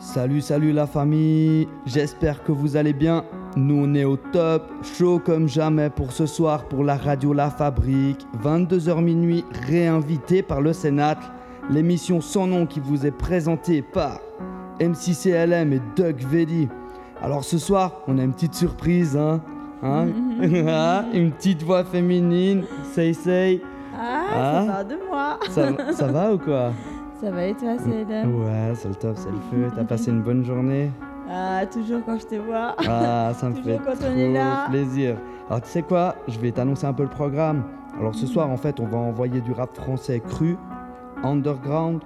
Salut, salut la famille, j'espère que vous allez bien. Nous on est au top, chaud comme jamais pour ce soir pour la radio La Fabrique, 22h minuit, réinvité par le Sénat, l'émission sans nom qui vous est présentée par MCCLM et Doug Vedi. Alors ce soir, on a une petite surprise, hein, hein? Ah, Une petite voix féminine, say say. Ah, Ah. ça part de moi. Ça, ça va ou quoi? Ça va et toi, Cédem Ouais, c'est le top, c'est le feu. T'as passé une bonne journée? Ah, toujours quand je te vois. Ah, ça me Toujours fait quand trop on est là. plaisir. Alors, tu sais quoi? Je vais t'annoncer un peu le programme. Alors, ce soir, en fait, on va envoyer du rap français cru, underground,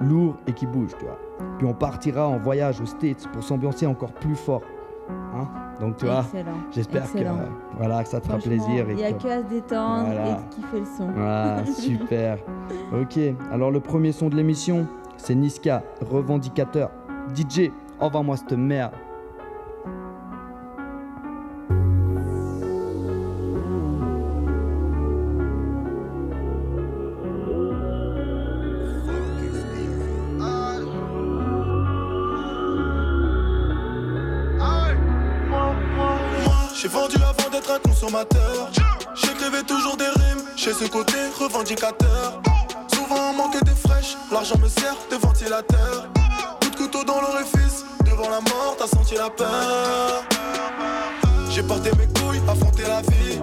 lourd et qui bouge, tu vois. Puis on partira en voyage aux States pour s'ambiancer encore plus fort. Hein Donc, tu vois, j'espère que, euh, voilà, que ça te fera plaisir. Il n'y a que- à se détendre Voilà. et kiffer le son. Ah, super. Ok, alors le premier son de l'émission, c'est Niska, revendicateur. DJ, envoie-moi cette merde. Chez ce côté revendicateur. Souvent en manque de fraîche, l'argent me sert de ventilateur. Coup de couteau dans l'orifice, devant la mort, t'as senti la peur. J'ai porté mes couilles, affronté la vie.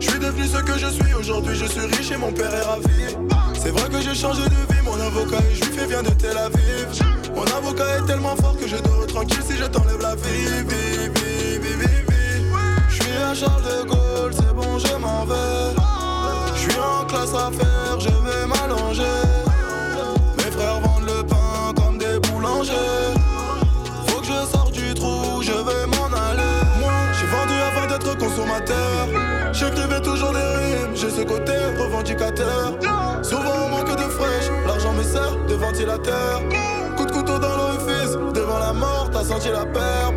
Je suis devenu ce que je suis, aujourd'hui je suis riche et mon père est ravi. C'est vrai que j'ai changé de vie, mon avocat est juif et vient de Tel Aviv. Mon avocat est tellement fort que je dors tranquille si je t'enlève la vie. Je suis à Charles de Gaulle, c'est bon, je m'en vais. Je suis en classe à faire, je vais m'allonger. Mes frères vendent le pain comme des boulangers. Faut que je sorte du trou, je vais m'en aller. Moi, j'ai vendu avant d'être consommateur. J'écrivais toujours des rimes, j'ai ce côté revendicateur. Souvent en manque de fraîche, l'argent me sert de ventilateur. Coup de couteau dans l'orifice, devant la mort, t'as senti la peur,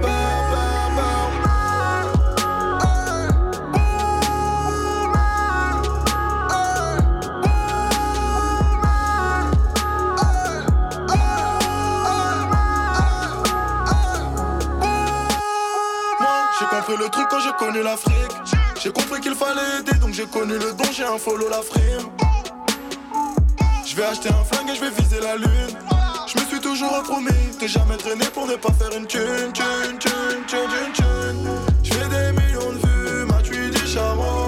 connu l'Afrique. J'ai compris qu'il fallait aider, donc j'ai connu le don, j'ai un follow la frime. Je vais acheter un flingue et je vais viser la lune. Je me suis toujours promis de jamais traîner pour ne pas faire une thune, thune, thune, thune, thune, thune. Je des millions de vues, ma tuile du charron.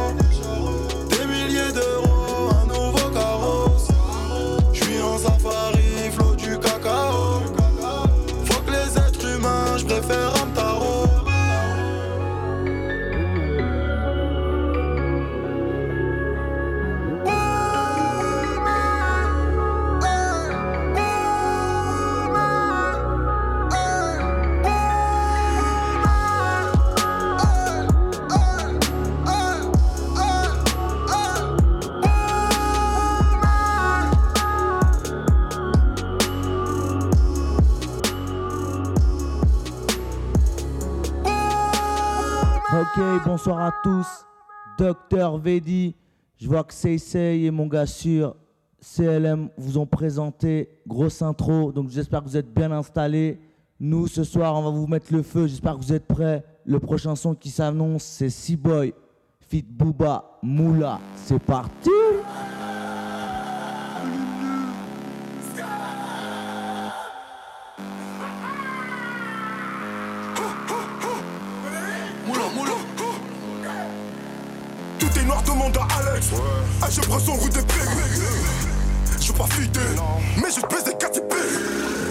Ok, bonsoir à tous. Docteur Vedi, je vois que Seisei et mon gars sur CLM vous ont présenté. Grosse intro, donc j'espère que vous êtes bien installés. Nous, ce soir, on va vous mettre le feu. J'espère que vous êtes prêts. Le prochain son qui s'annonce, c'est Seaboy, Fit Booba, Moula. C'est parti! Demande à Alex. Ah, je prends son route de Je suis pas fidé, mais je pèse des KTP.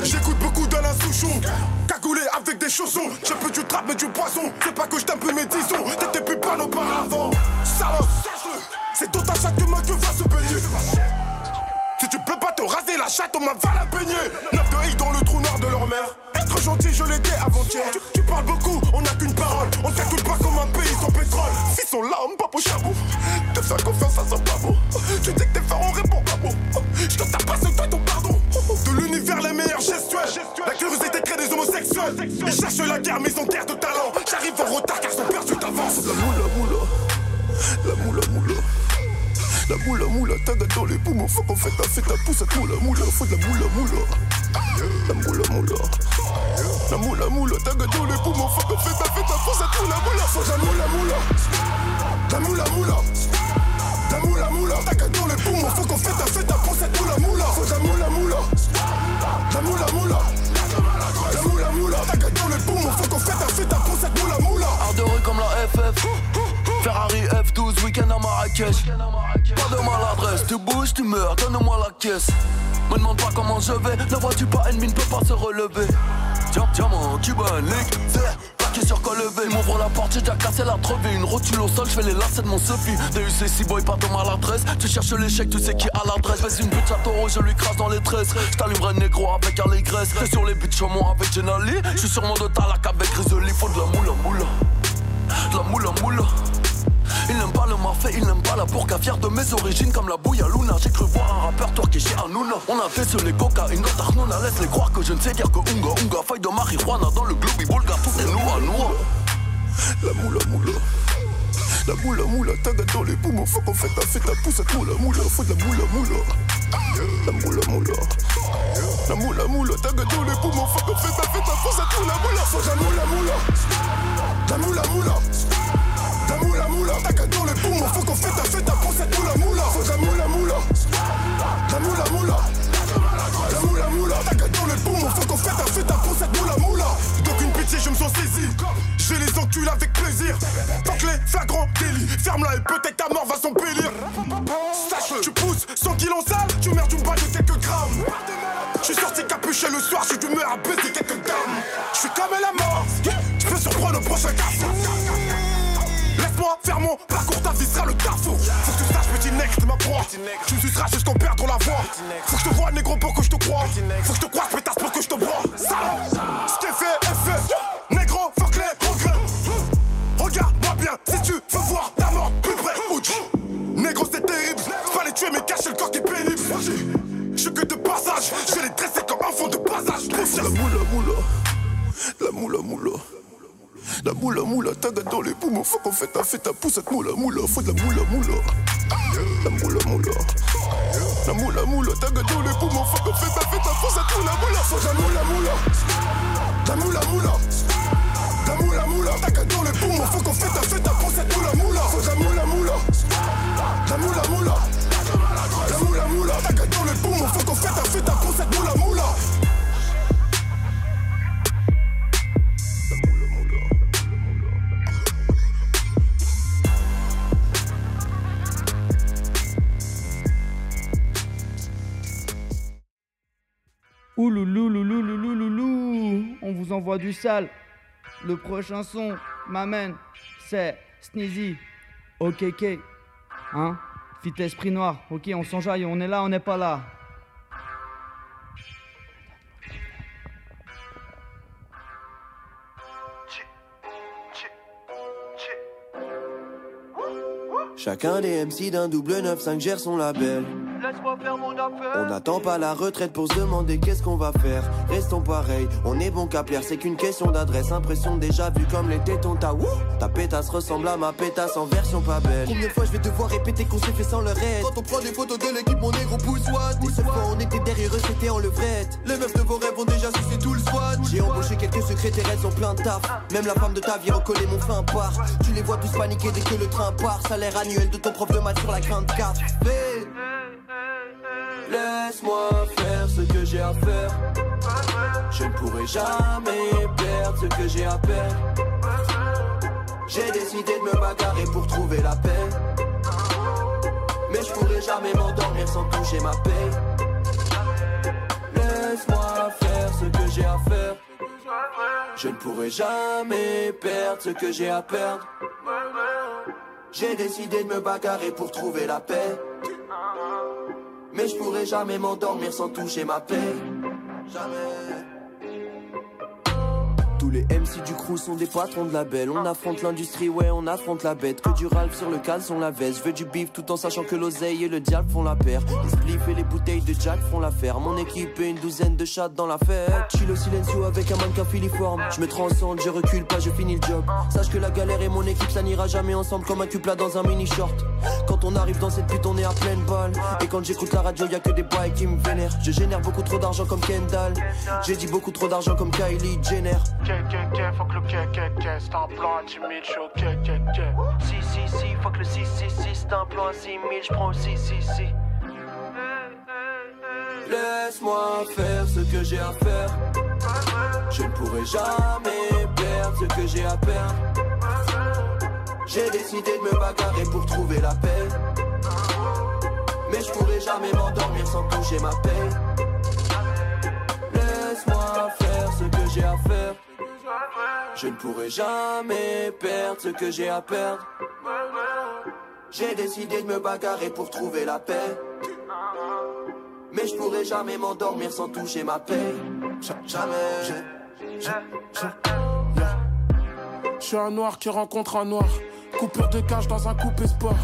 J'écoute beaucoup d'Alain Souchon. Cagoulé avec des chaussons. J'ai peu du trap, mais du poisson. C'est pas que je t'aime peu mes disons. T'étais plus pas auparavant. Salope. C'est tout à chaque humain que va se baigner. Si tu peux pas te raser la chatte, on m'a va la baigner. Neuf de dans le trou noir de leur mère. Être gentil, je l'étais avant-hier. Tu, tu parles beaucoup, on n'a qu'une parole. On t'écoute pas comme un pays sans pétrole. Fils sont là, on pas au chameau. Te faire confiance, ça sent pas. Tu dis que t'es fort, on répond pas bon. Je te tape pas, c'est toi ton pardon. De l'univers, les meilleurs gestuels. La curiosité crée des homosexuels. Ils cherchent la guerre, mais ils ont guerre de talent. J'arrive en retard car ils sont perdus d'avance. La moula, moula. La moula, moula. La moula moula, taga dans les poumons, faut qu'on fait ta fête ta pousse à moula moula, faut de la moula moula. La moula moula. La moula moula, t'as gâteau les poumons, fuck on fait ta fête, ta force, à tout la moula. Faut la moula moula. La moula moula. La moula moula, t'as gâteau les poumons, faut qu'on fait ta fête, ta force, à tout la moula. Faut la moula moula. La moula moula. La moula moula, t'as gâteau les poumons, faut qu'on fait ta fête, ta force, à moula. De rue comme la FF. Ferrari F12, week-end à Marrakech. Pas de maladresse, tu bouges, tu meurs, donne-moi la caisse. Me demande pas comment je vais, la voiture pas ennemi ne peut pas se relever. Diamant, Cuban, Link, vert, plaqué sur levé. M'ouvre la porte, j'ai déjà cassé la trevée. Une rotule au sol, je fais les lacets de mon Sophie. DUC, si boy, pas de maladresse. Tu cherches l'échec, tu sais qui a l'adresse. Fais une pute à je lui crache dans les tresses. J't'allumerai négro avec allégresse. T'es sur les buts chaumont avec Jenali. J'suis sur mon de talac avec Grizzly. Faut de la moula moula. De la moula moula. Il n'aime pas le mafé, il n'aime pas la burqa Fier de mes origines comme la bouille à J'ai cru voir un rappeur torqué chez Hanouna. On a décelé cocaïne dans Arnouna. Laisse les croire que je ne sais dire que Unga Unga. Feuille de marijuana dans le globe Bolga Tout est noir noir La moula moula. La moula moula, taga dans les poumons, faut qu'on fait ta fête, ta pousse, à moula moula, faut de la moula moula. La moula moula. La moula moula, taga dans les poumons, faut qu'on fait ta fête, ta pousse, à moula moula, faut de la moula moula. La moula moula. La moula moula, t'as dans les poumons, faut qu'on fait ta fête, pour cette moula moula. Faut la moula moula. La moula moula. La moula moula, t'as dans les poumons, faut qu'on fait ta fête, pour cette moula moula. une pitié, je me sens saisi. Je les encule avec plaisir. Tant que les flagrants délits, ferme-la et peut-être ta mort va s'embellir. Sache-le, tu pousses 100 kilos sale, tu merdes une balle de quelques grammes. Je suis sorti capuché le soir, j'ai d'humeur à baiser quelques dames. Je suis comme la mort, je peux surprendre le prochain garçon. Laisse-moi faire mon parcours, ta vie sera le carrefour. Faut que tu saches, petit next, ma proie. Tu me suceras jusqu'en perdre la voix. Faut que je te vois, négro, pour que je te croie. Faut que je te croise, pétasse, pour que je te vois. Ce qui fait est fait. Négro, que les progrès. Regarde-moi bien si tu veux voir ta mort plus près. Ouch. Négro, c'est terrible. Fallait tuer, mais cacher le corps qui est pénible. Je suis que de passage. Je les dresser comme un fond de passage. La moula moula. La moula moula. La moula moula, taga dans les poumons, faut qu'on fait ta fête, ta pousse cette moula moula, faut de la moula moula. La moula moula. La moula moula, taga dans les poumons, faut qu'on fait ta fête, ta pousse cette moula moula, faut de la moula moula. La moula moula. La moula moula, taga dans les poumons, faut qu'on fait ta fête, ta pousse cette moula moula, faut de la moula moula. La moula moula. La moula moula, taga dans les poumons, faut qu'on fait ta fête, ta pousse cette moula envoie du sale. Le prochain son m'amène, c'est Sneezy, OKK, hein, fit esprit noir, ok, on s'enjaille, on est là, on n'est pas là. Chacun des MC d'un double 9-5 gère son label. On n'attend pas la retraite pour se demander qu'est-ce qu'on va faire. Restons pareils, on est bon qu'à plaire, c'est qu'une question d'adresse. Impression déjà vue comme les tétons, ta wouh Ta pétasse ressemble à ma pétasse en version pas belle. Combien de fois je vais devoir répéter qu'on s'est fait sans le reste? Quand on prend des photos de l'équipe, mon négro pousse what Les seules fois on était derrière eux, c'était en levrette. Les meufs de vos rêves ont déjà sucé tout le squat. J'ai embauché quelques secrétaires, elles ont plein de taf. Même la femme de ta vie recoller mon fin part. Tu les vois tous paniquer dès que le train part. Salaire annuel de ton prof de maths sur la 44. Laisse-moi faire ce que j'ai à faire. Je ne pourrai jamais perdre ce que j'ai à perdre. J'ai décidé de me bagarrer pour trouver la paix. Mais je pourrai jamais m'endormir sans toucher ma paix. Laisse-moi faire ce que j'ai à faire. Je ne pourrai jamais perdre ce que j'ai à perdre. J'ai décidé de me bagarrer pour trouver la paix. Mais je pourrais jamais m'endormir sans toucher ma paix. Jamais. Les MC du crew sont des patrons de la belle. On affronte l'industrie, ouais, on affronte la bête. Que du Ralph sur le caleçon la veste. Je veux du bif tout en sachant que l'oseille et le diable font la paire. Les spliffs et les bouteilles de Jack font l'affaire. Mon équipe et une douzaine de chats dans la fête. Chill au silencio avec un mannequin filiforme. Je me transcende, je recule pas, je finis le job. Sache que la galère et mon équipe, ça n'ira jamais ensemble comme un couple dans un mini short. Quand on arrive dans cette pute, on est à pleine balle. Et quand j'écoute la radio, y a que des boys qui me vénèrent. Je génère beaucoup trop d'argent comme Kendall. J'ai dit beaucoup trop d'argent comme Kylie Jenner. Fuck le c'est un plan à 10 000, je Si, si, si, fuck le 6, 6, 6, c'est un plan à 6 000, je prends 6, 6, 6. Laisse-moi faire ce que j'ai à faire. Je ne pourrai jamais perdre ce que j'ai à perdre. J'ai décidé de me bagarrer pour trouver la paix. Mais je pourrai jamais m'endormir sans toucher ma paix. Laisse-moi faire ce que j'ai à faire. Je ne pourrai jamais perdre ce que j'ai à perdre. J'ai décidé de me bagarrer pour trouver la paix. Mais je pourrai jamais m'endormir sans toucher ma paix. Jamais. Je suis un noir qui rencontre un noir. Coupure de cage dans un coupé sport.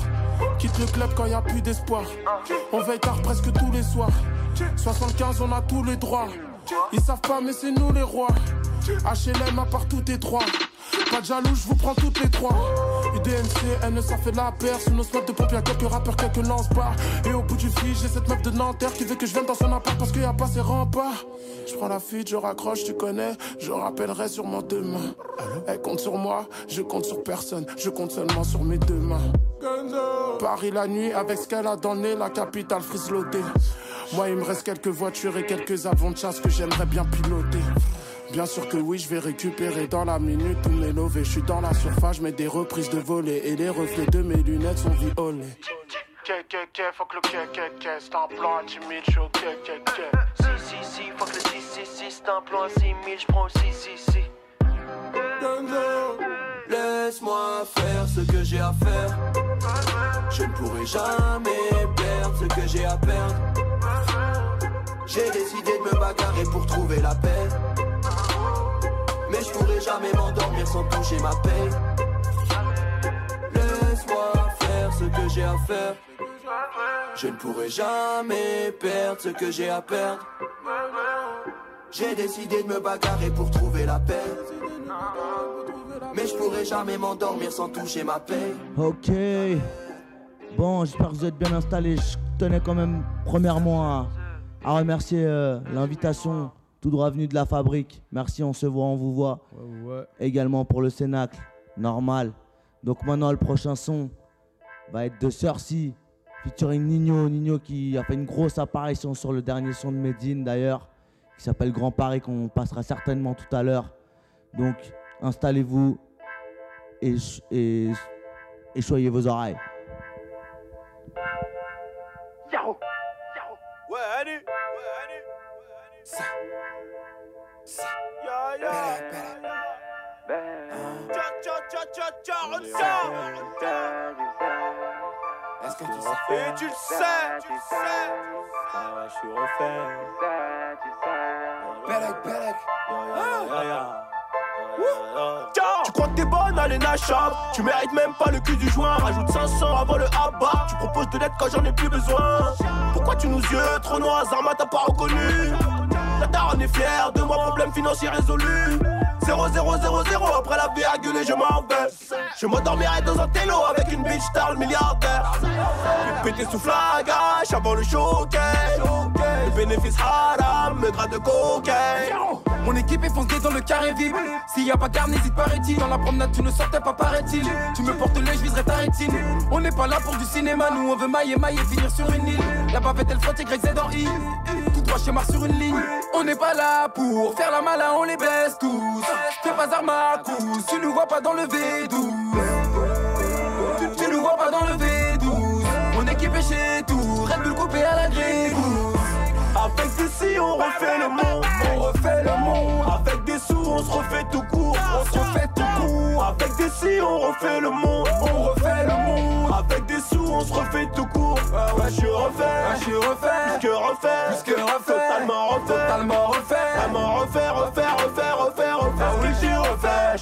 Quitte le club quand y a plus d'espoir. On veille tard presque tous les soirs. 75, on a tous les droits. Ils savent pas, mais c'est nous les rois. HLM à part tout étroit. Pas de jaloux, je vous prends toutes les trois. UDMC, elle ne s'en fait la paire. Sous nos spots de pompiers, quelques rappeurs, quelques lance-bars. Et au bout du fil, j'ai cette meuf de Nanterre qui veut que je vienne dans son appart parce qu'il y a pas ses remparts. Je prends la fuite, je raccroche, tu connais. Je rappellerai sur mon demain. Elle compte sur moi, je compte sur personne. Je compte seulement sur mes deux mains. Paris la nuit avec ce qu'elle a nez, la capitale frislotée. Moi, il me reste quelques voitures et quelques avants de chasse que j'aimerais bien piloter. Bien sûr que oui, je vais récupérer dans la minute tous mes lovés. Je suis dans la surface, je mets des reprises de volée et les reflets de mes lunettes sont violés. fuck le c'est un plan à 10 000, je Si, si, si, fuck le 6, 6, 6, c'est un plan à 6 000, je prends 6, 6, 6. Laisse-moi faire ce que j'ai à faire. Je ne pourrai jamais perdre ce que j'ai à perdre. J'ai décidé de me bagarrer pour trouver la paix. Mais je pourrai jamais m'endormir sans toucher ma paix. Laisse-moi faire ce que j'ai à faire. Je ne pourrai jamais perdre ce que j'ai à perdre. J'ai décidé de me bagarrer pour trouver la paix. Mais je pourrai jamais m'endormir sans toucher ma paix. Ok. Bon, j'espère que vous êtes bien installés. Je tenais quand même premièrement à, remercier euh, l'invitation tout droit venu de la fabrique. Merci, on se voit, on vous voit. Également pour le Cénacle, normal. Donc maintenant, le prochain son va être de Cersei, featuring Nino. Nino qui a fait une grosse apparition sur le dernier son de Medine d'ailleurs, qui s'appelle Grand Paris, qu'on passera certainement tout à l'heure. Donc installez-vous et, et, et choyez vos oreilles. Ouais, allez, ouais, allez. Est-ce que tu sais? Et tu le sais, tu le sais. Ah ouais, je suis refait. Belek, Belek. Tu crois que t'es bonne, allez Nashab Tu mérites même pas le cul du joint. Rajoute 500 avant le abat Tu proposes de l'aide quand j'en ai plus besoin. Pourquoi tu nous yeux trop noirs? Zarma t'as pas reconnu Daronne est fière de moi Problème financier résolu. 0 0 0 0 après la virgule et je m'en vais. Je m'endormirai dans un télo avec une bitch star le milliardaire Pété sous flagage avant le showcase Le bénéfice haram, me grade de cocaine mon équipe est foncée dans le carré vide. S'il y a pas garde, n'hésite pas, rétine. Dans la promenade, tu ne sortais pas, paraît-il. Tu me portes l'œil, je viserai ta rétine. On n'est pas là pour du cinéma, nous on veut mailler, mailler, finir sur une île. La bavette, elle flotte, Y, Z en I. Tout droit Mars sur une ligne. On n'est pas là pour faire la malin, on les baisse tous. Fais pas Armacous, tu nous vois pas dans le V12. Tu, nous vois pas dans le V12. Mon équipe est chez tout, Red Bull coupé à la grille. Avec si on refait le monde, on refait le monde. Avec on se refait tout court, on se refait tout court. Avec des si on refait le monde, on refait le monde. Avec des sous on se refait tout court. Ah ouais, je suis refait, je suis refait, plus que refait, plus que refait, totalement refait, totalement refait, totalement refait, refait, refait, refait, refait. Ah oui,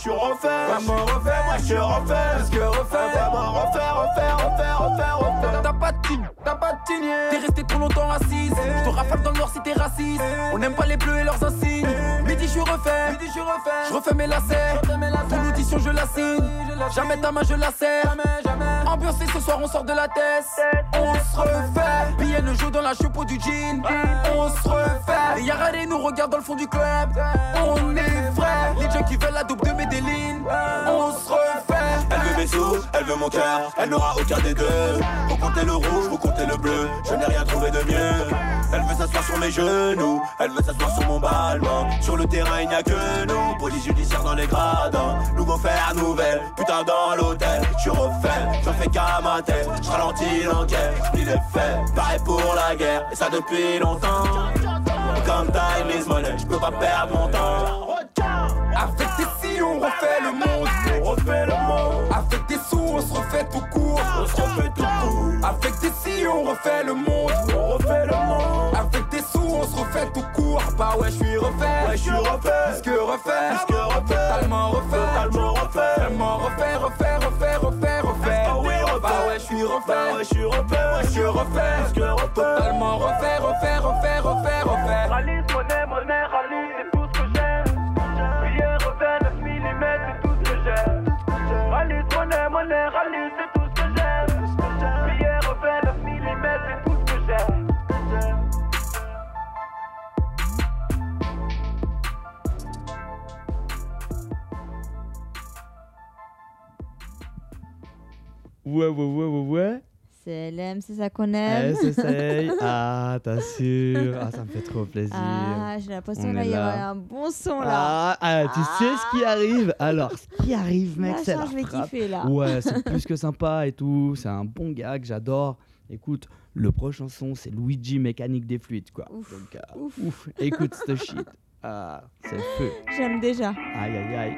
suis refait. Vraiment refait, moi je suis refait. Parce que refait, vraiment refait, refait, refait, refait, refait. T'as pas de team, t'as pas de team, T'es resté trop longtemps assise. Je te rafale dans le noir si t'es raciste. On n'aime pas les bleus et leurs insignes. Je. Midi, je refais mes lacets. Ton audition, je la signe. Jamais ta main, je la serre. Ambiancé ce soir, on sort de la tête. On se refait. Billet le joue dans la chapeau du jean. On se refait. Yaradé nous regardent dans le fond du club. On est frais. Les gens qui veulent la double de Medellin. On se refait. Elle veut mon cœur. Elle n'aura aucun des deux. Faut compter le rouge, faut compter le bleu. Je n'ai rien trouvé de mieux. Elle veut s'asseoir sur mes genoux. Elle veut s'asseoir sur mon ballement. Sur le terrain, il n'y a que nous. Police judiciaire dans les gradins. Nouveau faire nouvelle. Putain, dans l'hôtel. Je refais, je fais qu'à ma tête. Je ralentis l'enquête. Il est fait, pareil pour la guerre. Et ça depuis longtemps. Comme time is money, je peux pas perdre mon temps. Avec tes si on refait le monde, on refait le monde. Avec tes sous on se refait tout court, on se refait tout court. Avec tes si on refait le monde, on refait le monde. Avec tes sous on se refait tout court. Bah ouais, je suis refait, ouais, je suis refait. Puisque refait, puisque refait. Totalement refait, totalement refait. Refait, refait, refait, refait, refait. Suis refait, je suis refait. Je suis refait, puisque refait. Totalement refait, refait, refait, refait, refait. Monnaie, monnaie, c'est tout ce que j'aime. Refait 9 mm, c'est tout ce que j'aime. Monnaie, monnaie, c'est tout Ouais, ouais, ouais, ouais, ouais. CLM, c'est ça qu'on aime. SSA. Ah, t'assures. Ah, ça me fait trop plaisir. Ah, j'ai l'impression On là, est il y aurait un bon son là. Ah, ah, tu sais ce qui arrive? Alors, ce qui arrive, mec, c'est je vais frappe. kiffer là. Ouais, c'est plus que sympa et tout. C'est un bon gars que j'adore. Écoute, le prochain son, c'est Luigi Mécanique des fluides, quoi. Ouf, Donc, euh, ouf. ouf. Écoute ce shit. Ah, c'est le feu. J'aime déjà. Aïe, aïe, aïe.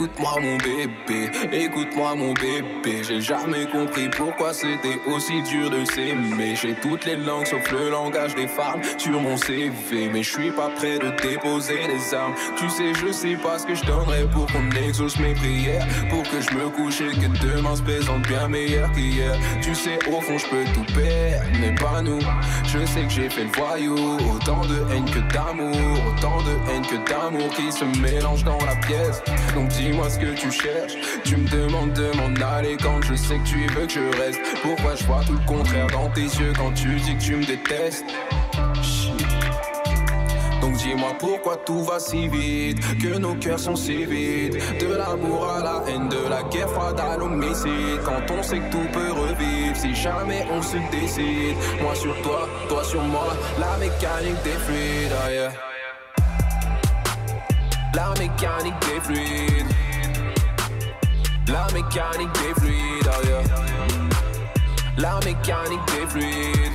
Écoute-moi mon bébé, écoute-moi mon bébé. J'ai jamais compris pourquoi c'était aussi dur de s'aimer. J'ai toutes les langues sauf le langage des femmes sur mon CV Mais je suis pas prêt de déposer les armes. Tu sais je sais pas ce que je donnerais pour qu'on exauce mes prières. Pour que je me couche et que demain se présente bien meilleur qu'hier. Tu sais au fond je peux tout perdre mais pas nous. Je sais que j'ai fait le voyou. Autant de haine que d'amour Autant de haine que d'amour qui se mélangent dans la pièce. Donc dis-moi ce que tu cherches. Tu me demandes de m'en aller quand je sais que tu veux que je reste. Pourquoi je vois tout le contraire dans tes yeux quand tu dis que tu me détestes? Donc dis-moi pourquoi tout va si vite, que nos cœurs sont si vides. De l'amour à la haine, de la guerre froide à l'homicide. Quand on sait que tout peut revivre, si jamais on se décide. Moi sur toi, toi sur moi, la mécanique des fluides. yeah. La mécanique des fluides. La mécanique des fluides, oh yeah. La mécanique des fluides.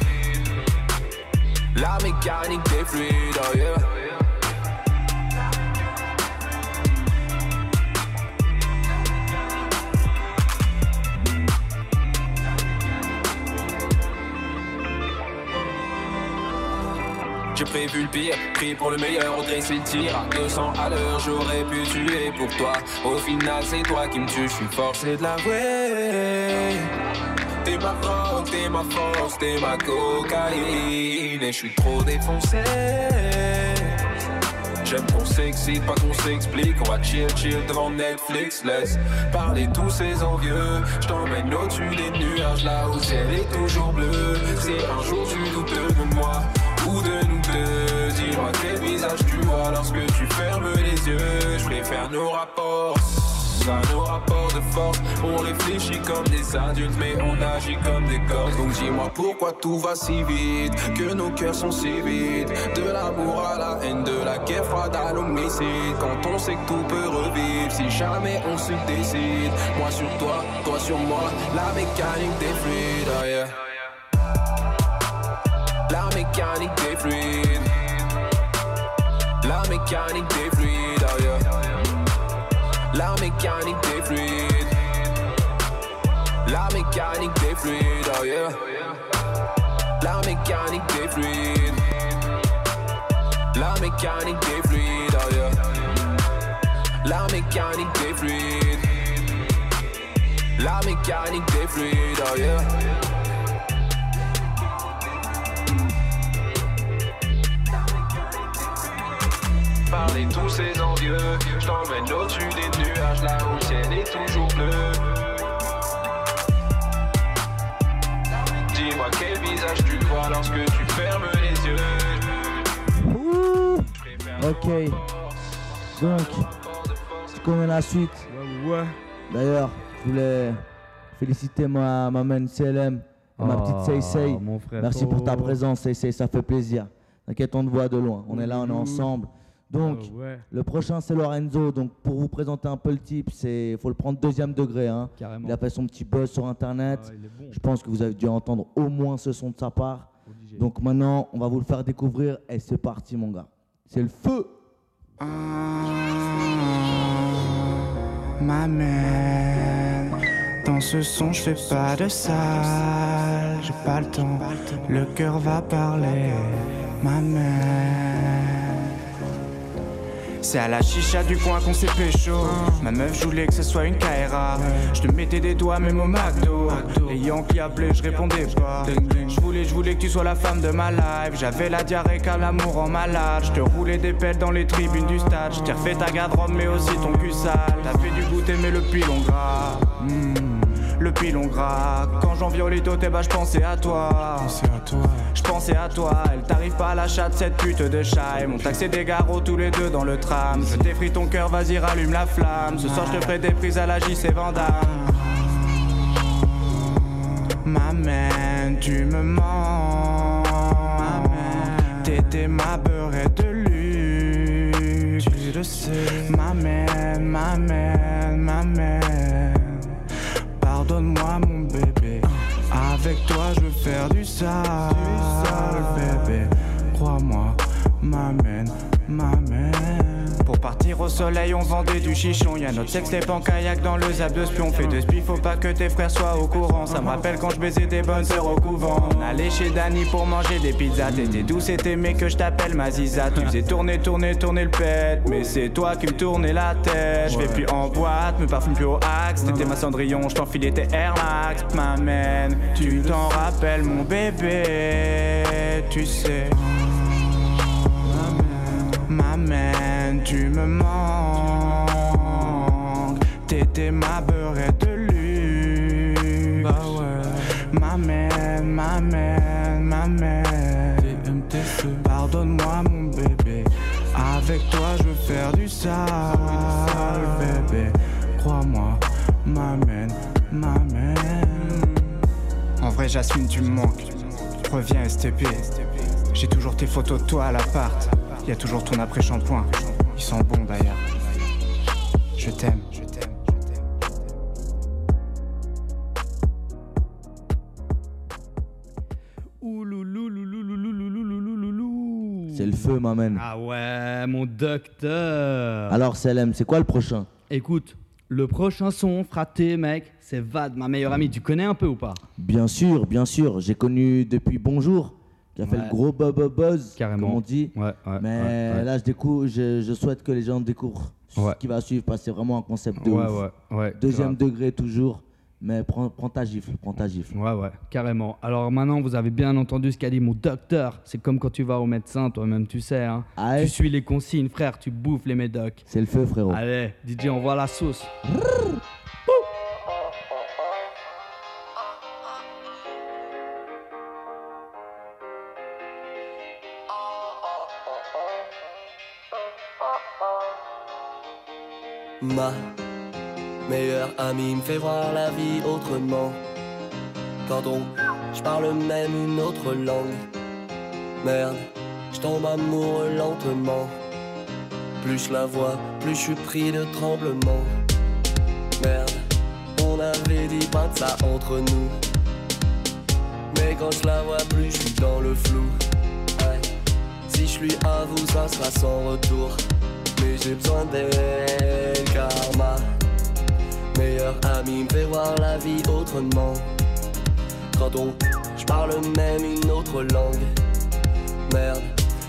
La mécanique des fluides, oh yeah. Prévu le pire, pris pour le meilleur, redresser le tir à 200 à l'heure, j'aurais pu tuer pour toi. Au final, c'est toi qui me tue, je suis forcé de l'avouer. T'es ma drogue, t'es ma force, t'es ma cocaïne, et je suis trop défoncé. J'aime qu'on s'excite, pas qu'on s'explique. On va chill, chill devant Netflix. Laisse parler tous ces envieux. Je t'emmène au-dessus des nuages, là où ciel est toujours bleu. Si un jour tu doutes de moi dis-moi quel visage tu vois lorsque tu fermes les yeux. Je préfère nos rapports, ça nos rapports de force. On réfléchit comme des adultes, mais on agit comme des corps. Donc dis-moi pourquoi tout va si vite, que nos cœurs sont si vides. De l'amour à la haine, de la guerre froide à l'homicide. Quand on sait que tout peut revivre, si jamais on se décide. Moi sur toi, toi sur moi, la mécanique des fluides. oh. La mécanique des fluides. La mécanique des fluides. oh yeah. La mécanique des fluides. La mécanique des fluides. Oh yeah. La mécanique des fluides. La mécanique des fluides. Oh yeah. La mécanique des fluides. La mécanique des fluides. Oh yeah. Parlez tous ces envieux, je t'emmène au-dessus des nuages, là où le ciel est toujours bleu. Dis-moi quel visage tu vois lorsque tu fermes les yeux? Ok. Donc, tu connais la suite. Ouais, D'ailleurs, je voulais féliciter ma, ma main CLM, ma petite Say Say. mon frère. Merci pour ta présence, Say Say, ça fait plaisir. T'inquiète, on te voit de loin. On est là, on est ensemble. Donc, Ah ouais. le prochain, c'est Lorenzo. Donc, pour vous présenter un peu le type, il faut le prendre deuxième degré. hein. Carrément. Il a fait son petit buzz sur Internet. Ah, bon. Je pense que vous avez dû entendre au moins ce son de sa part. Obligé. Donc, maintenant, on va vous le faire découvrir. Et c'est parti, mon gars. C'est le feu. Ma mère, dans ce son je fais pas de sale, j'ai pas le temps, le cœur va parler. Ma mère, c'est à la chicha du coin qu'on s'est pécho. Ma meuf voulait que ce soit une KRA. Je te mettais des doigts même au McDo. Les Yankees appelaient, je répondais pas. Je voulais, je voulais que tu sois la femme de ma life. J'avais la diarrhée comme l'amour en malade. Je te roulais des pelles dans les tribunes du stade. Je t'ai refait ta garde-robe mais aussi ton cul sale. T'as fait du goûter mais le pilon gras. Hmm, Le pilon gras. Quand j'en violito, t'es bah je pensais à toi. Je pensais à toi, elle t'arrive pas à la chatte cette pute de chat. Et mon taxé des garrots tous les deux dans le tram. Je t'effris ton cœur, vas-y rallume la flamme. Ce soir je te ferai des prises à la JC Vandame. Ma main, tu me mens. T'étais ma beurre de luxe. Tu le sais. Ma main, Pardonne-moi mon bébé. Avec toi je veux faire du sale, au soleil, on vendait du chichon. Y'a notre sexe en kayak dans le zap de spion. Fait de spi, faut pas que tes frères soient au courant. Ça me rappelle quand je baisais des bonnes sœurs au couvent. On allait chez Danny pour manger des pizzas. T'étais douce et t'aimais que je t'appelle ma ziza. Tu faisais tourner, tourner, tourner le pet. Mais c'est toi qui me tournais la tête. Je vais plus en boîte, me parfume plus au axe. T'étais ma cendrillon, je t'enfilais tes Air Max. M'amène, tu t'en rappelles mon bébé. Tu sais. M'amène, tu me manques. T'étais ma beurre de luxe. Bah ouais. M'amène, m'amène, m'amène. Pardonne-moi mon bébé. Avec toi je veux faire du sale, bébé. Crois-moi, m'amène, m'amène. En vrai, Jasmine, tu me manques. Reviens, STP. J'ai toujours tes photos de toi à l'appart. Y a toujours ton après-shampoing. Ils sont bons d'ailleurs. Je t'aime. Je t'aime. C'est le feu, ma man. Ah ouais, mon docteur. Alors, CLM, c'est quoi le prochain Écoute, le prochain son, fraté, mec, c'est Vad, ma meilleure amie. Tu connais un peu ou pas Bien sûr, bien sûr. J'ai connu depuis Bonjour, qui a fait le gros buzz, buzz Carrément. comme on dit. Ouais, ouais. Mais là, je, découvre, je, je souhaite que les gens découvrent ce qui va suivre, parce que c'est vraiment un concept de ouf. Deuxième degré toujours, mais prends, prends ta gifle, prends ta gifle. Ouais, ouais, carrément. Alors maintenant, vous avez bien entendu ce qu'a dit mon docteur. C'est comme quand tu vas au médecin, toi-même, tu sais. Hein. Ah Tu suis les consignes, frère, tu bouffes les médocs. C'est le feu, frérot. Allez, DJ, envoie la sauce. Ma Meilleur ami me fait voir la vie autrement. Quand on, je parle même une autre langue. Merde, je tombe amoureux lentement. Plus je la vois, plus je suis pris de tremblement. Merde, on avait dit pas de ça entre nous. Mais quand je la vois plus, je suis dans le flou. Si je lui avoue, ça sera sans retour. Mais j'ai besoin d'elle, karma. Meilleur ami me fait voir la vie autrement. Quand on, je parle même une autre langue. Merde,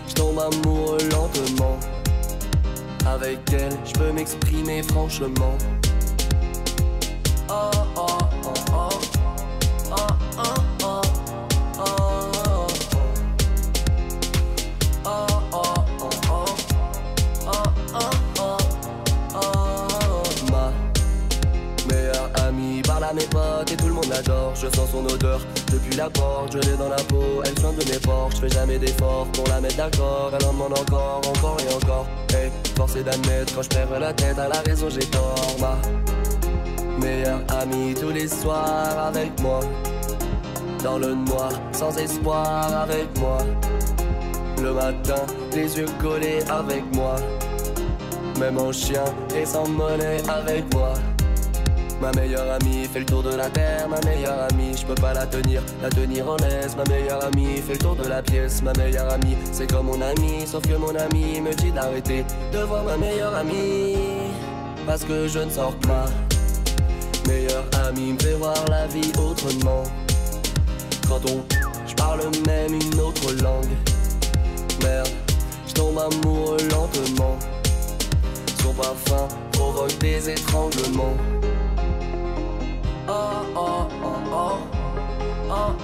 je tombe amoureux lentement. Avec elle, je peux m'exprimer franchement. Oh Je sens son odeur depuis la porte, je l'ai dans la peau. Elle soigne de mes portes, je fais jamais d'efforts pour la mettre d'accord. Elle en demande encore, encore et encore. Hey, force est d'admettre quand je perds la tête à la raison j'ai tort. Ma meilleure amie tous les soirs avec moi. Dans le noir, sans espoir avec moi. Le matin, les yeux collés avec moi. Même en chien et sans monnaie avec moi. Ma meilleure amie fait le tour de la terre, ma meilleure amie, je peux pas la tenir, la tenir en laisse. Ma meilleure amie fait le tour de la pièce, ma meilleure amie, c'est comme mon ami, sauf que mon ami me dit d'arrêter de voir ma meilleure amie, parce que je ne sors pas. Meilleure amie me fait voir la vie autrement. Quand on, je parle même une autre langue. Merde, je tombe amoureux lentement. Son parfum provoque des étranglements. Oh oh oh oh.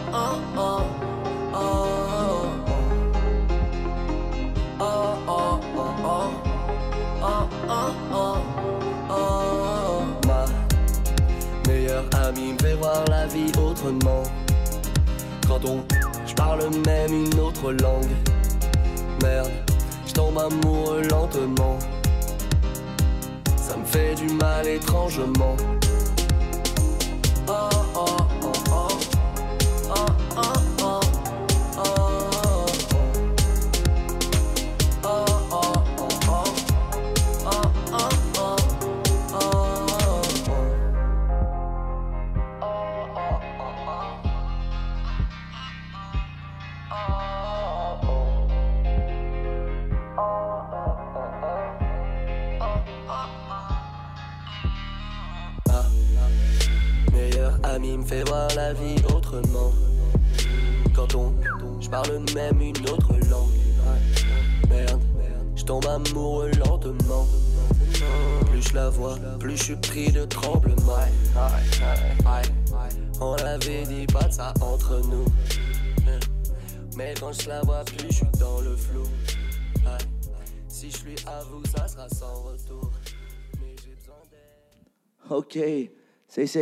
Oh ma meilleure amie me fait voir la vie autrement. Quand on, je parle même une autre langue. Merde, je tombe amoureux lentement. Ça me fait du mal étrangement.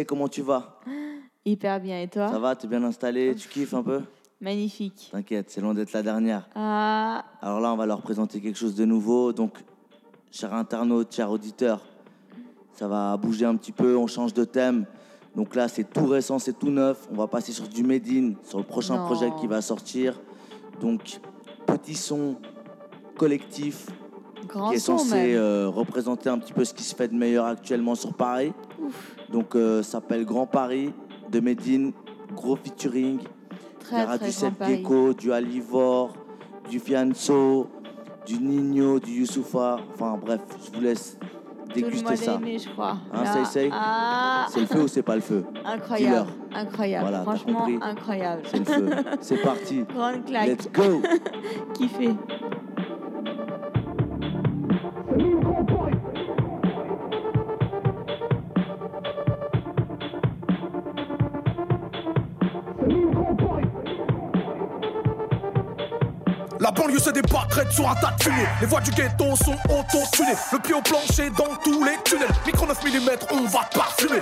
Comment tu vas Hyper bien. Et toi Ça va, t'es bien installé, tu kiffes un peu Magnifique. T'inquiète, c'est loin d'être la dernière. Ah, Alors là, on va leur présenter quelque chose de nouveau. Donc, chers internautes, chers auditeurs, ça va bouger un petit peu, on change de thème. Donc là, c'est tout récent, c'est tout neuf. On va passer sur du Made in, sur le prochain Non. projet qui va sortir. Donc, petit son collectif grand qui est son censé euh, représenter un petit peu ce qui se fait de meilleur actuellement sur Paris. Ouf. Donc, euh, ça s'appelle Grand Paris de Medine, gros featuring. Il y Très, aura très du Paris. Gecko, du Alivor, du Fianso, du Nino, du Youssoufa. Enfin bref, je vous laisse Tout le déguster monde a ça. aimé, je crois. Hein, Ah, C'est le feu ou c'est pas le feu incroyable. Incroyable. Voilà, Franchement, incroyable. C'est le feu. C'est parti. Grande claque. Let's go Kiffé. Banlieue se débat crête sur un tas de fumée. Les voies du ghetto sont auto-tunées. Le pied au plancher dans tous les tunnels. Micro 9 mm, on va parfumer.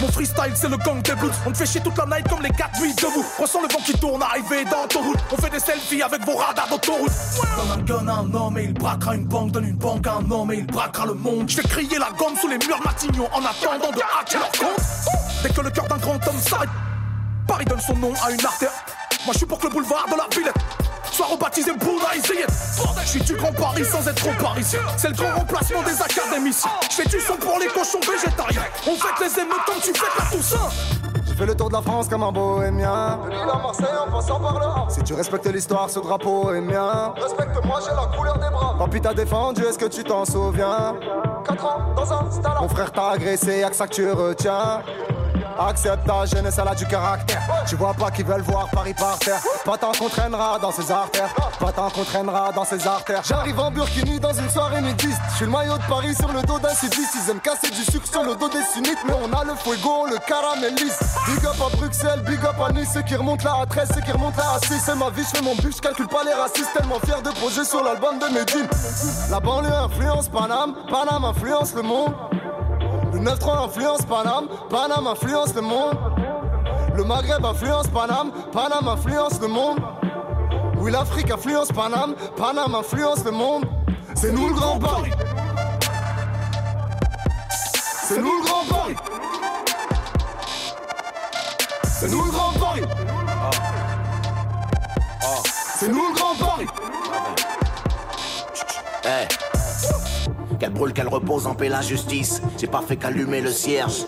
Mon freestyle, c'est le gang des blues. On te fait chier toute la night comme les 4 nuits debout. Ressens le vent qui tourne, arrivé dans ton route. On fait des selfies avec vos radars d'autoroute. Donne un gun à un homme et il braquera une banque. Donne une banque à un homme et il braquera le monde. Je fais crier la gomme sous les murs Matignon en attendant de hacker leur compte. Dès que le cœur d'un grand homme s'arrête, Paris donne son nom à une artère. Moi je suis pour que le boulevard de la Villette soit rebaptisé Bouna Zayed. Je suis du grand Paris sans être trop parisien. C'est le grand remplacement des académiciens. Je fais du son pour les cochons végétariens. On fête les émeutes comme tu fêtes la Toussaint. J'ai fait le tour de la France comme un bohémien. De Lille à Marseille en passant par. Si tu respectes l'histoire, ce drapeau est mien. Respecte-moi, j'ai la couleur des bras. Papy t'a défendu, est-ce que tu t'en souviens? 4 ans dans un stade. Mon frère t'a agressé, y'a que ça que tu retiens. Accepte ta jeunesse, elle a du caractère. Tu vois pas qu'ils veulent voir Paris par terre. Pas tant qu'on traînera dans ses artères. Pas tant qu'on traînera dans ses artères. J'arrive en burkini dans une soirée nudiste. Je suis le maillot de Paris sur le dos d'un sudiste. Ils aiment casser du sucre sur le dos des sunnites. Mais on a le fuego, le caramélise. Big up à Bruxelles, big up à Nice. Ceux qui remontent là à 13, ceux qui remontent là à 6. C'est ma vie, je fais mon but, je calcule pas les racistes. Tellement fier de poser sur l'album de Medine. La banlieue influence Paname, Paname influence le monde. Le 9-3 influence Paname, Paname influence le monde. Le Maghreb influence Paname, Paname influence le monde. Oui, l'Afrique influence Paname, Paname influence le monde. C'est nous le grand Paris. C'est nous le grand Paris. C'est nous le grand Paris. C'est nous le grand Paris. Eh. Qu'elle brûle, qu'elle repose en paix la justice. J'ai pas fait qu'allumer le cierge.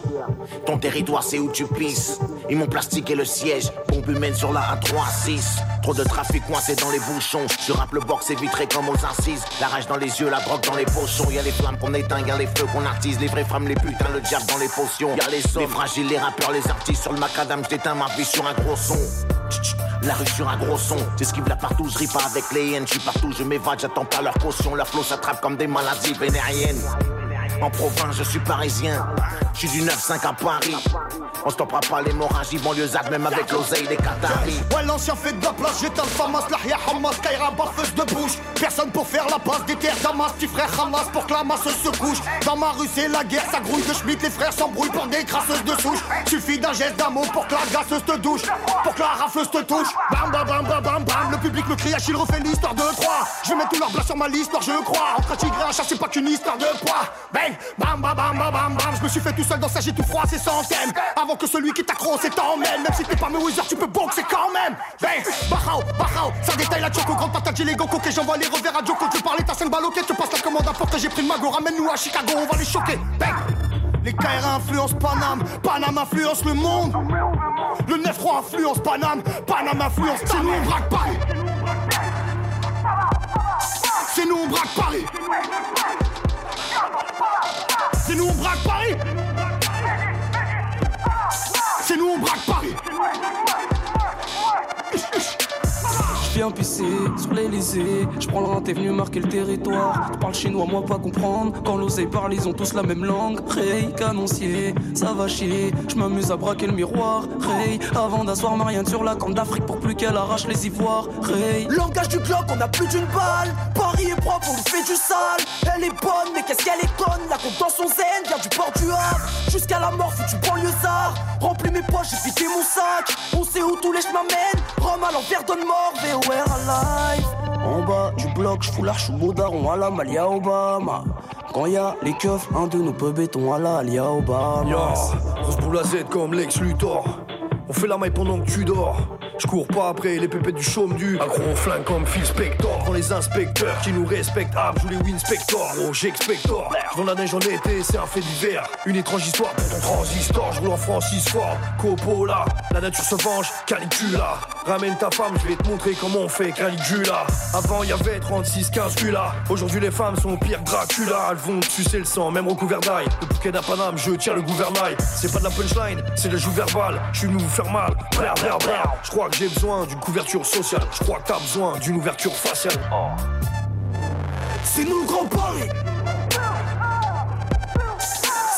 Ton territoire, c'est où tu pisses. Ils m'ont plastiqué le siège. Pompe humaine sur la A3-6. Trop de trafic coincé dans les bouchons. Je rappe le box est vitré comme aux assises. La rage dans les yeux, la drogue dans les pochons. Y'a les flammes qu'on éteint, y'a les feux qu'on attise. Les vraies femmes, les putains, le diable dans les potions. Y'a les sommes, les fragiles, les rappeurs, les artistes. Sur le macadam, j'éteins ma vie sur un gros son. La rue sur un gros son, j'esquive la partout, je pas avec les hyènes, je suis partout, je m'évade, j'attends pas leur caution, leur flot s'attrape comme des maladies vénériennes. En province, je suis parisien, je suis du 9-5 à Paris. On stoppera pas l'hémorragie banlieusarde, même avec l'oseille des Qataris. Ouais, l'ancien fait de la place, j'étais le famas, l'ahia Hamas, Kaira, baffeuse de bouche. Personne pour faire la passe des terres Damas, petit frère Hamas pour que la masse se couche. Dans ma rue, c'est la guerre, ça grouille de Schmitt, les frères s'embrouillent pour des crasseuses de souche. Suffit d'un geste d'amour pour que la gasseuse te douche, pour que la rafleuse te touche. Bam, bam, bam, bam, bam, bam, le public me crie, Achille refait l'histoire de Troie. Je mettre tout leur blas sur ma liste, je crois. Entre un tigre et un c'est pas qu'une histoire de poids. Bam, bam, bam, bam, bam, bam. Je me suis fait tout seul dans sa j'ai tout froid, c'est sans. Avant que celui qui t'accroche c'est t'emmène. Même si t'es pas Mayweather, tu peux boxer quand même. Bang, Bahao, Bahao, ça détaille la choco, grande patate, j'ai les gokos, que j'envoie les revers à Joko. Tu parles ta 5 balles, ok, tu passes la commande à porte, j'ai pris le mago, ramène-nous à Chicago, on va les choquer. Bang. Les KR influencent Paname, Paname influence le monde. Le 9-3 influence Paname, Paname influence C'est nous, on braque Paris. C'est nous, on braque Paris. C'est nous, on braque Paris. C'est nous, on braque Paris. Je viens pisser sur l'Elysée, je prends le t'es venu marquer le territoire. Tu chinois, moi pas comprendre. Quand l'oseille parle, ils ont tous la même langue. Ray, canoncier, ça va chier. Je m'amuse à braquer le miroir. Ray, avant d'asseoir Marianne sur la corne d'Afrique pour plus qu'elle arrache les ivoires. Ray, Langage du Glock, on a plus d'une balle. Paris est propre, on lui fait du sale. Elle est bonne, mais qu'est-ce qu'elle est conne? La compte dans son zen, vient du port du. Jusqu'à la mort, foutu banlieusard. Remplis mes poches, j'ai vidé mon sac. On sait où tous les chemins mènent. Rome à l'envers, donne mort, VOR alive. En bas du bloc, je fous l'arche au daron à la Malia Obama. Quand y a les keufs, un de nos peu béton à la Alia Obama. Yo, grosse boule à Z comme Lex Luthor. On fait la maille pendant que tu dors. Je cours pas après les pépettes du chaume du Accro au flingue comme Phil Spector. Quand les inspecteurs qui nous respectent Ah, joue les Winspector Oh j'expector. Je vends la neige en été, c'est un fait divers. Une étrange histoire pour ton transistor. Je roule en Francis Ford, Coppola. La nature se venge, Calicula Ramène ta femme, je vais te montrer comment on fait Caligula. Avant y avait 36, 15 là Aujourd'hui les femmes sont pire Dracula. Elles vont sucer le sang, même recouvert d'ail Le bouquet d'Apanam, je tire le gouvernail. C'est pas de la punchline, c'est le joue verbal. Je suis vous je crois que j'ai besoin d'une couverture sociale. Je crois que t'as besoin d'une ouverture faciale. C'est nous le grand Paris.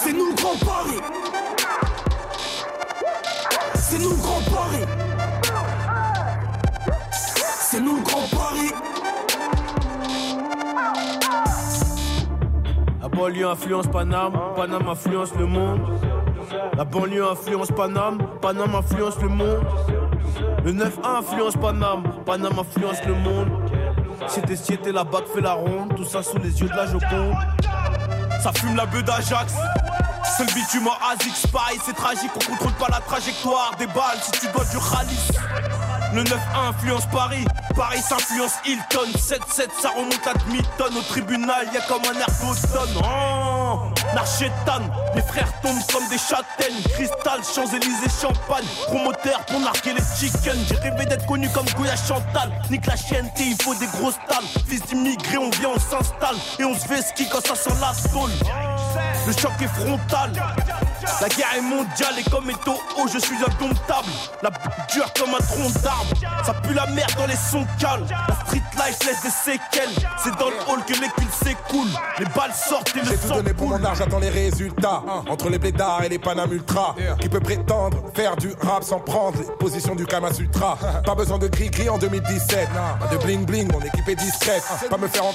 C'est nous le grand Paris. C'est nous le grand Paris. C'est nous le grand Paris. La influence Paname, Paname influence le monde. La banlieue influence Paname, Paname influence le monde. Le 9-1 influence Paname, Paname influence le monde. C'était c'était la bac fait la ronde, tout ça sous les yeux de la Joconde. Ça fume la beuh d'Ajax. Le bitume en ASICS, pareil, c'est tragique, on contrôle pas la trajectoire des balles si tu dois du rallye. Le 9-1 influence Paris, Paris s'influence Hilton 7-7 ça remonte à demi-tonne Au tribunal y'a comme un air d'automne Oh Narchétan, les frères tombent comme des châtaignes. Cristal, Champs-Élysées, Champagne. Promoteur pour narquer les chickens. J'ai rêvé d'être connu comme Goya Chantal. Nique la chienne, il faut des grosses talles. Fils d'immigrés, on vient, on s'installe. Et on se fait ski quand ça sent la saule Le choc est frontal la guerre est mondiale et comme étant haut, je suis indomptable. La dure comme un tronc d'arbre. Ça pue la merde dans les sons calmes. La street life laisse des séquelles. C'est dans le hall que les kills s'écoulent. Les balles sortent et le J'ai tout donné pour mon art, j'attends les résultats. Entre les blédards et les Panam Ultra. Qui peut prétendre faire du rap sans prendre les positions du Kama Sutra? Pas besoin de gris-gris en 2017. Pas de bling-bling, mon équipe est discrète. Pas me faire en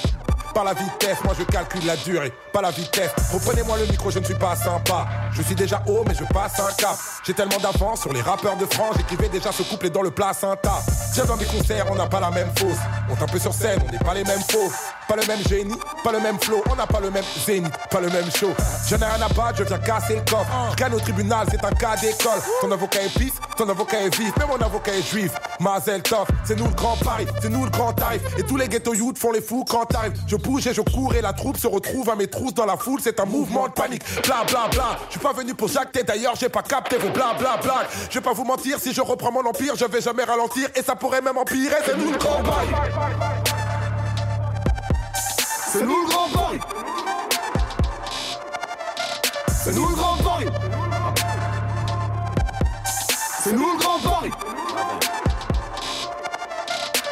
par la vitesse, moi je calcule la durée, pas la vitesse. Reprenez-moi le micro, je ne suis pas sympa. Je suis déjà haut, mais je passe un cap. J'ai tellement d'avance sur les rappeurs de France, j'écrivais déjà ce couplet dans le placenta. Viens dans des concerts, on n'a pas la même fosse. On tape sur scène, on n'est pas les mêmes faux. Pas le même génie, pas le même flow, on n'a pas le même zénith, pas le même show. Je n'ai rien à battre, je viens casser le coffre. Je au tribunal, c'est un cas d'école. Ton avocat est pisse, ton avocat est vif, mais mon avocat est juif. Mazel Tov, c'est nous le grand Paris, c'est nous le grand tarif. Et tous les ghetto youth font les fous quand t'arrives. Bouge et je cours et la troupe se retrouve à mes trousses dans la foule, c'est un mouvement de panique. Bla bla bla, je suis pas venu pour jacter, d'ailleurs j'ai pas capté vos bla bla bla. Je vais pas vous mentir, si je reprends mon empire, je vais jamais ralentir. Et ça pourrait même empirer, c'est nous le grand Paris. C'est nous le grand Paris C'est nous le grand Paris C'est nous le grand Paris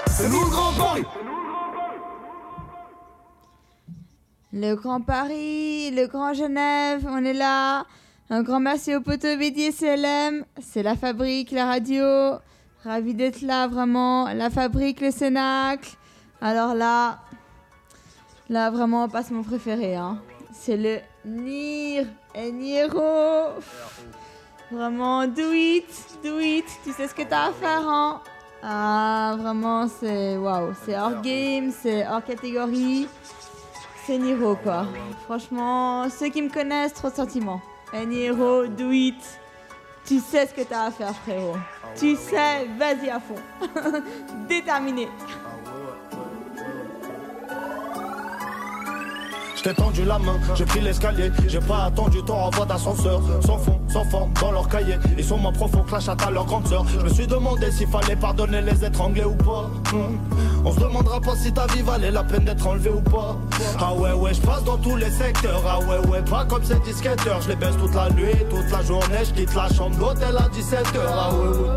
C'est nous le grand Paris Le Grand Paris, le Grand Genève, on est là. Un grand merci au poteau BD et CLM. C'est la fabrique, la radio. Ravi d'être là, vraiment. La fabrique, le Cénacle. Alors là, là, vraiment, on passe mon préféré. hein. C'est le Nir et Niro. Vraiment, do it, do it. Tu sais ce que t'as à faire, hein. Ah, vraiment, c'est waouh. C'est hors game, c'est hors catégorie. Niro quoi. Franchement, ceux qui me connaissent, trop de sentiments. Niro, do it. Tu sais ce que t'as à faire, frérot. Tu sais, vas-y à fond. Déterminé. Je t'ai tendu la main, j'ai pris l'escalier, j'ai pas attendu ton renvoi d'ascenseur. Sans fond, sans forme, dans leur cahier, ils sont que la chatte à leur grande sœur. Je me suis demandé s'il fallait pardonner les étranglés ou pas. Hmm. On se demandera pas si ta vie valait la peine d'être enlevée ou pas. Ah ouais, ouais, je passe dans tous les secteurs. Ah ouais, ouais, pas comme ces disquetteurs. Je les baisse toute la nuit, toute la journée, je quitte la chambre d'hôtel à 17h. Ah ouais, ouais.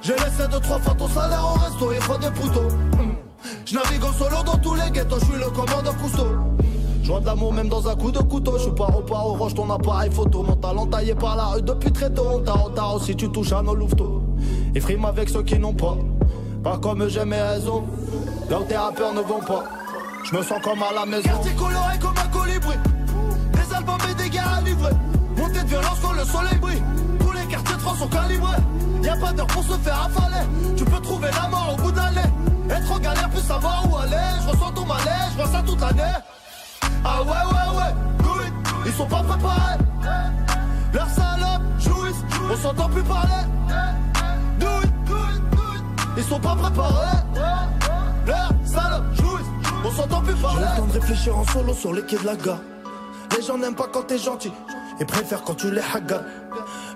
J'ai laissé deux, trois fois ton salaire au resto, il faut des poteaux. Hmm. Je navigue en solo dans tous les ghettos, je suis le commandant Cousteau. Joie d'amour même dans un coup de couteau. Je suis pas au roche ton appareil photo. Mon talent taillé par la rue depuis très tôt. On t'a si tu touches à nos louveteaux Et frime avec ceux qui n'ont pas. Pas comme j'ai mes raisons Là où ne vont pas. Je me sens comme à la maison. Quartier coloré comme un colibri. Des albums et des gars à livrer. Montée de violence quand le soleil brille. Tous les quartiers de France sont calibrés. Y'a pas d'heure pour se faire affaler Tu peux trouver la mort au bout d'un lait Être en galère plus savoir où aller. Je ressens ton malaise, je vois ça toute l'année ah ouais ouais ouais, it. Ils sont pas préparés. Leurs salopes jouissent, on s'entend plus parler. Do it, do it, do it. Ils sont pas préparés. Leurs salopes jouissent, on s'entend plus parler. J'ai le temps de réfléchir en solo sur les quais de la gare. Les gens n'aiment pas quand t'es gentil. Et préfèrent quand tu les hagas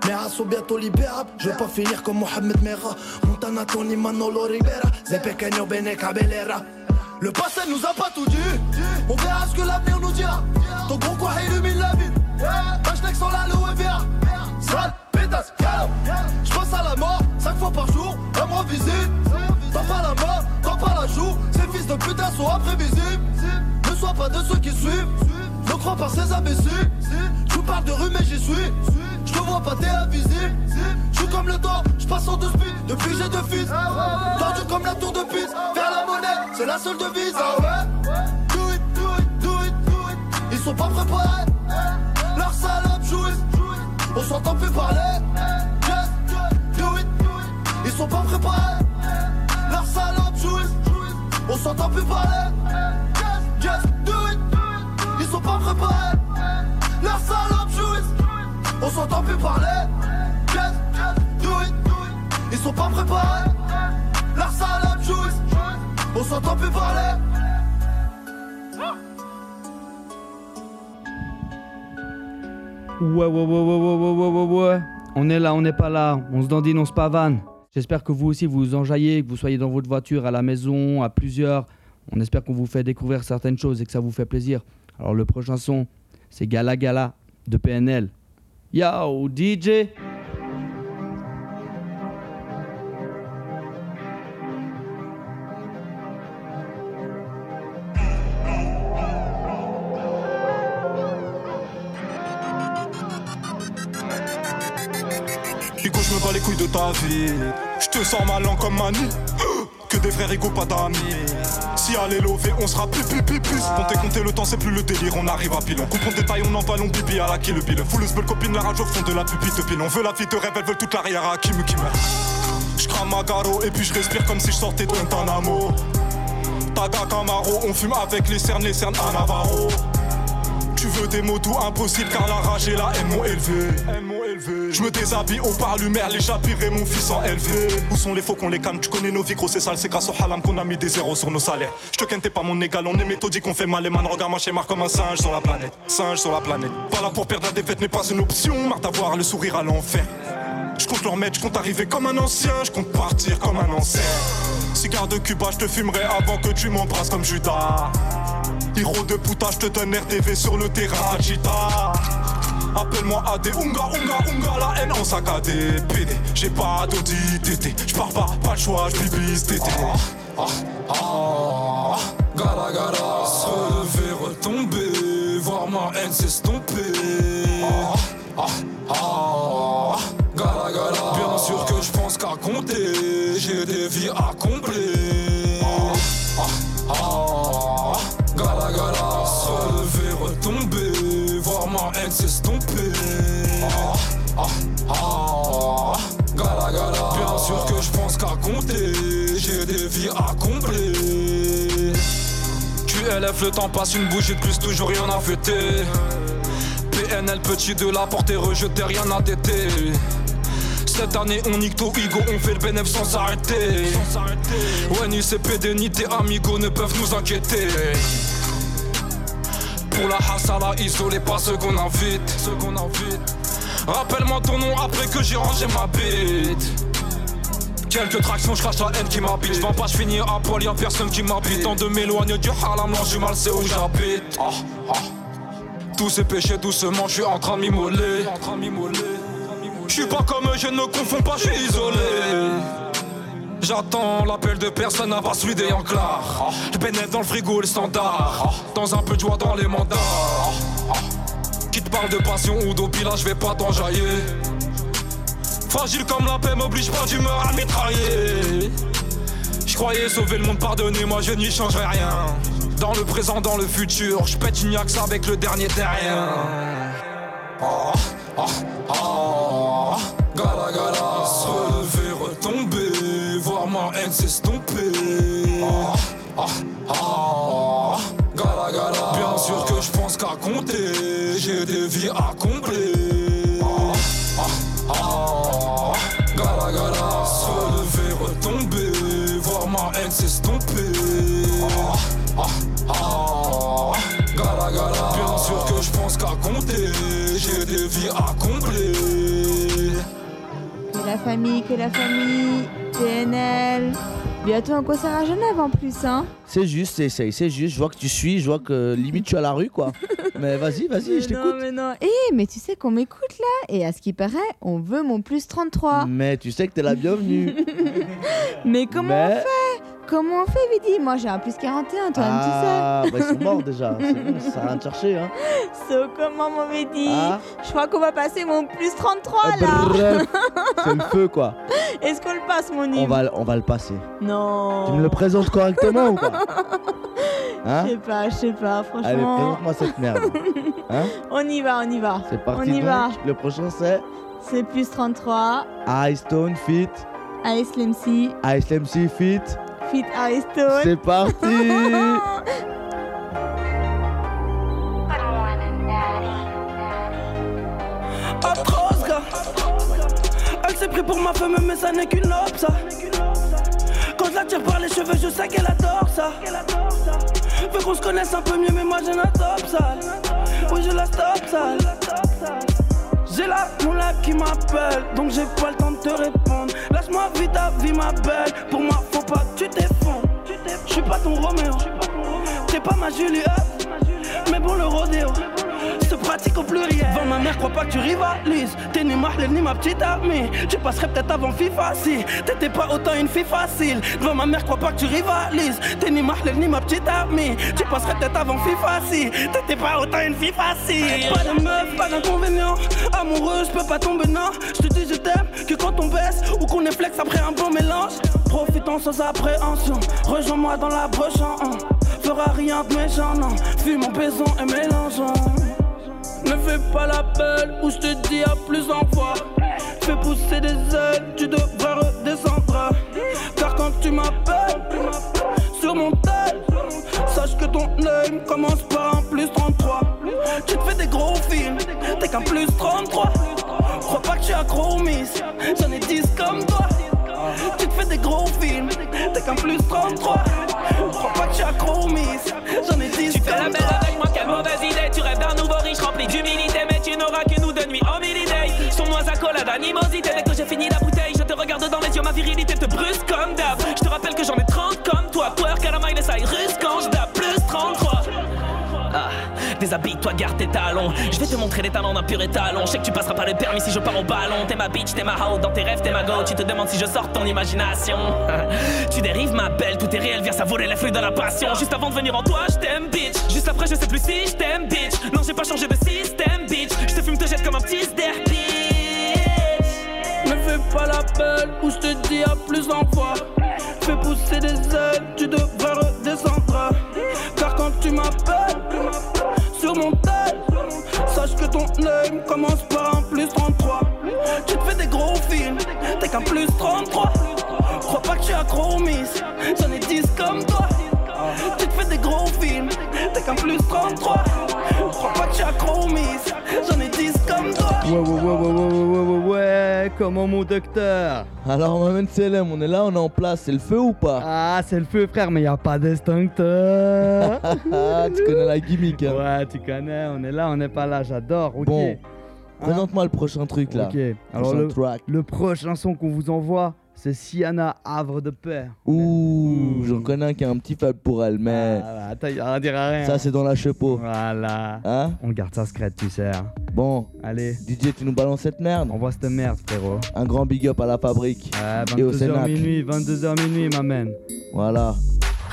mes races sont bientôt libérables. Je vais pas finir comme Mohamed Merah. Montana, Tony, Manolo Rivera. Zé Pequeño, Bene Cabellera le passé nous a pas tout dit. On verra ce que l'avenir nous dira. Ton gros quoi illumine la ville Hashtag sans la et Sale, pétasse, galop J'passe à la mort, cinq fois par jour Elle me visite T'as pas la mort, t'as pas la joue. Ces fils de putain sont imprévisibles Ne sois pas de ceux qui suivent. Ne crois pas ces imbéciles. Tu parles de rue mais j'y suis. Je te vois pas t'es invisible Je suis comme le temps, je passe en deux speed Depuis j'ai deux fils Tendu comme la tour de Pise Faire la monnaie, c'est la seule devise Ah ouais Do it, do it, do it, do it Ils sont pas préparés. Leur salope jouisse. On s'entend plus parler. Just do it. Ils sont pas préparés. Leur salope jouisse. On s'entend plus parler. Just do it. Ils sont pas préparés. Leur salope. On s'entend plus parler Just, do it Ils sont pas préparés La salade juice On s'entend plus parler Ouais, ouais, ouais, ouais, ouais, ouais, ouais, On est là, on n'est pas là. On se dandine, on se pavane. J'espère que vous aussi vous enjaillez, que vous soyez dans votre voiture, à la maison, à plusieurs. On espère qu'on vous fait découvrir certaines choses et que ça vous fait plaisir. Alors le prochain son, c'est Gala Gala de PNL. Yo, DJ Hugo, je me bats les couilles de ta vie. Je te sens malin comme Manu. Que des frères égaux, pas d'amis. Si est levée, on sera plus, plus, plus, plus. Comptez, comptez le temps, c'est plus le délire. On arrive à pile. On coupe en détail, on envale, on pipi à la kill pile. Full belle copine, la rage au fond de la pupille de pile. On veut la vie de rêve, elle veut toute l'arrière à Kim Kim. Je crame ma garo et puis je respire comme si je sortais de Guantanamo. Taga Camaro, on fume avec les cernes, les cernes à Navarro. Veux des mots tout impossible car la rage et la haine m'ont élevé. Je me déshabille au parlumaire, les chapirais mon fils en élevé. Où sont les faux qu'on les calme? Tu connais nos vies, gros, c'est sale, c'est grâce au halam qu'on a mis des zéros sur nos salaires. Je te t'es pas mon égal, on est méthodique, on fait mal les man. Regarde ma schéma comme un singe sur la planète. Singe sur la planète. Pas là pour perdre la défaite n'est pas une option. Marre d'avoir le sourire à l'enfer. Je compte leur mettre, je compte arriver comme un ancien, je compte partir comme un ancien. Cigare de Cuba, je te fumerai avant que tu m'embrasses comme Judas. Hiro de puta, je te donne RDV sur le terrain Agita. Appelle-moi AD, Unga, Unga, Unga, la haine en saccadé. PD, j'ai pas d'audit, tété. J'pars pas, pas le choix, j'bibise, tété. Ah, ah, gala gala, se relever, retomber, voir ma haine s'estomper. Ah, ah, ah, j'ai des vies à combler. QLF, le temps passe, une bougie de plus, toujours rien à fêter. PNL, petit de la portée rejeté, rien à téter. Cette année, on nique tout Igo, on fait le bénéf sans s'arrêter. Ouais, ni CPD, ni tes amigos ne peuvent nous inquiéter. Pour la hasala, isolé, pas ceux qu'on invite. Qu'on invite. Rappelle-moi ton nom après que j'ai rangé ma bite. Quelques tractions, je crache la haine qui m'habite. J'vends pas, j'finis à poil, y'a personne qui m'habite. Temps de m'éloigner du haram, non, du mal, c'est où j'habite. Ah, ah. Tous ces péchés doucement, je suis en train de m'immoler. Je suis pas comme eux, je ne confonds pas, je suis isolé. J'attends l'appel de personne à part celui des enclars. Dans le frigo, le standard. Dans un peu de joie dans les mandats. Qui te parle de passion ou d'opila, je vais pas t'enjailler. Fragile comme la paix, m'oblige pas d'humeur à mitrailler. Je croyais sauver le monde, pardonnez-moi, je n'y changerai rien. Dans le présent, dans le futur, je pète une axe avec le dernier terrien. Ah, ah, ah, gala gala, se relever, retomber, voir ma haine s'estomper. Ah, ah, ah, gala gala, bien sûr que je pense qu'à compter, j'ai des vies à combler. Compter, j'ai des vies à combler. Que la famille, que la famille, PNL. Bientôt un concert à Genève en plus, hein. C'est juste, c'est c'est juste. Je vois que tu suis, je vois que limite tu es à la rue, quoi. Mais vas-y, vas-y, je Mais non, t'écoute. mais non. Eh, mais tu sais qu'on m'écoute là, et à ce qui paraît, on veut mon plus 33. Mais tu sais que t'es la bienvenue. Mais comment Mais- on fait? Comment on fait, Vidi Moi j'ai un plus 41, toi ah, tu bah ils sont morts déjà. Bon, ça sert à rien de chercher, hein. sais. So, comment, mon Vidi Ah. Je crois qu'on va passer mon plus 33 là. Bref, c'est le feu, quoi. Est-ce qu'on le passe, mon On va, on va le passer. Non. Tu me le présentes correctement ou pas Hein Je sais pas, je sais pas, Allez, franchement. présente-moi cette merde. Hein on y va, on y va. C'est parti On y donc. va. Le prochain c'est C'est plus 33. High Stone Fit. Ice MC. Ice MC Fit. Fit Aristote. C'est parti. Elle s'est pris pour ma femme, mais ça n'est qu'une lobe, ça. Quand je la tire par les cheveux, je sais qu'elle adore ça. Veut qu'on se connaisse un peu mieux, mais moi j'ai la top sale. Oui, j'ai la top sale. J'ai la moula qui m'appelle, donc j'ai pas le temps de te répondre. Laisse-moi vite ta vie, ma belle. Pour moi, faut pas que tu t'effondes. Je suis pas ton Roméo, t'es pas ma Juliette. Mais bon, le rodéo se pratique au pluriel. Devant ma mère, crois pas que tu rivalises. T'es ni Mahlel ni ma petite amie. Tu passerais peut-être avant FIFA si t'étais pas autant une fille facile. Devant ma mère, crois pas que tu rivalises. T'es ni Mahlel ni ma petite amie. Tu passerais peut-être avant FIFA si t'étais pas autant une fille facile. Pas de meuf, pas d'inconvénient. Amoureux, je peux pas tomber, non. Je te dis je t'aime que quand on baisse ou qu'on est flex après un bon mélange. Profitons sans appréhension. Rejoins-moi dans la broche en un. Fera rien de méchant, non. Fume mon baison et mélangeons. Ne fais pas la belle ou je te dis à plus en fois. Fais pousser des ailes, tu devrais redescendre. Car quand tu m'appelles sur mon tel, sache que ton œil commence par un plus 33. Tu te fais des gros films, t'es qu'un plus 33. Crois pas que je suis accro j'en ai 10 comme toi. Tu te fais des gros films, t'es qu'un plus 33. Crois pas que je suis accro aux miss, j'en ai 10 Tu fais la belle avec moi, quelle mauvaise idée. Tu rêves d'un nouveau riche rempli d'humilité, mais tu n'auras que nous de nuit en day Sournoise accolade, animosité. Dès que j'ai fini la bouteille, je te regarde dans les yeux, ma virilité te brusque comme d'hab. Je te rappelle que j'en ai 30 comme toi. Twerk à la Miley Cyrus quand je déshabille-toi, garde tes talons. Je vais te montrer les talents d'un pur étalon. Je sais que tu passeras pas le permis si je pars au ballon. T'es ma bitch, t'es ma hoe, dans tes rêves, t'es ma go. Tu te demandes si je sors ton imagination. tu dérives, ma belle, tout est réel, viens ça voler les flux de la passion. Juste avant de venir en toi, je t'aime, bitch. Juste après, je sais plus si je t'aime, bitch. Non, j'ai pas changé de système, bitch. Je te fume, te jette comme un petit ster, Ne fais pas la belle ou je te dis à plus en fois. Fais pousser des ailes, tu devrais redescendre. Car quand tu m'appelles sache que ton œil commence par un plus 33. Tu te fais des gros films, t'es qu'un plus 33. Crois pas que je suis accro miss, j'en ai 10 comme toi. Tu te fais des gros films, t'es qu'un plus 33. Crois pas que accro j'en ai 10 comme toi. Ouais, ouais, ouais, ouais, ouais, ouais, ouais, ouais, comment mon docteur Alors, on Mohamed Selem, on est là, on est en place, c'est le feu ou pas? Ah, c'est le feu, frère, mais y a pas d'extincteur. Ah, tu connais la gimmick, hein. Ouais, tu connais, on est là, on n'est pas là, j'adore, ok. Bon. Hein? Présente-moi le prochain truc là. Ok, alors le, prochain son qu'on vous envoie, c'est Siana Havre de Paix. Ouh, j'en connais un qui a un petit faible pour elle, mais. Ah, attends, on dira rien. Ça, c'est dans la chepeau. Voilà. Hein On garde ça secret, tu sais. Bon, Allez, DJ, tu nous balances cette merde envoie cette merde, frérot. Un grand big up à la fabrique. Ouais, Et au 22h Sénat. minuit, 22h minuit, m'amène. Voilà.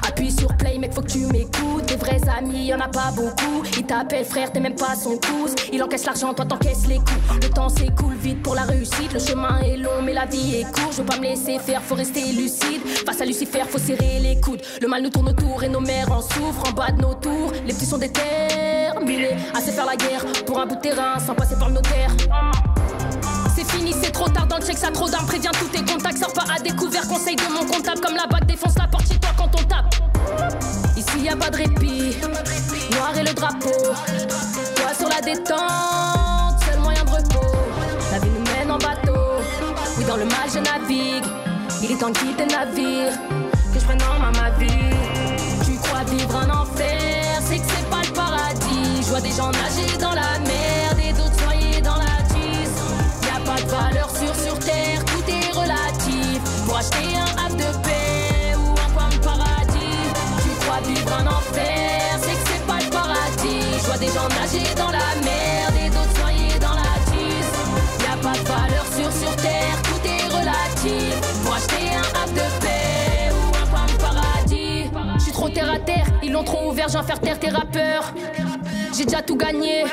Appuie sur play, mec, faut que tu m'écoutes. Des vrais amis, y en a pas beaucoup. Il t'appelle frère, t'es même pas son cousin. Il encaisse l'argent, toi t'encaisses les coups. Le temps s'écoule vite pour la réussite. Le chemin est long, mais la vie est courte. Je veux pas me laisser faire, faut rester lucide. Face à Lucifer, faut serrer les coudes. Le mal nous tourne autour et nos mères en souffrent. En bas de nos tours, les petits sont déterminés. Assez faire la guerre pour un bout de terrain sans passer par le notaire. C'est fini, c'est trop tard dans le check, ça trop d'armes. Préviens tous tes contacts, sors pas à découvert. Conseil de mon comptable, comme la bague défonce la porte chez toi quand on tape. Ici y a pas de répit, noir et le drapeau. Toi sur la détente, seul moyen de repos. La vie nous mène en bateau, oui dans le mal je navigue. Il est temps de quitter le navire, que je prenne en main ma vie. Tu crois vivre un enfer, c'est que c'est pas le paradis. Je vois des gens nager dans la merde acheter un hap de paix ou un coin paradis, tu crois vivre un enfer, c'est que c'est pas le paradis. Je vois des gens nager dans la merde et d'autres noyés dans la tisse. Y a pas de valeur sûre sur terre, tout est relatif. Pour acheter un hap de paix ou un coin de paradis, je suis trop terre à terre, ils l'ont trop ouvert, j'en faire taire tes rappeurs. J'ai déjà tout gagné.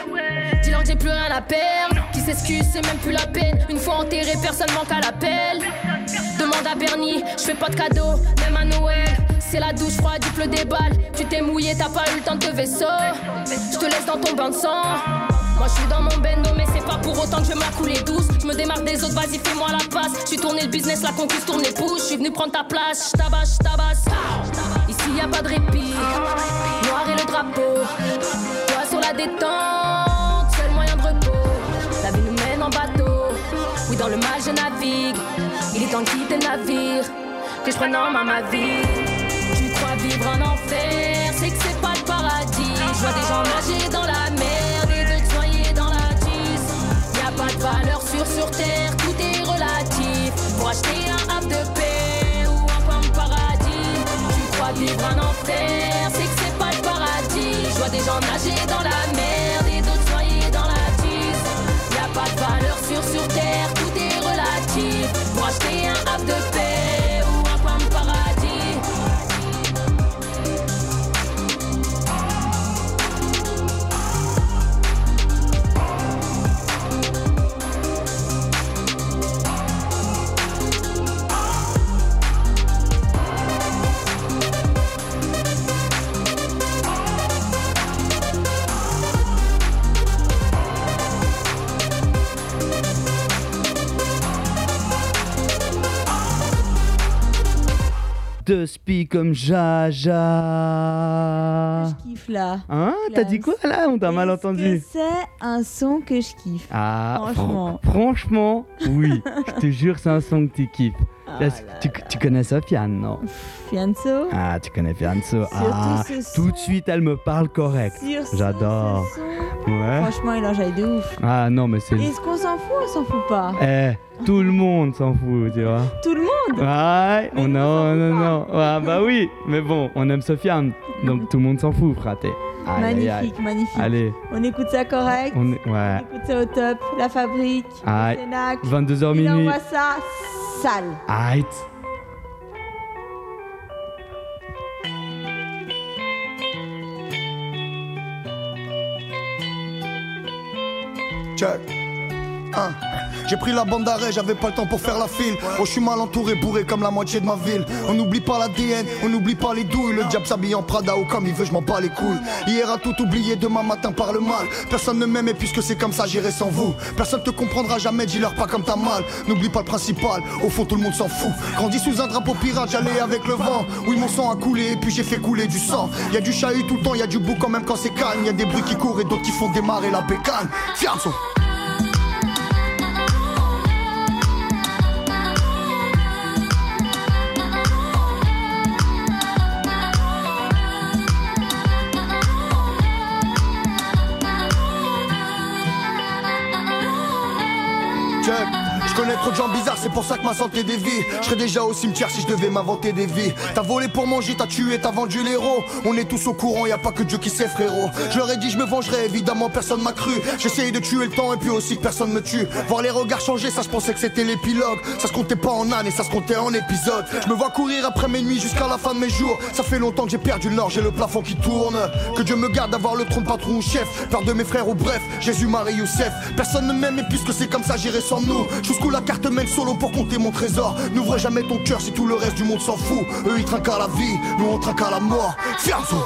Dis-leur que j'ai plus rien à perdre. Qui s'excuse, c'est même plus la peine. Une fois enterré, personne manque à l'appel. Demande à Bernie, je fais pas de cadeaux, même à Noël. c'est la douche froide, il pleut des balles. Tu t'es mouillé, t'as pas eu le temps de te vaisseau. Je te laisse dans ton bain de sang. Moi je suis dans mon bendo, mais c'est pas pour autant que je me couler douce. Je me démarre des autres, vas-y fais-moi la passe. Je suis tourné le business, la conquise tourne les pouces. Je suis venu prendre ta place, je tabasse. Ici y a pas de répit. Noir et le drapeau. Toi sur la détente, seul moyen de repos. La vie nous mène en bateau. Oui, dans le mal je navigue. Le navire. Que je prenne en main ma vie. Tu crois vivre en enfer, c'est que c'est pas le paradis. Je vois des gens nager dans la merde et d'autres noyer dans la tisse. Y a pas de valeur sûre sur terre, tout est relatif. Pour acheter un havre de paix ou un pain de paradis. Tu crois vivre en enfer, c'est que c'est pas le paradis. Je vois des gens nager dans la merde acheter De spi comme Jaja. kiffe là. Hein T'as dit quoi là? On t'a mal entendu. C'est un son que je kiffe? Ah, Franchement. fran- franchement, oui. je te jure, c'est un son que tu kiffes. Ah tu, tu connais Sofiane, non? Fianso. Ah, tu connais Fianso. Ah, tout de suite, elle me parle correct. J'adore. Ouais. Franchement, il enjaille de ouf. Ah non, mais c'est. Est-ce qu'on s'en fout ou on s'en fout pas? Eh, tout le monde s'en fout, tu vois. Tout le monde? Ouais, on non, non, non. Ah, bah oui, mais bon, on aime Sofiane, donc tout le monde s'en fout, fraté. Magnifique, magnifique. Allez, On écoute ça correct? on est. Ouais. On écoute ça au top. La fabrique. Aïe. le Sénac. 22h Il minuit. envoie ça sale. Aïe. Check. Hein. J'ai pris la bande d'arrêt, j'avais pas le temps pour faire la file. Oh, je suis mal entouré, bourré comme la moitié de ma ville. On n'oublie pas l'ADN, on n'oublie pas les douilles. Le diable s'habille en Prada ou comme il veut, je m'en bats les couilles. Hier a tout oublié, demain matin par le mal. Personne ne m'aime et puisque c'est comme ça, j'irai sans vous. Personne te comprendra jamais, dis-leur pas comme t'as mal. N'oublie pas le principal, au fond tout le monde s'en fout. Grandi sous un drapeau pirate, j'allais avec le vent. Oui, mon sang a coulé et puis j'ai fait couler du sang. Y a du chahut tout le temps, y a du bout quand même quand c'est calme. Y a des bruits qui courent et d'autres qui font démarrer la bécane. Fianso. Pour ça que ma santé dévie. Je serais déjà au cimetière si je devais m'inventer des vies. T'as volé pour manger, t'as tué, t'as vendu l'héros. On est tous au courant, y a pas que Dieu qui sait, frérot. Je leur ai dit, je me vengerai, évidemment, personne m'a cru. J'essayais de tuer le temps et puis aussi que personne me tue. Voir les regards changer, ça je pensais que c'était l'épilogue. Ça se comptait pas en années, ça se comptait en épisodes. Je me vois courir après mes nuits jusqu'à la fin de mes jours. Ça fait longtemps que j'ai perdu le nord, j'ai le plafond qui tourne. Que Dieu me garde d'avoir le trône patron ou chef. Peur de mes frères ou bref, Jésus, Marie, Youssef. Personne ne m'aime et puisque c'est comme ça, j'irai sans nous. Jusqu'où la carte mène solo pour compter mon trésor. N'ouvre jamais ton cœur si tout le reste du monde s'en fout. Eux ils trinquent à la vie, nous on trinque à la mort. Fianso.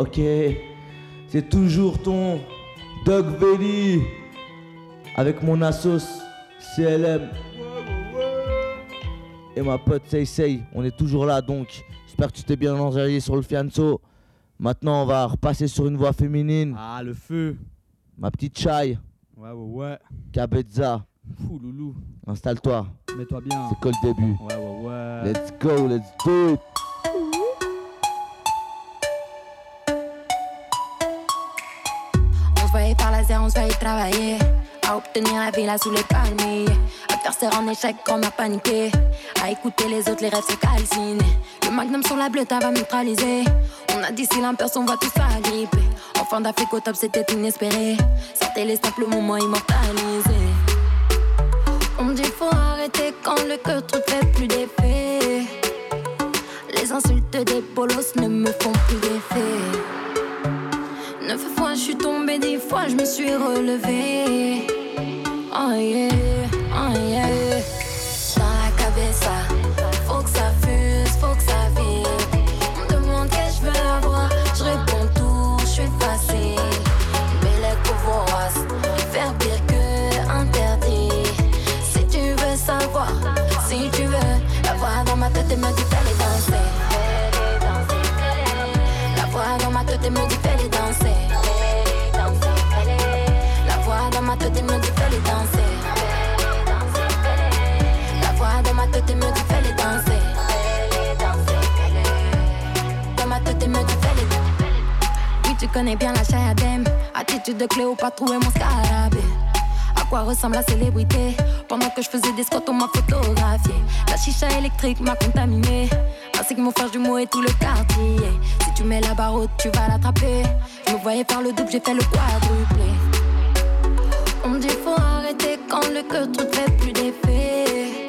Ok, c'est toujours ton Doug Belly avec mon assos CLM et ma pote Say. On est toujours là donc. J'espère que tu t'es bien enjaillé sur le fianso. Maintenant, on va repasser sur une voix féminine. Ah, le feu. Ma petite Chai, Ouais, ouais, ouais. Cabezza. Fou, loulou. Installe-toi. Mets-toi bien. C'est que le début? Ouais, ouais, ouais. Let's go, let's do it. On se travailler. À obtenir la villa sous les palmiers. À faire serre en échec quand on a paniqué. À écouter les autres, les rêves se calcinent. Le magnum sur la bleue, va neutraliser. On On a dit si l'imperson va tout s'agripper. Enfant d'Afrique au top, c'était inespéré. Sortez les simples moments immortalisés. On me dit faut arrêter quand le cœur trop fait plus d'effet. Les insultes des bolos ne me font plus d'effet. Neuf fois je suis tombée, dix fois je me suis relevée. Oh yeah, oh yeah. Connais bien la Chayadem. Attitude de Cléopâtre, trouver mon scarabée. À quoi ressemble la célébrité? Pendant que je faisais des squats, on m'a photographié. La chicha électrique m'a contaminé. Ainsi que mon frère jumeau et tout le quartier. Si tu mets la barre haute, tu vas l'attraper. Je me voyais faire le double, j'ai fait le quadruplé. On dit faut arrêter quand le cœur trop fait plus d'effet.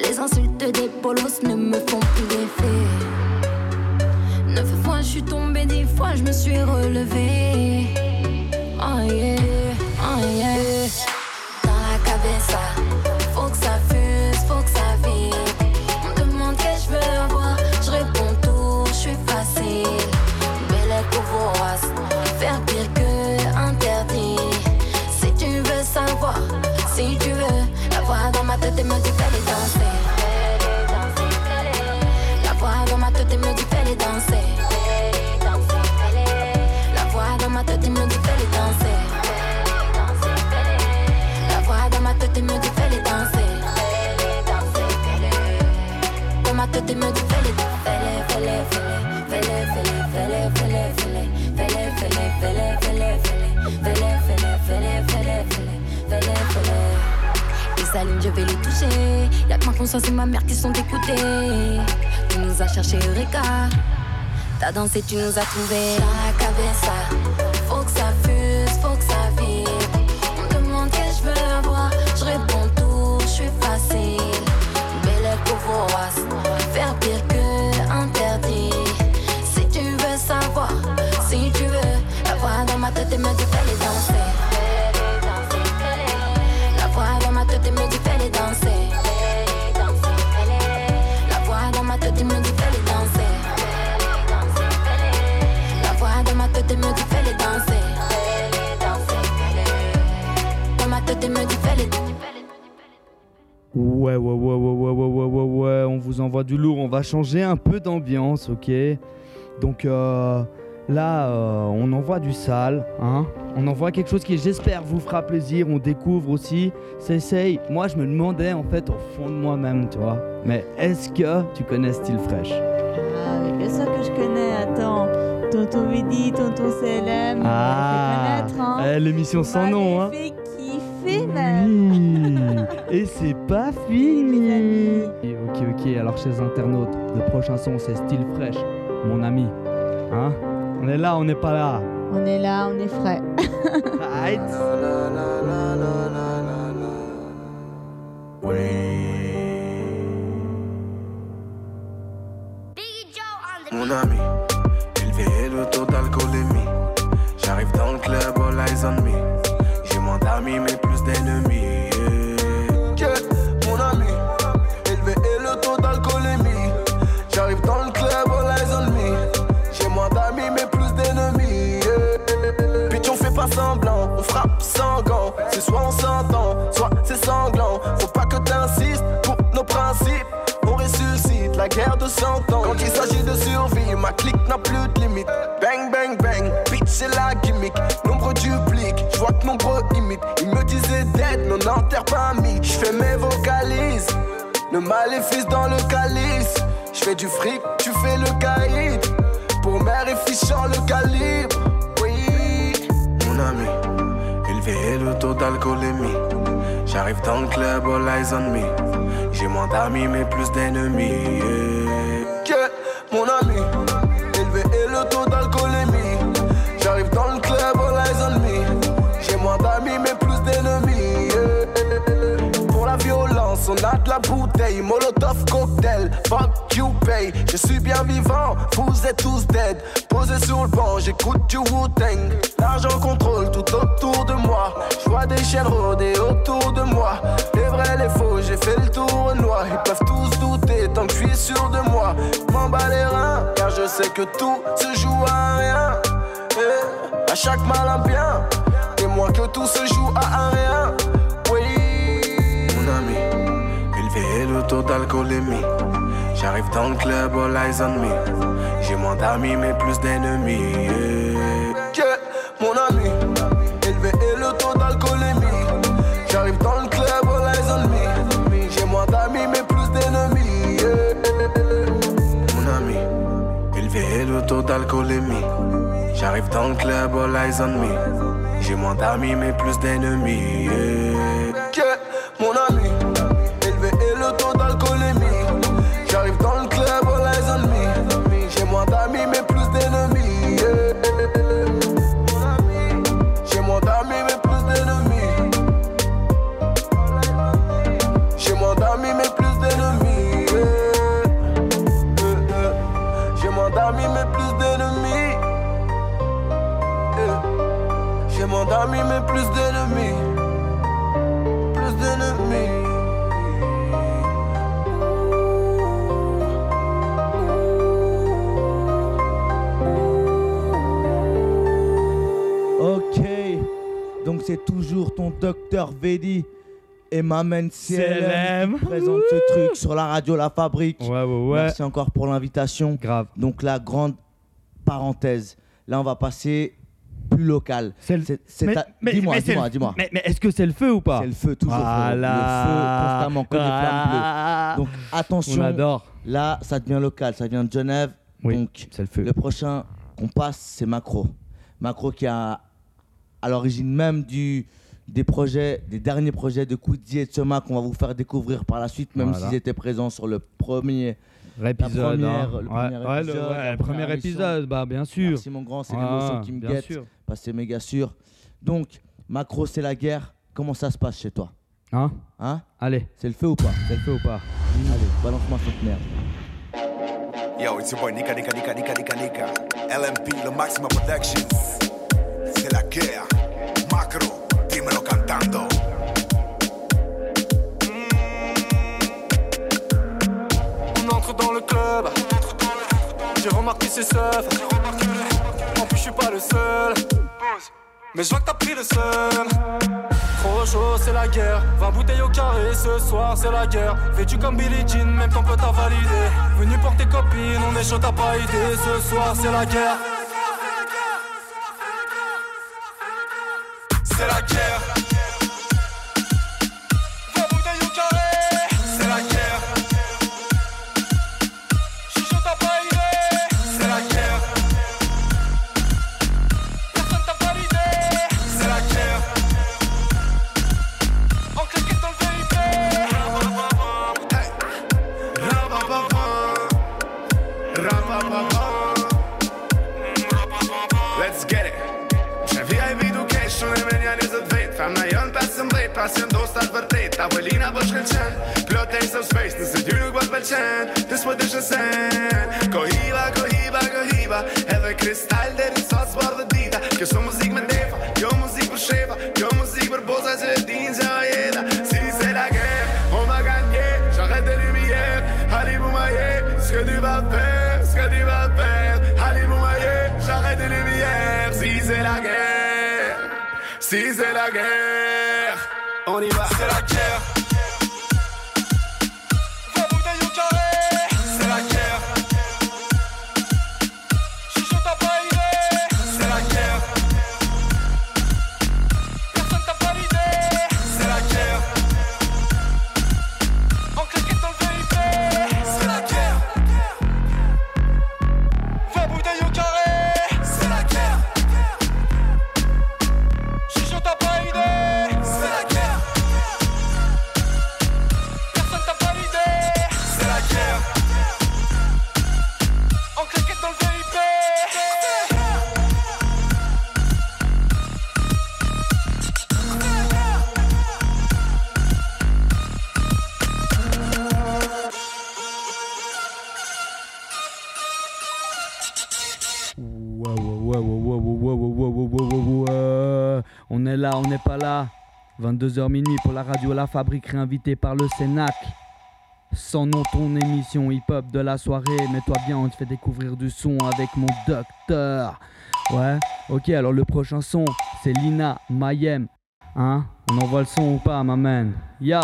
Les insultes des bolos ne me font plus d'effet. Je suis tombée, dix fois je me suis relevée. Oh yeah, oh yeah. Dans la cabeza, faut que ça fuse, faut que ça vibre. On me demande qu'est-ce que je veux avoir, je réponds tout, je suis facile. Belle vorace, faire pire que interdit. Si tu veux savoir, si tu veux, la voix dans ma tête et me ma tête et me dit fais-les danser. La voix dans ma tête et me dit fais-les danser. Dans ma tête et me dit fais-les fais-les, fais-les, fais-les, fais-les, fais-les, fais-les, fais-les, fais-les, fais-les, fais-les, fais-les, fais-les, fais-les, fais-les, fais-les. Les je vais les toucher. Y'a que ma conscience et ma mère qui sont écoutées. Tu nous as cherché Eureka. T'as dansé, tu nous as trouvé dans la cabeza. Faut que ça faire pire que interdit. Si tu veux savoir, si tu veux, la voix dans ma tête et me dit fais-les danser. La voix dans ma tête et me dit fais-les danser. La voix dans ma tête et me dit fais-les danser. La voix dans ma tête et me dit fais-les danser. Dans ma tête et me dit fais-les danser. Ouais, ouais, ouais, ouais on vous envoie du lourd, on va changer un peu d'ambiance, ok? Donc euh, là, euh, on envoie du sale, hein? On envoie quelque chose qui, j'espère, vous fera plaisir, on découvre aussi, s'essaye. Moi, je me demandais, en fait, au fond de moi-même, tu vois, mais est-ce que tu connais Style Fresh? Ah, mais bien sûr que je connais, attends. Tonton Vidi, tonton CLM, Ah, hein. eh, l'émission sans nom, hein même. Et c'est pas fini Et Ok, ok, alors chers internautes, le prochain son c'est Style Fresh, mon ami. Hein? On est là, on n'est pas là. On est là, on est frais. Right. Mon ami, élevé le taux d'alcoolémie. J'arrive dans le club, all eyes on me. J'ai moins d'amis, mais plus soit on s'entend, soit c'est sanglant. Faut pas que t'insistes pour nos principes. On ressuscite la guerre de 100 ans. Quand il s'agit de survie, ma clique n'a plus de limite. Bang, bang, bang, bitch, c'est la gimmick. Nombre duplique, je vois que nombreux imitent. Ils me disaient d'être, non, n'enterre pas mythe. Je fais mes vocalises, le maléfice dans le calice. Je fais du fric, tu fais le caïd. Pour mère et fichant le calibre. Oui, Mon ami, et le taux d'alcoolémie. J'arrive dans le club, all eyes on me. J'ai moins d'amis, mais plus d'ennemis. yeah, mon ami, on a de la bouteille, molotov cocktail, fuck you pay. Je suis bien vivant, vous êtes tous dead. Posé sur le banc, j'écoute du Wu-Tang. L'argent contrôle tout autour de moi. Je vois des chiens rôder autour de moi. Les vrais, les faux, j'ai fait le tour noir. Ils peuvent tous douter tant que je suis sûr de moi. M'en bats les reins, car je sais que tout se joue à rien. Eh, à chaque mal un bien, témoin que tout se joue à un rien. Le taux d'alcoolémie. J'arrive dans le club, all eyes on me. J'ai moins d'amis, mais plus d'ennemis. yeah. Yeah, mon ami, élevé et le taux d'alcoolémie. J'arrive dans le club, all eyes on me. J'ai moins d'amis, mais plus d'ennemis. yeah. Mon ami, élevé le taux d'alcoolémie. J'arrive dans le club, all eyes on me. J'ai moins d'amis, mais plus d'ennemis. Ton docteur Vedi et Mamen CLM CLM. qui présente ce truc sur la radio La Fabrique. Ouais, ouais, ouais. Merci encore pour l'invitation. Grave. Donc la grande parenthèse. Là, on va passer plus local. C'est c'est Mais- ta- mais- Dis-moi, mais dis-moi. Mais, mais est-ce que c'est le feu ou pas C'est le feu, toujours. Voilà. Le feu, constamment, flammes bleues. Donc attention. On adore. Là, ça devient local, ça vient de Genève. Donc c'est le feu. Le prochain qu'on passe, c'est Macro. Macro qui a à l'origine même du des projets, des derniers projets de Koudzi et qu'on va vous faire découvrir par la suite, même Voilà. s'ils étaient présents sur le premier L'épisode. hein. le Ouais, premier ouais, le- épisode, ouais, le premier épisode, bah bien sûr. Merci mon grand, c'est Ah, l'émotion qui me bien guette. sûr. Parce que c'est méga sûr. Donc, Macro, c'est la guerre. Comment ça se passe chez toi? Hein? Hein? Allez. C'est le feu ou pas? C'est le feu ou pas? Allez, balance-moi cette merde. Yo, it's your boy Nika Nika Nika Nika Nika Nika. LMP, le Maxima Productions. C'est la guerre. Macro, cantando. On entre dans le club. J'ai remarqué ses seufs. En plus, je suis pas le seul. Mais je vois que t'as pris le seum. Trop chaud, c'est la guerre. 20 bouteilles au carré, ce soir c'est la guerre. Vêtu comme Billie Jean, même ton pote a validé. Venu pour tes copines, on est chaud, t'as pas idée. Ce soir c'est la guerre. C'est la guerre. pas jën dostat vërtet Tavolina po shkëllqen Plot e sëm space nëse ty nuk po t'pëlqen Ty s'po të shësen Kohiva, kohiva, kohiva Edhe kristal deri sa s'bar dhe dita. Kjo së muzik me defa, kjo muzik për shefa Kjo muzik për boza që e din që a jeta. Si se la gem, o ma kanë jet Shakhe të rimi jet, halibu ma jet S'ke dy va pep, s'ke dy va pep Halibu ma jet, shakhe të rimi jet Si se la gem Si c'est la guerre On y va 22h minuit pour la radio La Fabrique réinvité par le Sénac. Sans nom ton émission hip-hop de la soirée. Mets-toi bien, on te fait découvrir du son avec mon docteur. Ouais, ok, alors le prochain son, c'est Lina Mayem. Hein On envoie le son ou pas, ma man? Yo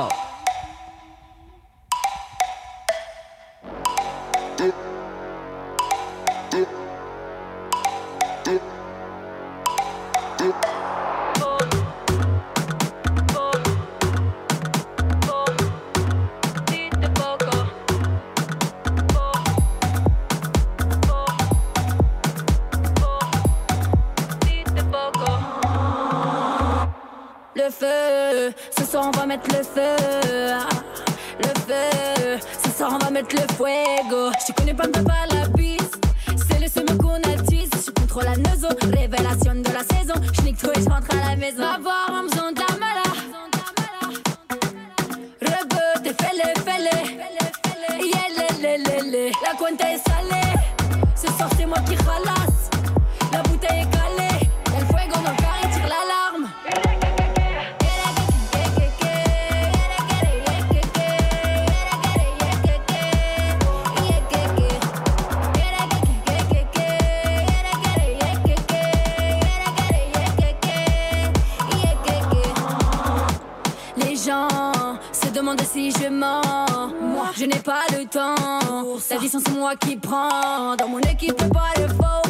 c'est moi qui prends. Dans mon équipe, pas de faux.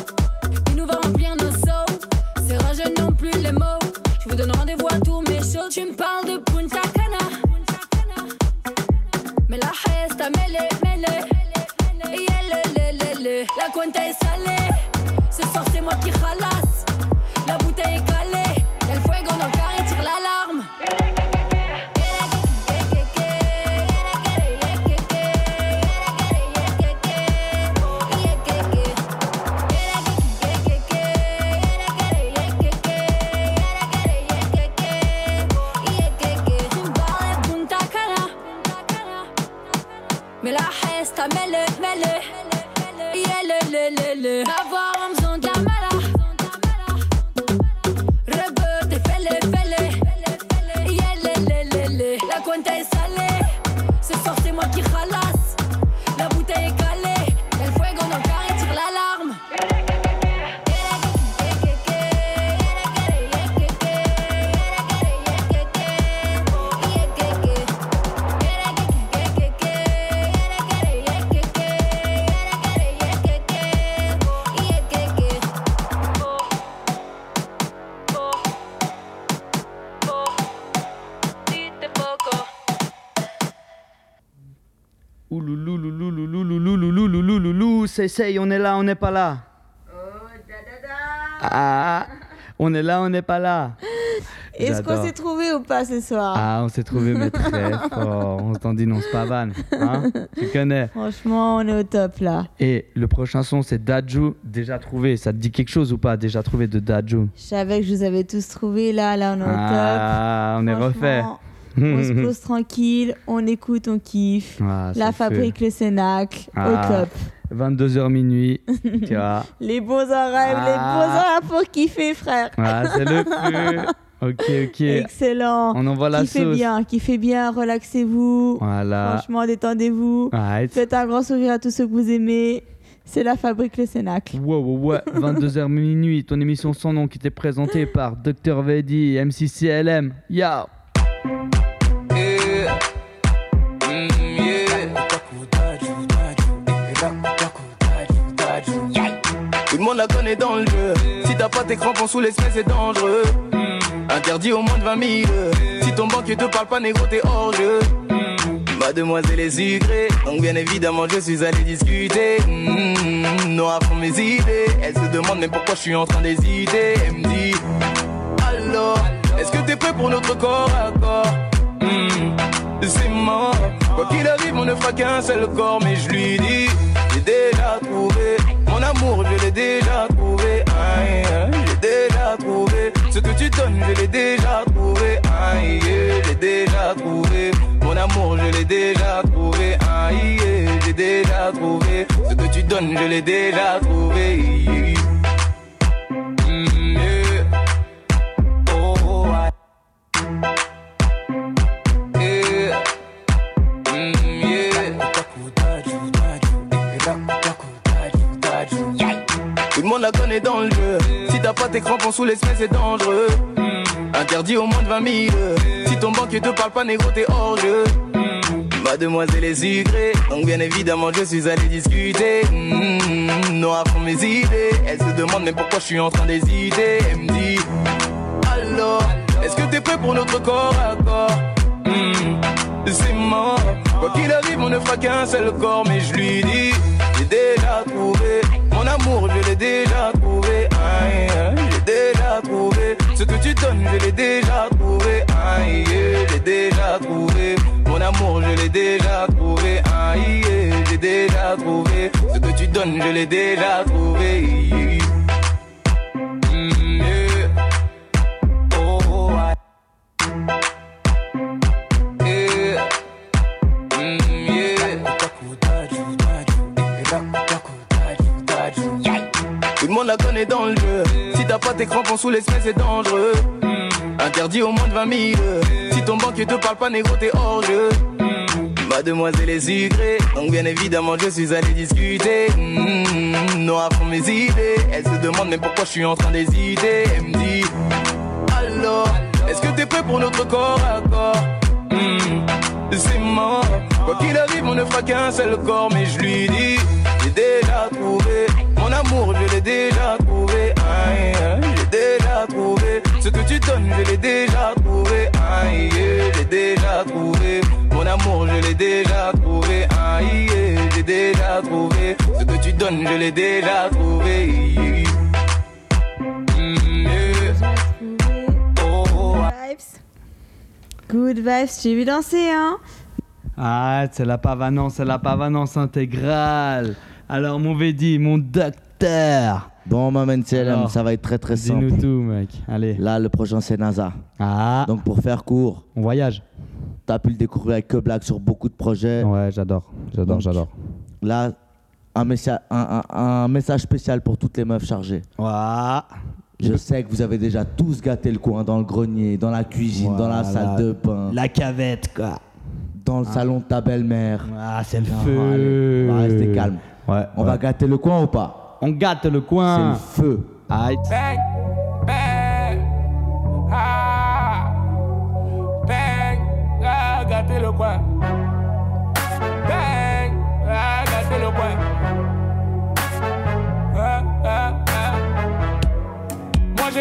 Et nous va remplir nos seaux. C'est rageux non plus les mots. Je vous donne rendez-vous à tous mes shows. Tu me parles de Punta Cana. Mais la resta mêlée, mêlée. La cuenta est salée. Ce soir, c'est moi qui ralasse. loulou, loulou, loulou, loulou, loulou, c'est, on est là, on n'est pas là. Oh, da, on est là, on n'est pas là. Est-ce qu'on s'est trouvé ou pas ce soir Ah, on s'est trouvé, mais très fort. On dit non, c'est pas tu connais. Franchement, on est au top là. Et le prochain son, c'est déjà trouvé. Ça te dit quelque chose ou pas Déjà trouvé de Je savais que je vous avais tous trouvé là. Là, on ah. On est refait. On se pose tranquille, on écoute, on kiffe. Ah, La fabrique, le Cénacle, Ah, au top. 22h minuit, tu vois. Les beaux oreilles, les Ah. beaux oreilles pour kiffer, frère. Ah, c'est le feu. Ok, ok. Excellent. On envoie la kiffez sauce. bien, kiffez bien, relaxez-vous. Voilà. Franchement, détendez-vous. Right. Faites un grand sourire à tous ceux que vous aimez. C'est la fabrique Le Cénacle. Wow, wow, ouais, 22h minuit, ton émission sans nom qui était présentée par Dr Vedi, MCCLM. Yo! La connaît dans le jeu. Si t'as pas tes crampons sous l'espèce, c'est dangereux. Interdit au moins de 20 000. Si ton banquier te parle pas, négro, t'es hors jeu. Mademoiselle est sucrée, donc bien évidemment je suis allé discuter. Mmh, noir font mes idées. Elle se demande mais pourquoi je suis en train d'hésiter? Elle me dit Alors, est-ce que t'es prêt pour notre corps à corps? Mmh, C'est mort. Quoi qu'il arrive, on ne fera qu'un seul corps, mais je lui dis déjà trouvé mon amour, je l'ai déjà trouvé. Aïe, aïe, j'ai déjà trouvé ce que tu donnes, je l'ai déjà trouvé. Aïe, aïe, j'ai déjà trouvé mon amour, je l'ai déjà trouvé. Aïe, j'ai déjà trouvé ce que tu donnes, je l'ai déjà trouvé. Monde la connaît dans le jeu. Si t'as pas tes crampons sous les c'est dangereux. Interdit au moins de 20 000. Si ton banquier te parle pas, négro, t'es hors jeu. Mademoiselle est sucrée, donc bien évidemment je suis allé discuter. Mmh, Noir font mes idées, elle se demande même pourquoi je suis en train d'hésiter. Elle me dit Alors, est-ce que t'es prêt pour notre corps à corps? Mmh, C'est mort, quoi qu'il arrive, on ne fera qu'un seul corps, mais je lui dis déjà trouvé mon amour, je l'ai déjà trouvé. Aïe, j'ai déjà trouvé ce que tu donnes, je l'ai déjà trouvé. Aïe, j'ai déjà trouvé mon amour, je l'ai déjà trouvé. Aïe, j'ai déjà trouvé ce que tu donnes, je l'ai déjà trouvé. Tout le monde la connaît dans le jeu. Si t'as pas tes crampons sous les c'est dangereux. Interdit au moins de 20 000. Si ton banquier te parle pas, négro, t'es hors jeu. Mademoiselle est sucrée, donc bien évidemment je suis allé discuter. Mmh, Noir font mes idées, elle se demande même pourquoi je suis en train d'hésiter? Elle me dit Alors, est-ce que t'es prêt pour notre corps à corps Mmh, C'est mort, quoi qu'il arrive, on ne fera qu'un seul corps, mais je lui dis J'ai déjà trouvé mon amour, je l'ai déjà trouvé. Aïe, j'ai déjà trouvé ce que tu donnes, je l'ai déjà trouvé. Aïe, j'ai déjà trouvé mon amour, je l'ai déjà trouvé. Aïe, j'ai déjà trouvé ce que tu donnes, je l'ai déjà trouvé. Mm, yeah. Oh, Vibes. Good vibes, j'ai vu danser, hein? Ah, c'est la pavanance, c'est la pavanance intégrale. Alors, mon Védi, mon docteur. Bon, Maman CLM, Alors, ça va être très très simple. Dis-nous tout, mec. Allez. Là, le prochain, c'est NASA. Ah. Donc, pour faire court, on voyage. T'as pu le découvrir avec Que Black sur beaucoup de projets. Ouais, j'adore. J'adore, Donc, j'adore. Là, un, un, un- un message spécial pour toutes les meufs chargées. Je sais que vous avez déjà tous gâté le coin dans le grenier, dans la cuisine, dans la Voilà. salle de bain. La cavette, quoi. Dans le Ah. salon de ta belle-mère. Ah, c'est le Non, feu. allez, on va rester calme. Ouais. On va gâter le coin ou pas? On gâte le coin. C'est le feu. Aïe. Bang, bang, ah, bang, ah, gâtez le coin.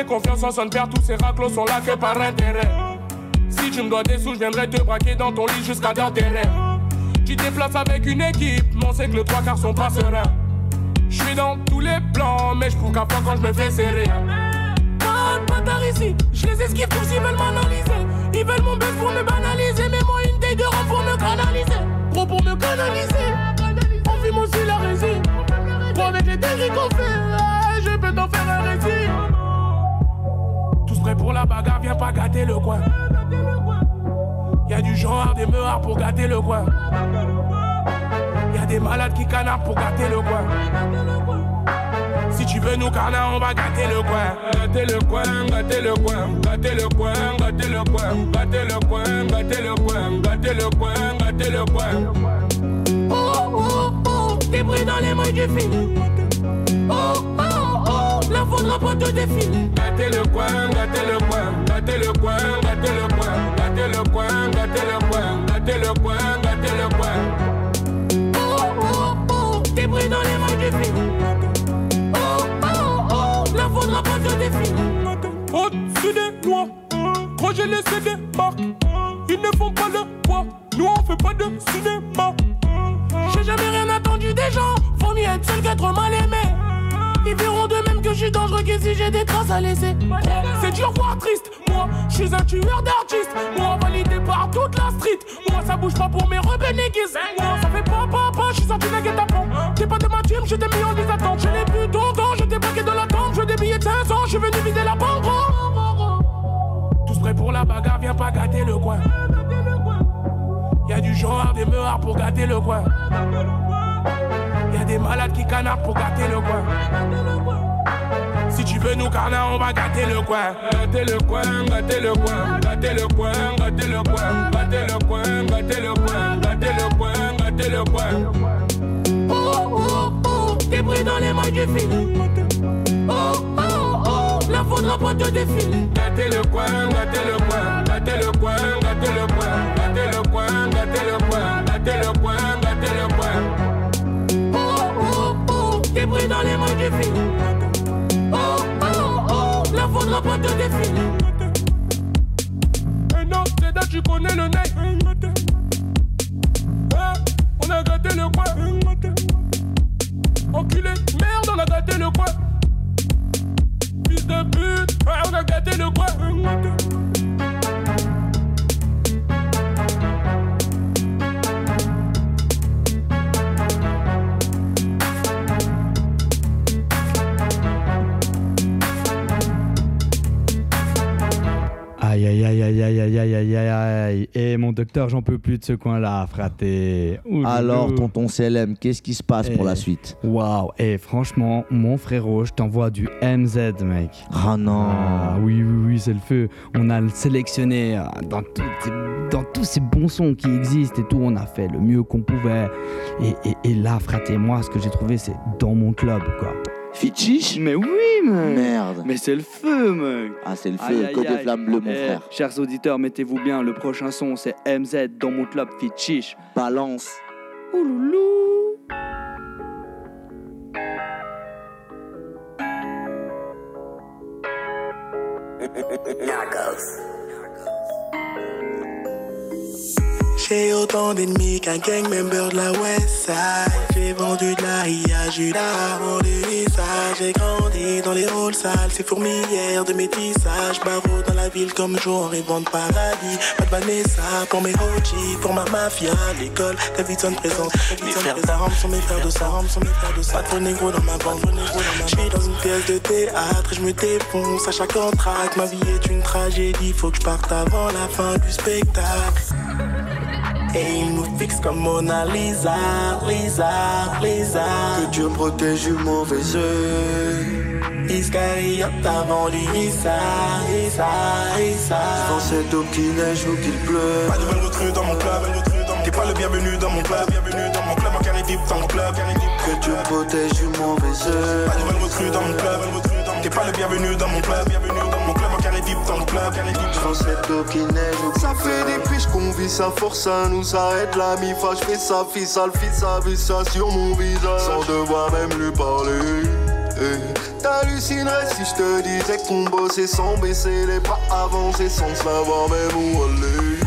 Confiance en son père, tous ces raclos sont là que par intérêt. Si tu me dois des sous, je viendrai te braquer dans ton lit jusqu'à dans tes rêves. Tu déplaces avec une équipe, mais on sait que le trois quarts sont pas sereins. Je suis dans tous les plans, mais je prends qu'à quand je me fais serrer. Pas de ici, je les esquive tous, ils veulent m'analyser. Ils veulent mon buzz pour me banaliser, mais moi une taille de rang pour me canaliser. Gros pour me canaliser, on fume aussi la résine. Gros avec les dingueries qu'on fait, je peux t'en faire un récit. Prêts pour la bagarre, viens pas gâter le coin. Y'a du genre des meurs pour gâter le coin. Y'a des malades qui canardent pour gâter le coin. Si tu veux nous canard, on va gâter le coin. Gâter le coin, gâter le coin, gâter le coin, gâter le coin, gâter le coin, gâter le coin, gâter le coin, gâter le coin. Oh oh oh, t'es pris dans les mains du fil. Oh oh oh, la faudra pas te défiler. Gâter le coin, gâter le coin, gâter le coin, gâter le coin, gâter le coin, gâter le coin, gâter le coin, gâter le coin. Oh oh oh, t'es pris dans les mains du fil. Oh oh oh, la faudra pas te défiler. Au-dessus des lois, quand j'ai laissé des marques, ils ne font pas le poids. Nous on fait pas de cinéma. J'ai jamais rien attendu des gens. Vaut mieux être seul qu'être mal aimé. Ils verront de même que je suis dangereux que si j'ai des traces à laisser. C'est dur, voire triste. Moi, je suis un tueur d'artistes. Moi, validé par toute la street. Moi, ça bouge pas pour mes rebelles néguistes. Moi, ça fait pas, pas, pas. Je suis sorti d'un guet-apens. T'es pas de ma team, je t'ai mis en les attentes. Je n'ai plus ton temps, je t'ai plaqué dans la tente. Je veux des billets de 500, je suis venu viser la banque. Tous prêts pour la bagarre, viens pas gâter le coin. Y'a du genre des meurs pour gâter le coin. Y'a des malades qui canardent pour gâter le coin. Si tu veux nous canard, on va gâter le coin. Gâter le coin, gâter le coin, gâter le coin, gâter le coin, gâter le coin, gâter le coin, gâter le coin, gâter le coin. Oh oh oh, t'es pris dans les mains du fil. ne faudra pas te défiler. Gâtez le coin, gâtez le coin, gâtez le coin, gâtez le coin, gâtez le coin, gâtez le coin, gâtez le coin, gâtez le coin. Pris dans les mains du fil. Oh, oh, oh, ne faudra pas te défiler. Et non, c'est là tu connais le nez. Hein, on a gâté le coin. Docteur, j'en peux plus de ce coin-là, fraté. Alors, tonton CLM, qu'est-ce qui se passe pour Eh, la suite Waouh, et franchement, mon frérot, je t'envoie du MZ, mec. Ah non. Ah, oui, oui, oui, c'est le feu. On a le sélectionné euh, dans, tout- dans tous ces bons sons qui existent et tout. On a fait le mieux qu'on pouvait. Et, et- et là, fraté, moi, ce que j'ai trouvé, c'est dans mon club, quoi. Fitchiche Mais oui, mec Merde. Mais c'est le feu, mec Ah, c'est le feu, aïe, que des aïe. flammes bleues, mon Eh, frère. Chers auditeurs, mettez-vous bien, le prochain son c'est MZ dans mon club Fit Chiche. Balance. Ouloulou J'ai autant d'ennemis qu'un gang member de la West Side. J'ai vendu de la IA, Judas, mon visage. J'ai grandi dans les rôles sales, ces fourmilières de métissage. Barreau dans la ville comme jour et vente paradis. Pas de Vanessa pour mes OG, pour ma mafia. L'école, Davidson présente. Mes frères d'armes sont mes frères de sang, sont mes frères de sang. Pas trop négro dans ma bande, Je suis dans une pièce de théâtre et je me défonce à chaque entracte. Ma vie est une tragédie, faut que je parte avant la fin du spectacle. Et il nous fixe comme Mona Lisa, Lisa, Lisa. Que Dieu protège du mauvais œil. Iscariote a vendu Issa, Issa, Issa. Dans cette eau qui neige ou qu'il pleut. Pas de nouvelle recrue dans mon club. T'es pas le bienvenu dans mon club. Bienvenue dans mon club, carré VIP dans mon club. Que Dieu protège du mauvais œil. Pas de nouvelle recrue dans mon club. T'es pas le bienvenu dans mon club. Bienvenue dans mon club, Dans cette eau qui neige Ça fait des piges qu'on vit, ça force, ça nous arrête la mifa. Je fais ça, fils, ça le fils, ça vit ça sur mon visage. Sans devoir même lui parler. Eh, T'hallucinerais si je te disais qu'on bossait sans baisser les bras, avancer sans savoir même où aller.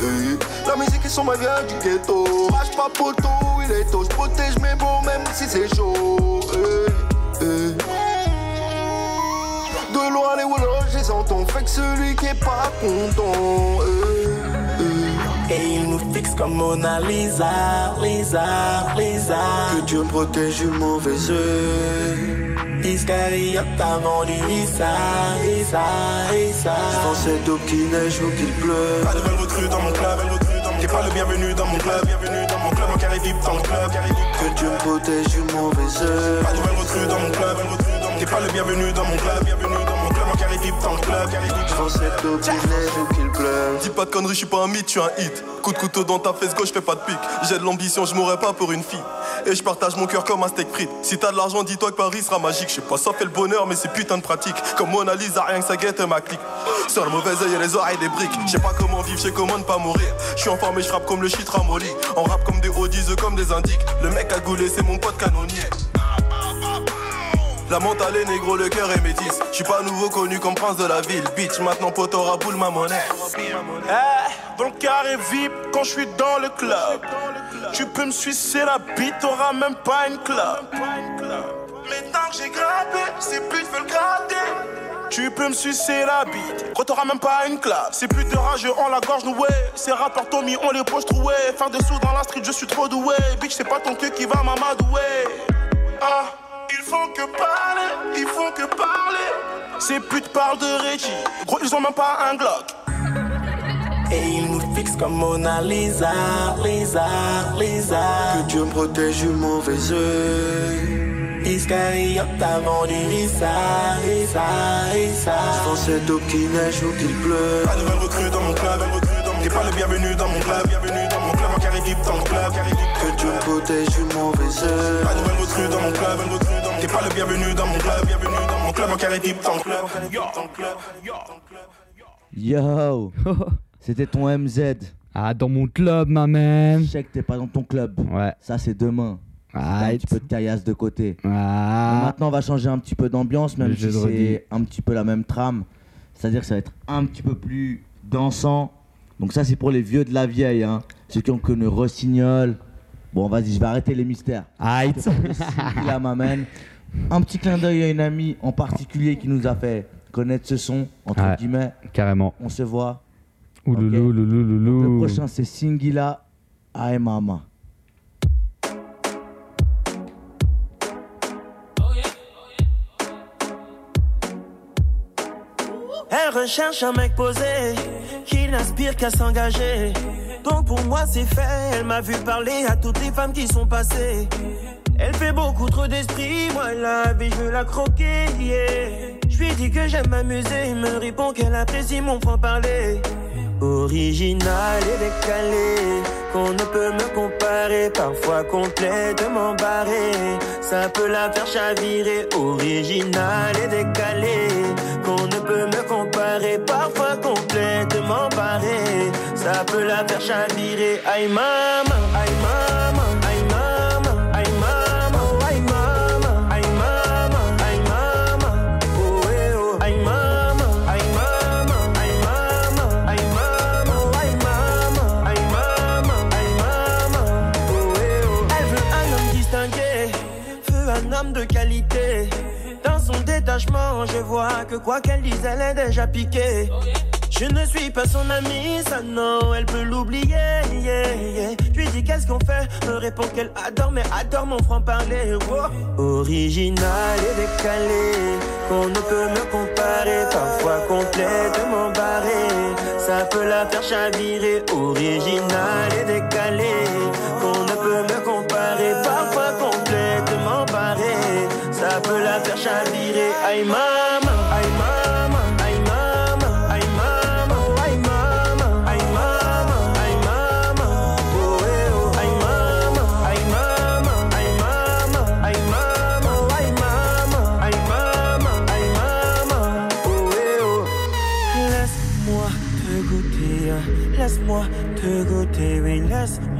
Eh, La musique est son ma vient du ghetto. Lâche pas poteau, il est tôt. Je protège mes mots même si c'est chaud. Eh. De loin les les entends. Fait que celui qui est pas content. eh, eh. Et il nous fixe comme Mona Lisa, Lisa, Lisa. Que Dieu protège du mauvais œil. Iscariote a vendu Issa, Issa, Issa. Dans cette eau qui neige ou qu'il pleut. Pas de nouvelle recrue dans mon club. T'es pas le bienvenu dans mon club. Bienvenue dans mon club, en carré VIP dans mon club. Que Dieu protège du mauvais œil. Pas de nouvelle recrue dans mon club. T'es pas le bienvenu dans mon club. Bienvenue dans mon club, en carré VIP dans mon club. Dans cette eau qui neige ou qu'il pleut. Dis pas de conneries, je suis pas un mythe, je suis un hit. Coup de couteau dans ta fesse gauche, fais pas de pique. J'ai de l'ambition, je mourrais pas pour une fille. Et je partage mon cœur comme un steak frites. Si t'as de l'argent, dis-toi que Paris sera magique. Je sais pas, ça fait le bonheur, mais c'est putain de pratique. Comme Mona Lisa, rien que ça guette ma clique. Sur le mauvais œil et les oreilles des briques. Je sais pas comment vivre, je sais comment ne pas mourir. Je suis en forme et je frappe comme le shit ramolli. On rappe comme des O10, comme des indiques. Le mec a goulé, c'est mon pote canonnier. La mentale est négro, le cœur est métis. Je suis pas nouveau connu comme prince de la ville. Bitch, maintenant poteau raboule ma monnaie. Eh, dans le carré VIP, quand je suis dans le club, tu peux me sucer la bite, t'auras même pas une club. Maintenant que j'ai grimpé, ces putes veulent gratter. Tu peux me sucer la bite, quand t'auras même pas une clap. Ces putes de rageux ont la gorge nouée. Ces rappeurs Tommy ont les poches trouées. Faire des sous dans la street, je suis trop doué. Bitch, c'est pas ton cul qui va m'amadouer. Ah, font que parler, ils font que parler. Ces putes parlent de Reggie. Gros, ils ont même pas un Glock. Et il nous fixe comme Mona Lisa, Lisa, Lisa. Que Dieu protège du mauvais œil. Iscariote a vendu Issa, Issa, Issa. Dans cette eau qui neige ou qu'il pleut. Pas de nouvelle recrue dans mon club. T'es pas le bienvenu dans mon club. Bienvenue dans mon club, en carré VIP dans mon club. Que Dieu protège du mauvais œil. Pas de nouvelle recrue dans mon club. T'es pas le bienvenu dans mon club, bienvenue dans mon club en carré type ton club. Yo C'était ton MZ. Ah, dans mon club, ma man. Je sais que t'es pas dans ton club. Ouais. Ça, c'est demain. T'as un petit peu de caillasse de côté. Ah. Maintenant, on va changer un petit peu d'ambiance, même si c'est un petit peu la même trame. C'est-à-dire que ça va être un petit peu plus dansant. Donc ça, c'est pour les vieux de la vieille, hein. Ceux qui ont connu Rossignol. Bon, vas-y, je vais arrêter les mystères. Aïe. là m'amène. Un petit clin d'œil à une amie en particulier qui nous a fait connaître ce son, entre Ouais, guillemets. Carrément. On se voit. Ouloulou, loulou, loulou. Le prochain, c'est Singila Aemama. Elle recherche un mec posé, qui n'aspire qu'à s'engager. Donc pour moi c'est fait, elle m'a vu parler à toutes les femmes qui sont passées. Elle fait beaucoup trop d'esprit, moi la vie je veux la croquer, yeah. Je lui dis que j'aime m'amuser, il me répond qu'elle apprécie mon franc-parler. Original et décalé, qu'on ne peut me comparer, parfois complètement barré. Ça peut la faire chavirer, original et décalé, qu'on ne peut me comparer, parfois complètement barré. Ça peut la faire chavirer, aïe maman, aïe maman, aïe maman, aïe maman, oh, aïe maman, aïe maman, aïe maman, oh eh oh, aïe maman, aïe maman, aïe maman, aïe maman, oh, aïe maman, aïe maman, aïe maman, oh eh oh. Elle veut un homme distingué, veut un homme de qualité. Dans son détachement, je vois que quoi qu'elle dise, elle est déjà piquée. Je ne suis pas son amie, ça non, elle peut l'oublier. Yeah, yeah. Lui dis qu'est-ce qu'on fait, me répond qu'elle adore, mais adore mon franc-parler. Original et décalé, qu'on ne peut me comparer, parfois complètement barré. Ça peut la faire chavirer, original et décalé, qu'on ne peut me comparer, parfois complètement barré. Ça peut la faire chavirer, aïe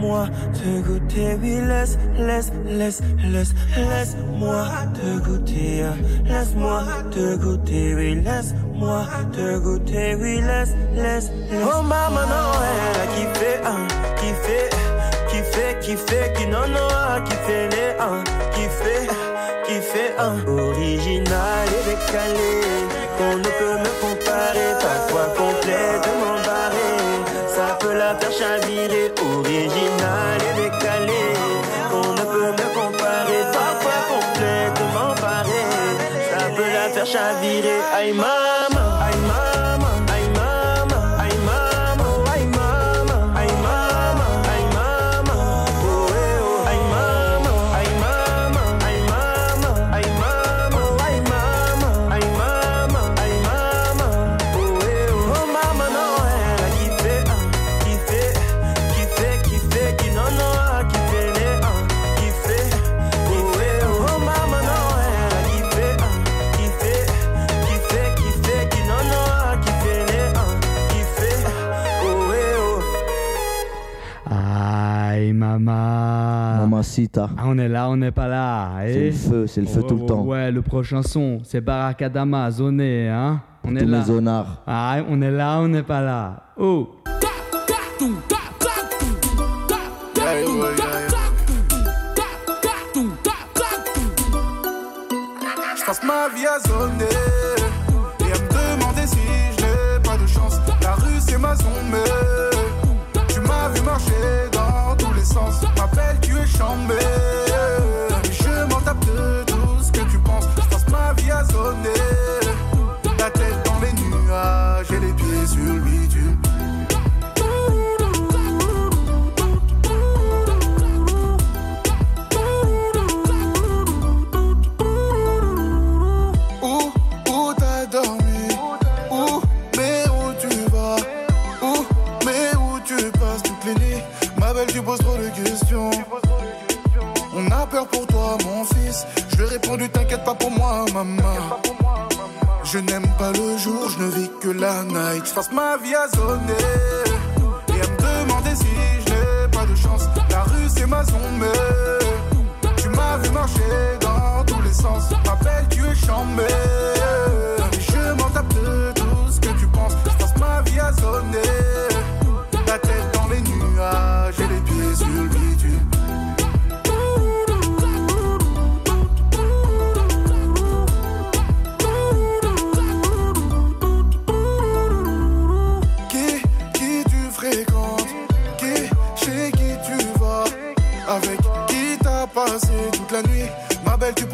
laisse-moi te goûter, oui, laisse, laisse, laisse, laisse, laisse-moi te goûter, laisse-moi te goûter, oui, laisse-moi te goûter, oui, laisse, laisse, laisse. Oh maman, non, elle a kiffé, hein, kiffé, kiffé, kiffé, qui non, non, ah, kiffé, les, hein, kiffé, kiffé, hein. Mamacita. Ah, on est là, on n'est pas là. C'est eh le feu, c'est le feu tout le temps. Ouais, le prochain son, c'est Barakadama, zoné, hein? On est tous là. zonards. Ah, on est là, on n'est pas là. Oh. Je passe ma vie à zoner pas pour moi, maman. Je n'aime pas le jour, je ne vis que la night. Je passe ma vie à zoner et à me demander si je n'ai pas de chance. La rue c'est ma zone, tu m'as vu marcher dans tous les sens. Ma belle, tu es chambé. Et je m'en tape de tout ce que tu penses. Je passe ma vie à zoner, la tête dans les nuages et les pieds sur le bitume.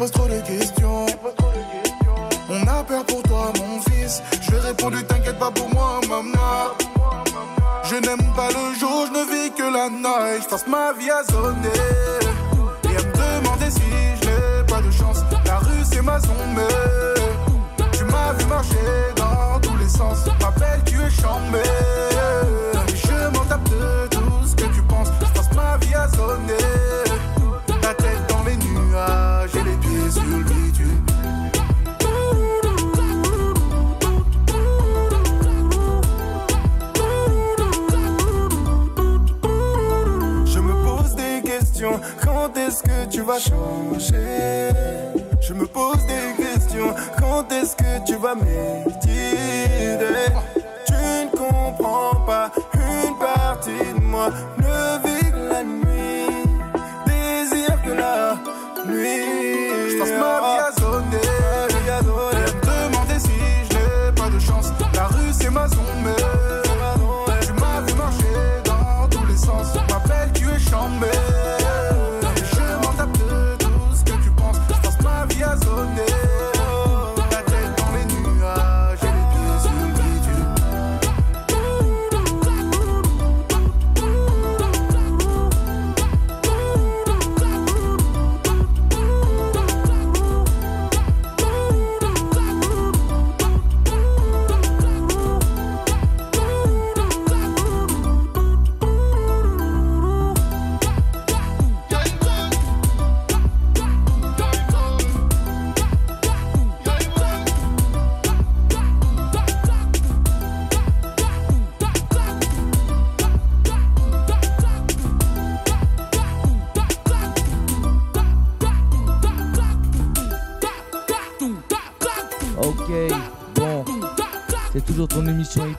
Poses trop de questions. On a peur pour toi, mon fils. Je répondu, t'inquiète pas pour moi, maman. Je n'aime pas le jour, je ne vis que la night. Je passe ma vie à zoner et à me demander si je n'ai pas de chance. La rue, c'est ma zone, est-ce que tu vas changer Je me pose des questions, quand est-ce que tu vas m'aider Tu ne comprends pas, une partie de moi ne vit que la nuit, désire que la nuit. Je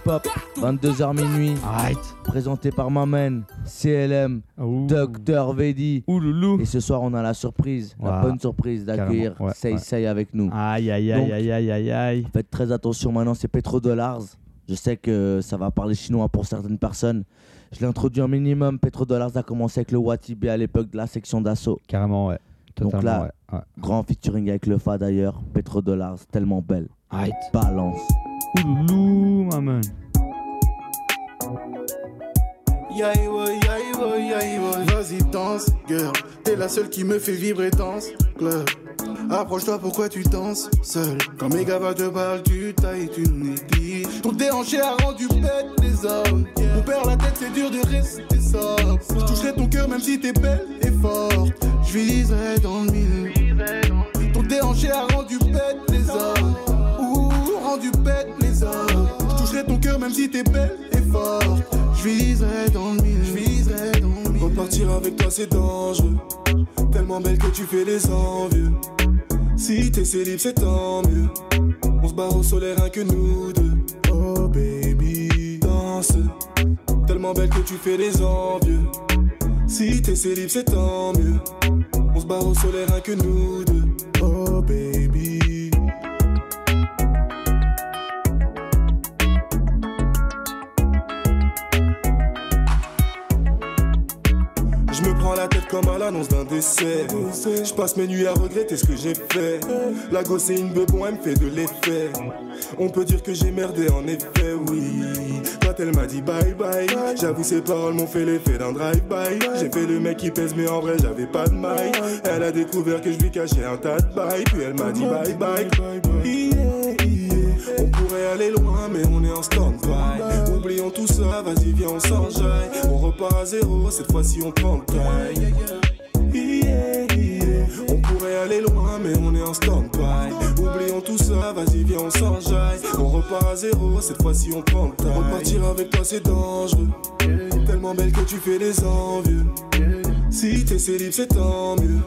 hip-hop, 22h minuit. Présenté par Mamen, CLM, Dr Vedi. Et ce soir, on a la surprise, la bonne surprise d'accueillir ouais, Say ouais. Say avec nous. Aïe, aïe, aïe, aïe, aïe, aïe, aïe. Faites très attention maintenant, c'est Petrodollars. Je sais que ça va parler chinois pour certaines personnes. Je l'ai introduit un minimum. Petrodollars a commencé avec le Watibi à l'époque de la section d'assaut. Carrément, ouais. Donc là, ouais. grand featuring avec le Fa d'ailleurs. Petrodollars, tellement belle. Balance. Ouloulou, maman. Vas-y, danse, girl. T'es la seule qui me fait vibrer, danse, club. Approche-toi, pourquoi tu danses seul Quand mes gars te parlent, tu tailles, tu négliges. Ton déhanché a rendu bête les hommes. On perd la tête, c'est dur de rester sobre. Je toucherai ton cœur même si t'es belle et forte. Je viserai dans le mille. Ton déhanché a rendu bête les hommes. Je toucherai ton cœur même si t'es belle et forte. Je viserai dans le mille. Je viserai dans le. Repartir avec toi c'est dangereux. Tellement belle que tu fais les envieux. Si t'es célib c'est tant mieux. On se barre au soleil rien que nous deux. Oh baby Danse. Tellement belle que tu fais les envieux. Si t'es célib c'est tant mieux. On se barre au soleil rien que nous deux. Oh baby Je me prends la tête comme à l'annonce d'un décès. Je passe mes nuits à regretter ce que j'ai fait. La gosse est une bebon, elle me fait de l'effet. On peut dire que j'ai merdé en effet, oui. Quand elle m'a dit bye bye, j'avoue ses paroles m'ont fait l'effet d'un drive-by. J'ai fait le mec qui pèse, mais en vrai j'avais pas de maille. Elle a découvert que je lui cachais un tas de bails, puis elle m'a dit bye bye. Yeah. On pourrait aller loin, mais on est en stand-by. Oublions tout ça, vas-y, viens, on s'enjaille. On repart à zéro, cette fois-ci on prend. On pourrait aller loin, mais en stand-by. Oublions tout ça, vas-y, viens, on s'enjaille. On repart à zéro, cette fois-ci on prend le temps. Repartir avec toi, c'est dangereux. Tellement belle que tu fais les envieux. Si t'es célib, c'est tant mieux.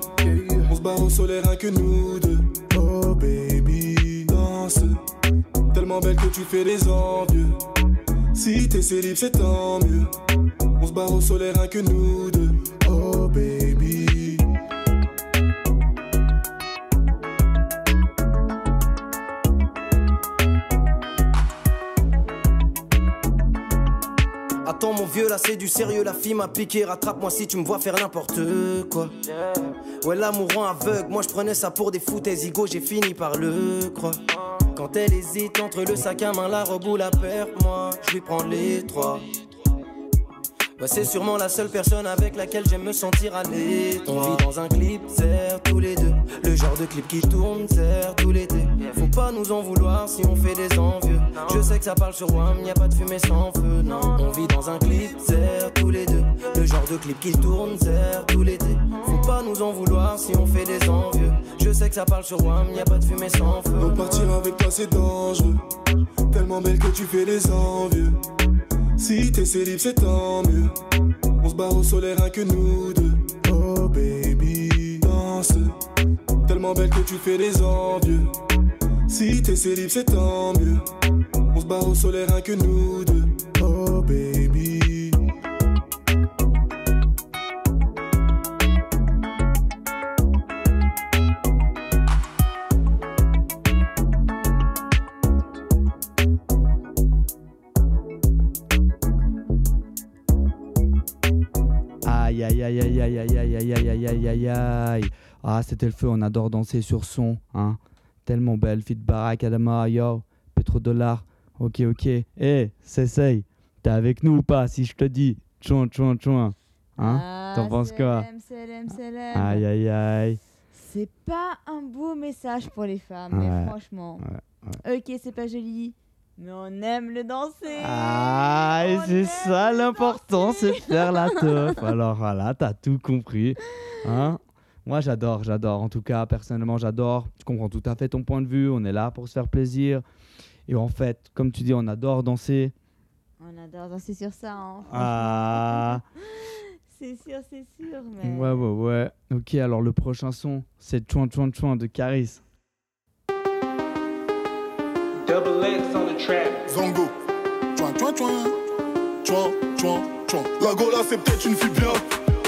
On se barre au soleil, rien que nous deux. Oh baby, danse. Tellement belle que tu fais les envieux. Si t'es célib, c'est tant mieux. On se barre au soleil, rien que nous deux. Oh baby. Attends mon vieux là c'est du sérieux La fille m'a piqué Rattrape-moi si tu me vois faire n'importe quoi Ouais l'amour aveugle Moi je prenais ça pour des foutaises Zigo j'ai fini par le croire Quand elle hésite entre le sac à main La robe la paire Moi je lui prends les trois Ouais, c'est sûrement la seule personne avec laquelle j'aime me sentir à l'aise. On vit dans un clip, serre tous les deux. Le genre de clip qui tourne, serre tout l'été. Faut pas nous en vouloir si on fait des envieux. Je sais que ça parle sur WAM, y a pas de fumée sans feu, non. On vit dans un clip, serre tous les deux. Le genre de clip qui tourne, serre tout l'été. Pas nous en vouloir si on fait des envieux. Je sais que ça parle sur WAM, y a pas de fumée sans feu. Repartir avec toi, c'est dangereux. Tellement belle que tu fais les envieux. Si t'es célib, c'est tant mieux. On se barre au soleil, rien que nous deux. Oh baby, danse. Tellement belle que tu fais les envieux. Si t'es célib, c'est tant mieux. On se barre au soleil, rien que nous deux. Oh baby. Aïe aïe aïe aïe aïe aïe aïe aïe aïe aïe aïe aïe aïe. Ah c'était le feu, on adore danser sur son, hein. Tellement belle, fit Barak, Adama, yo, pétrodollar. Ok ok. Eh, Sensei, t'es avec nous ou pas si je te dis tchouin tchouin tchouin Hein Ah, T'en penses quoi. Aïe aïe aïe. C'est pas un beau message pour les femmes, Ouais, mais franchement. ouais, Ok, c'est pas joli, mais on aime le danser. Ah, et c'est ça l'important, c'est de faire la teuf. Alors voilà, t'as tout compris. Hein Moi j'adore, j'adore. En tout cas, personnellement, j'adore. Je comprends tout à fait ton point de vue. On est là pour se faire plaisir. Et en fait, comme tu dis, on adore danser. On adore danser sur ça, hein. Ah, C'est sûr, c'est sûr, mais. ouais, ouais, ouais. Ok, alors le prochain son, c'est Chouin Chouin Chouin de Caris. Double X on the track. Zongo. Chouin, chouin, chouin. Chouin, chouin, chouin. La Gola, c'est peut-être une fille bien,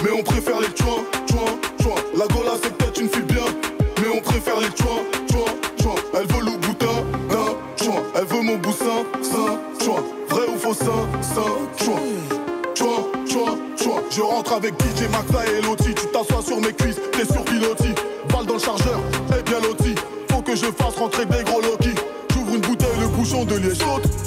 mais on préfère les chouin, chouin, chouin. La Gola, c'est peut-être une fille bien, mais on préfère les chouin, chouin, chouin. Elle veut le boutin, chouin. Elle veut mon boussin, chouin. Vrai ou faux sein, sein, chouin. Chouin. Je rentre avec DJ Maxa et Loti. Tu t'assois sur mes cuisses, t'es sur pilotis. Balle dans le chargeur, et bien loti. Faut que je fasse rentrer des gros. De liège.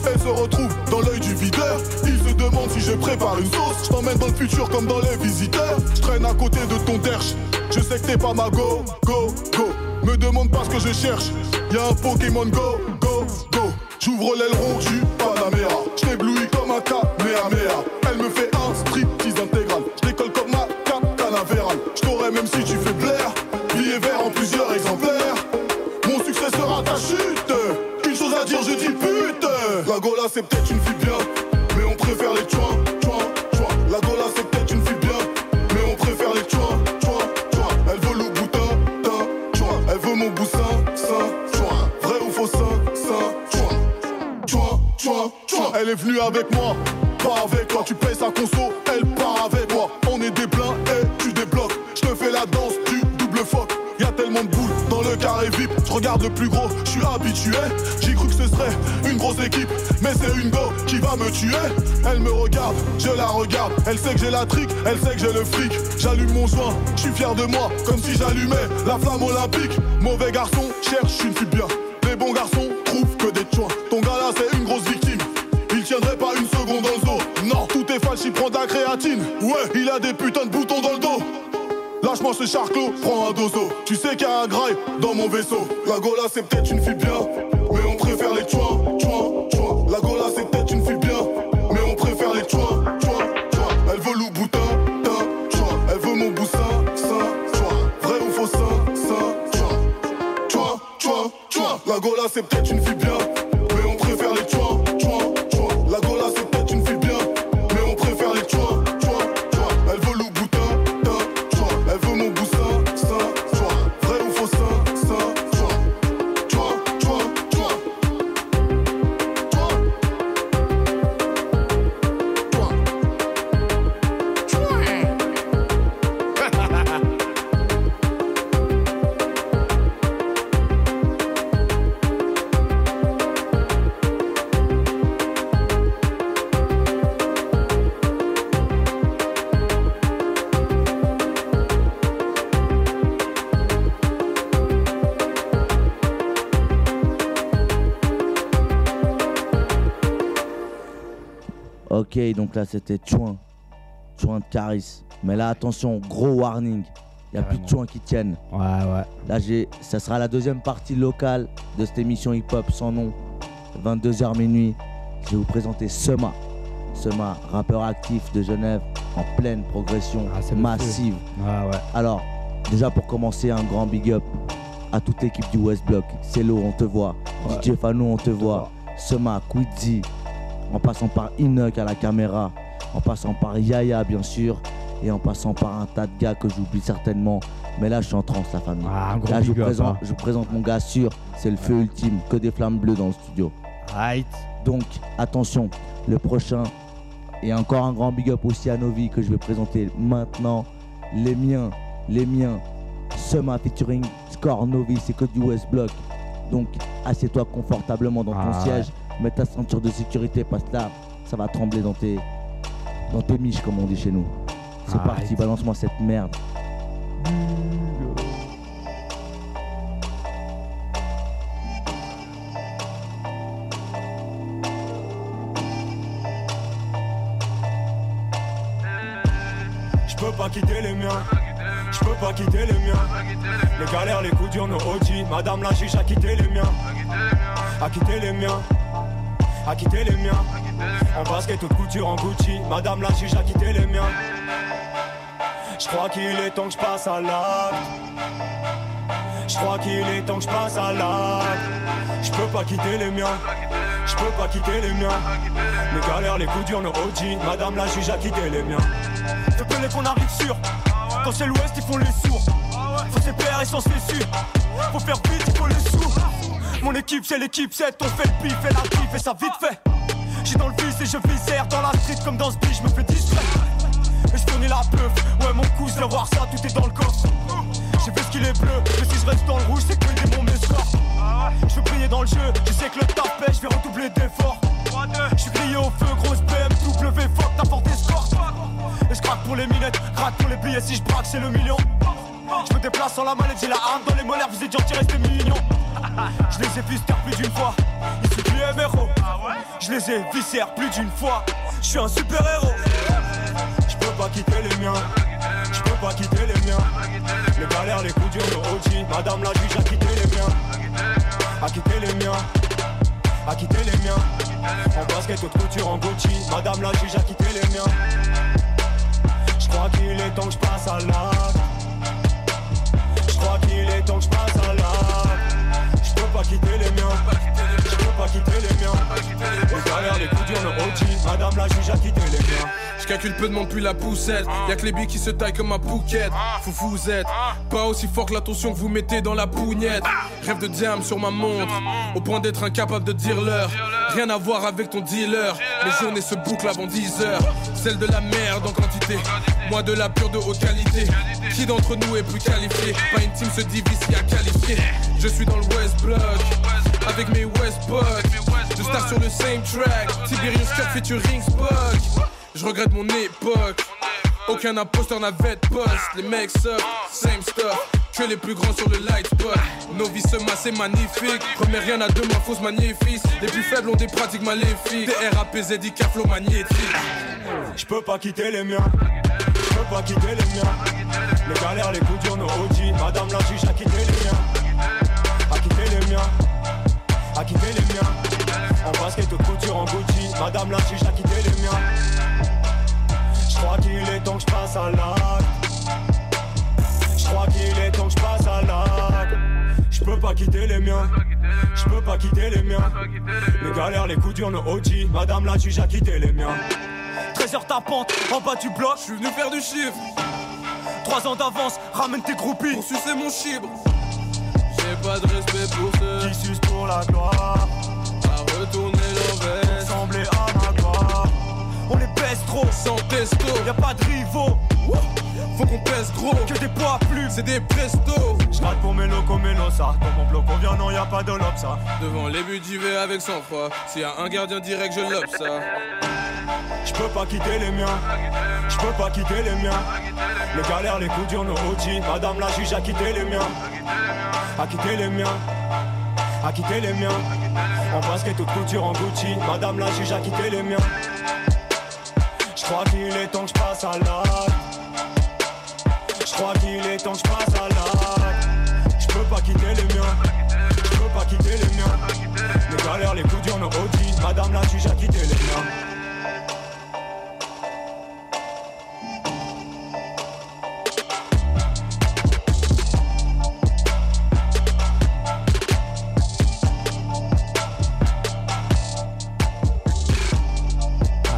Elle se retrouve dans l'œil du videur. Il se demande si je prépare une sauce. Je t'emmène dans le futur comme dans les visiteurs. Je traîne à côté de ton derche. Je sais que t'es pas ma go, go, go. Me demande pas ce que je cherche. Y'a un Pokémon Go, go, go. J'ouvre l'aileron du Panamera. Je t'éblouis comme un Kamehameha. Elle me fait un striptease intégral. Je décolle comme ma canavéral. Je t'aurai même si tu fais blaire. Billet vert en plusieurs exemplaires. Mon succès sera ta chute. La Gola, c'est peut-être une fille bien, mais on préfère les chouins, chouins, chouins. La Gola, c'est peut-être une fille bien, mais on préfère les chouins, chouins, chouins. Elle veut le boutin, tin, chouin. Elle veut mon boussin, sein, chouin. Vrai ou faux sein, sein, chouin. Chouin, chouin, chouin. Elle est venue avec moi, pas avec toi. Tu payes sa conso, elle part avec moi. On est des pleins Dans le carré VIP. Je regarde le plus gros, je suis habitué. J'ai cru que ce serait une grosse équipe, mais c'est une go qui va me tuer. Elle me regarde, je la regarde. Elle sait que j'ai la trique, elle sait que j'ai le fric. J'allume mon joint, je suis fier de moi, comme si j'allumais la flamme olympique. Mauvais garçon, cherche une fille bien. Les bons garçons trouvent que des chouins. Ton gars là, c'est une grosse victime. Il tiendrait pas une seconde dans le dos. Non, tout est falche, il prend de la créatine. Ouais, il a des putains de boutons dans le dos. Lâche-moi ce charclos, prends un dozo. Tu sais qu'il y a un graille dans mon vaisseau. La Gola, c'est peut-être une fille bien, mais on préfère les chouins, chouins, chouins. La Gola, c'est peut-être une fille bien, mais on préfère les chouins, chouins, chouins. Elle veut le boutin, tin, chouin. Elle veut mon boussin, sein, chouin. Vrai ou faux sein, sein, chouin. La Gola c'est peut-être une fille Donc là c'était Chouin. Chouin de Caris. Mais là, attention, gros warning. Il n'y a plus de Chouin qui tiennent. Ouais, ouais. Là, j'ai, ça sera la deuxième partie locale de cette émission hip-hop sans nom. 22h minuit. Je vais vous présenter Sema. Sema, rappeur actif de Genève, en pleine progression Ah, massive. Ouais, ouais. Alors, déjà pour commencer, un grand big up à toute l'équipe du West Block. Celo, on te voit. Ouais. DJ Fano, on te voit. Sema, Quidzi, en passant par Inuk à la caméra, en passant par Yaya, bien sûr, et en passant par un tas de gars que j'oublie certainement. Mais là, je suis en transe, la famille. Ah, un là, je vous, présente, hein. je vous présente mon gars sûr, c'est le feu ultime, que des flammes bleues dans le studio. Right. Donc, attention, le prochain, et encore un grand big up aussi à Novi que je vais présenter maintenant. Les miens, les miens, Sema featuring Score Novi, c'est que du West Block. Donc, assieds-toi confortablement dans ton Ah, siège, mets ta ceinture de sécurité parce que là, ça va trembler dans tes, dans tes miches, comme on dit chez nous. C'est Ah, parti, balance-moi cette merde. Je peux pas quitter les miens. Je peux pas quitter les miens. Les galères, les coups durs, nos OG. Madame la juge a quitté les miens. A quitté les miens. A quitté les miens. En basket, toute couture en Gucci. Madame la juge a quitté les miens. Je crois qu'il est temps que je passe à l'acte. Je crois qu'il est temps que je passe à l'acte. Je peux pas quitter les miens. Je peux pas quitter les miens. Les galères, les coups durs, nos OG. Madame la juge a quitté les miens. Te connais qu'on arrive sûr. Quand c'est l'ouest, ils font les sourds. Faut ses PR et sans ses. Faut faire vite, il faut les sous. Mon équipe, c'est l'équipe 7. On fait le pif et la pif et ça vite fait. J'suis dans le vice et je viscère dans la street comme dans ce je me fais distrait. Et je fournis la peuf. Ouais, mon cousin, voir ça, tout est dans le coffre. J'ai fait ce qu'il est bleu, mais si je reste dans le rouge, c'est que le démon m'escorte. Je veux briller dans le jeu, je sais que le paie, je vais redoubler d'efforts. Je suis au feu, grosse BMW, fuck ta forte escorte. Et je craque pour les minettes, craque pour les billets si je braque, c'est le million. Je me déplace sans la j'ai la arme dans les molaires, vous êtes gentils, restez mignons. Je les ai viscères plus d'une fois, ils sont plus MRO. Je les ai viscères plus d'une fois, je suis un super héros. Je peux pas quitter les miens, je peux pas quitter les miens. Les galères, les coups durs, OG. Madame la juge a quitté les miens, a quitté les miens, a quitté les miens. En basket, haute couture, en Gucci. Madame la juge a quitté les miens. Je crois qu'il est temps que je passe à l'acte. Temps que je à peux pas quitter les miens. Je peux pas quitter les miens. Galères, les coups durs, OG. Madame la juge a quitté les miens. Calcule peu de monde puis la poussette. Y'a que les billes qui se taillent comme un bouquet. Fou vous êtes pas aussi fort que l'attention que vous mettez dans la pougnette. Rêve de diam sur ma montre, au point d'être incapable de dire l'heure. Rien à voir avec ton dealer. Mes journées se bouclent avant 10 heures. Celle de la merde en quantité, moi de la pure de haute qualité. Qui d'entre nous est plus qualifié? Pas une team se divise si à qualifier. Je suis dans le West Block avec mes West Bucks. Je star sur le same track. Tiberius Cut featuring Spock. Je regrette mon époque. Aucun imposteur n'avait de poste. Les mecs suck, same stuff. Que les plus grands sur le light spot. Nos vies se massent, c'est magnifique. Remets rien à deux, ma fausse magnifique. Les plus faibles ont des pratiques maléfiques. Des RAPZ, flow magnétique. Je peux pas quitter les miens. Pas quitter les miens. Les galères, les coups durs, nos OG. Madame la juge a quitté les miens. A quitté les miens. A quitté les miens. En basket, haute couture, en Gucci. Madame la juge a quitté les miens. Je crois qu'il est temps que je passe à l'acte. Je crois qu'il est temps que je passe à l'acte. Je Je peux pas quitter les miens. Je peux pas quitter les miens. Les galères, les coups durs, nos OG. Madame la juge a quitté les miens. 13h tapante, en bas du bloc. Je suis venu faire du chiffre. 3 ans d'avance, ramène tes groupies. Pour sucer mon chibre. J'ai pas de respect pour ceux qui sucent pour la gloire. À retourner leur veste. Sembler à ma gloire. On les baisse trop, sans testo. Y'a pas de rivaux. Faut qu'on pèse gros, que des poids plus, c'est des presto. J'rate pour mes locaux, mes ça. Dans mon bloc, on vient, non, y'a pas de lob, ça. Devant les buts, j'y vais avec sang froid. S'il y a un gardien direct, je lobe ça. Je peux pas quitter les miens, je peux pas quitter les miens. Les galères, les coups durs, nos OG. Madame la juge a quitté les miens, a quitté les miens, a quitté les miens. En basket, toute couture en Gucci. Madame la juge a quitté les miens. Je crois qu'il est temps que je passe à l'acte. Crois qu'il est temps je passe à l'acte. Je peux pas quitter les miens. Je peux pas quitter les miens. Les galères, les coups durs, nos OG. Madame la juge a quitté les miens.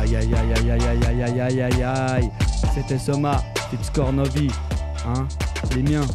Aïe aïe aïe aïe aïe aïe aïe aïe aïe aïe C'était Soma, Fit Novi, hein Les miens.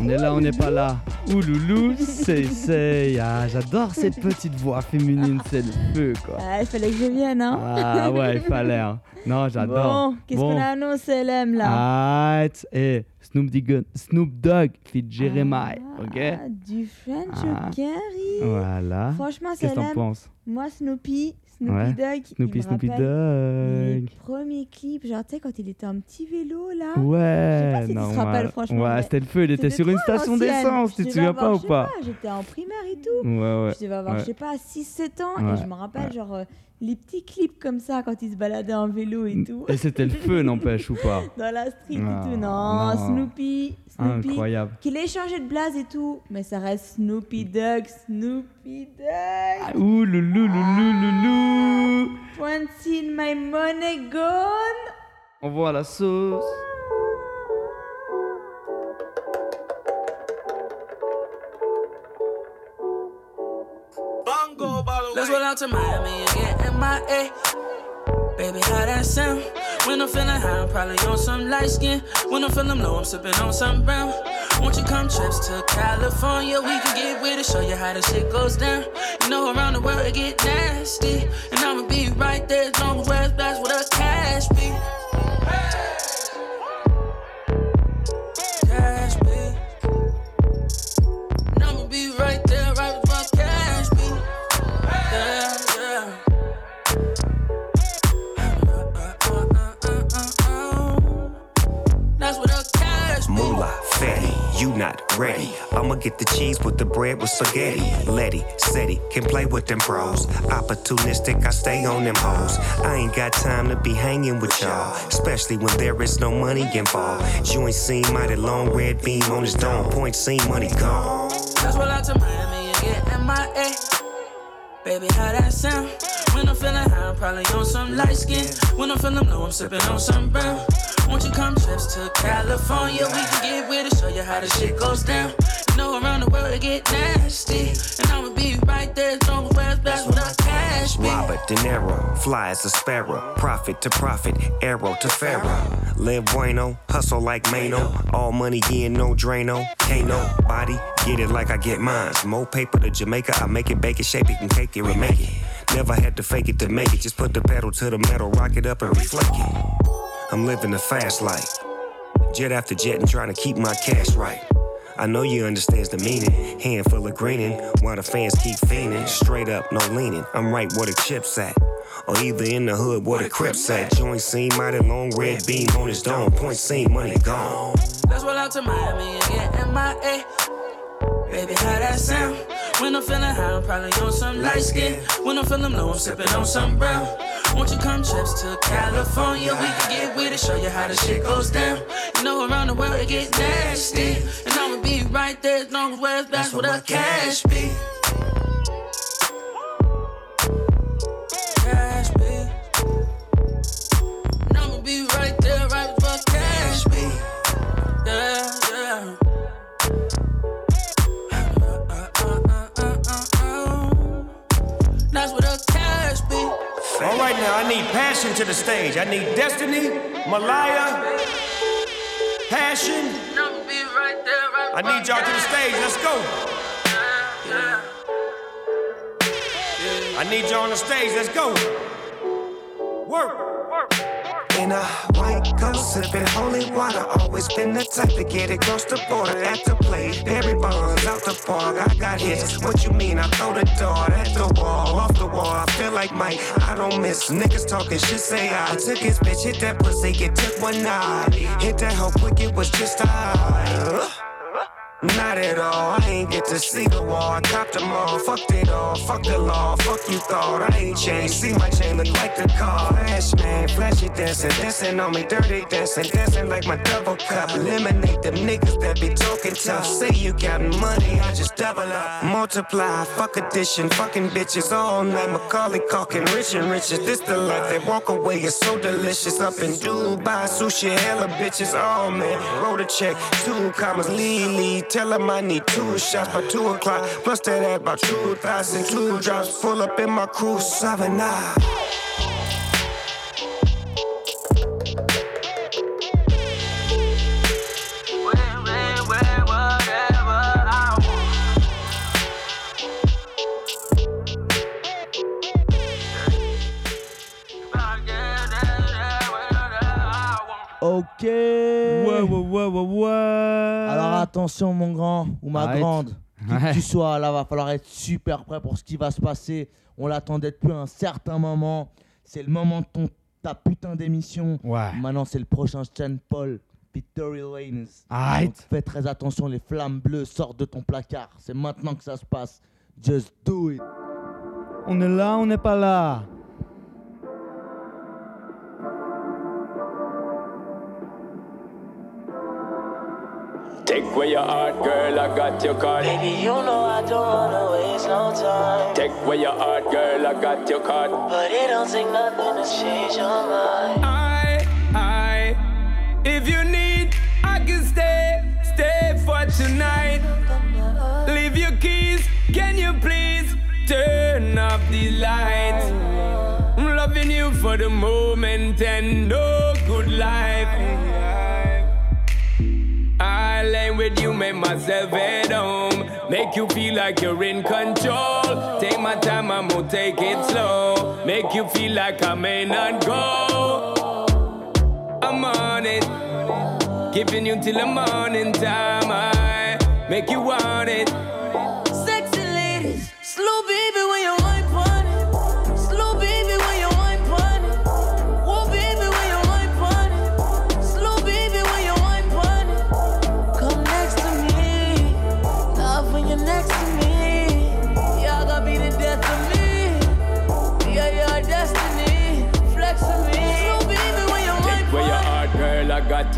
On est là, on n'est pas là. Ouloulou, c'est c'est. Ah, j'adore cette petite voix féminine, c'est le feu quoi. Ah, il fallait que je vienne, hein. Ah ouais, il fallait. Hein. Non, j'adore. Bon, qu'est-ce qu'on a annoncé, LM là? Ah, et Snoop, Dogg, Snoop Dogg fit Jeremiah, ok? Ah, du French Ah. Carry. Voilà. Franchement, Qu'est-ce que penses? Moi, Snoopy, Snoopy Ouais. Dogg. Snoopy, il Snoopy Dogg. Les premiers clips, genre, tu sais, quand il était en petit vélo là. Ouais, Je sais pas si tu te rappelles, franchement. Ouais, c'était le feu, il était sur une station d'essence, tu te souviens pas avoir, ou je sais pas J'étais en primaire et tout. Ouais, ouais. Je devais avoir, ouais. je sais pas, 6-7 ans. Et je me rappelle, genre, euh, les petits clips comme ça quand il se baladait en vélo et tout. Et c'était le feu, n'empêche, ou pas Dans la street Ah, et tout. Non, non. Snoopy. Snoopy. Incroyable. Qu'il ait changé de blase et tout. Mais ça reste Snoopy Dog. Snoopy Dog. Ouh, loulou, loulou, loulou. Once in my money gone. On voit la sauce. Let's roll out to Miami and get MIA. Baby, how that sound? When I'm feeling high, I'm probably on some light skin. When I'm feeling low, I'm sipping on some brown. Won't you come trips to California? We can get with it, show you how the shit goes down. You know, around the world it get nasty. And I'ma be right there as long as West that's where the cash be. Cash not ready. I'ma get the cheese with the bread with spaghetti. Letty, Seti, can play with them bros. Opportunistic, I stay on them hoes. I ain't got time to be hanging with y'all, especially when there is no money involved. Joint seen mighty long red beam on his dome. Point seen money gone. Let's roll out to Miami and get MIA. Baby, how that sound? When I'm feeling high, I'm probably on some light skin. When I'm feeling low, I'm sipping on some brown. Won't you come trips to California? We can get with it, show you how the shit goes down. You know, around the world it get nasty. And I'ma be right there as West that's where the cash be. Robert De Niro, fly as a sparrow. Profit to profit, arrow to pharaoh. Live bueno, hustle like Mano. All money in, no Drano. Can't nobody get it like I get mine. More paper to Jamaica, I make it, bake it, shape it, and cake it, remake it. Never had to fake it to make it. Just put the pedal to the metal, rock it up and reflect it. I'm living a fast life. Jet after jet and trying to keep my cash right. I know you understands the meaning. Handful of greening while the fans keep fiending. Straight up, no leaning. I'm right where the chips at. Or either in the hood where the crips at. Joint seen mighty long red beam on his dome. Point seen money gone. Let's roll out to Miami and get MIA. Baby, how that sound? When I'm feeling high, I'm probably on some light skin. When I'm feeling low, I'm sipping on some brown. Won't you come trips to California? We can get with it, show you how the shit goes down. You know, around the world it get nasty. And I'ma be right there as long as West that's where the cash be. Cash be. And I'ma be right there, right where cash be. Yeah. Right now. I need passion to the stage. I need Destiny, Malaya, passion. I need y'all to the stage. Let's go. I need y'all on the stage. Let's go. Work. Work. In a white ghost, sipping holy water. Always been the type to get it across the border. At the plate, Barry Bonds out the park. I got hits. What you mean? I throw the dart at the wall, off the wall. I feel like Mike. I don't miss niggas talking shit. Say I took his bitch, hit that pussy, it took one night. Hit that hoe quick, it was just I. Not at all, I ain't get to see the wall. I copped them all, fucked it all, fuck the law, fuck you thought. I ain't changed, see my chain look like the car. Flash man, flashy dancing, dancing on me, dirty dancing, dancing like my double cup. Eliminate them niggas that be talking tough. Say you got money, I just double up. Multiply, fuck addition, fucking bitches all night. Macaulay Culkin, rich and riches. This the life they walk away, it's so delicious. Up in Dubai, sushi, hella bitches, oh man. Wrote a check, two commas, lead. Tell him I need two shots by two o'clock. Plus that add about two thousand, two drops. Full up in my crew, seven nine. Ok. Ouais, ouais, ouais, ouais, ouais. Alors attention, mon grand ou ma Arrête. grande, qui Ouais. que tu sois, là, va falloir être super prêt pour ce qui va se passer. On l'attendait depuis un certain moment. C'est le moment de ton, ta putain d'émission. Ouais. Maintenant, c'est le prochain Sean Paul, Victory Lanes. Arrête. Donc, fais très attention, les flammes bleues sortent de ton placard. C'est maintenant que ça se passe. Just do it. On est là, on n'est pas là. Take where your heart, girl, I got your card. Baby, you know I don't wanna waste no time. Take where your heart, girl, I got your card. But it don't take nothing to change your mind. I, I, if you need, I can stay, stay for tonight. Leave your keys, can you please turn off the lights? I'm loving you for the moment and no good life. I lay with you, make myself at home. Make you feel like you're in control. Take my time, I'm gonna take it slow. Make you feel like I may not go. I'm on it. Giving you till the morning time. I make you want it. Sexy ladies, slow baby when you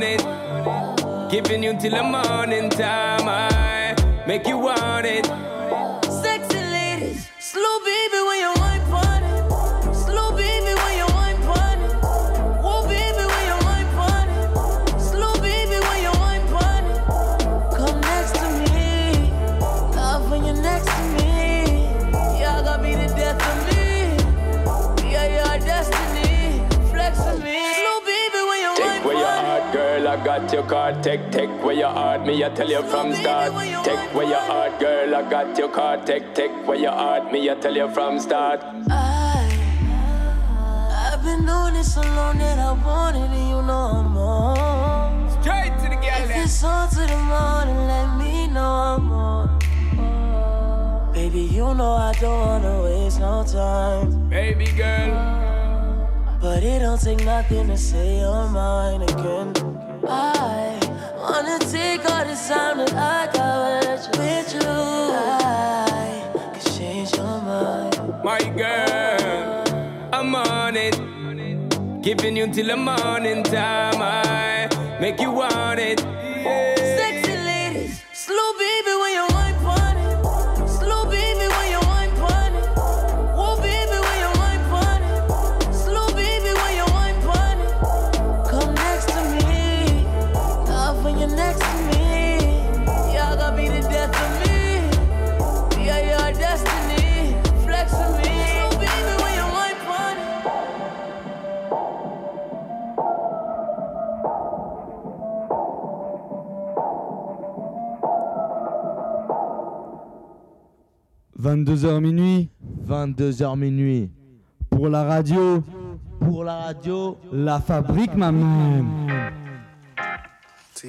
It. Giving you till the morning time. I make you want it. Sexy ladies, slow baby when I got your card. Take, take where your heart, me, I tell you from start. Take where your heart, girl, I got your card. Take, take where your heart, me, I tell you from start. I, I've been doing it so long that I want it, and you know I'm on. Straight to the girl, If it's on to the morning, let me know I'm on. Baby, you know I don't wanna waste no time. Baby girl. But it don't take nothing to say you're mine again. I wanna take all this time that I got with you. With you. I can change your mind. My girl, I'm on it. Giving you till the morning time. I make you want it. 22h minuit, 22h minuit. Pour la radio, pour la radio, la fabrique, ma maman. See,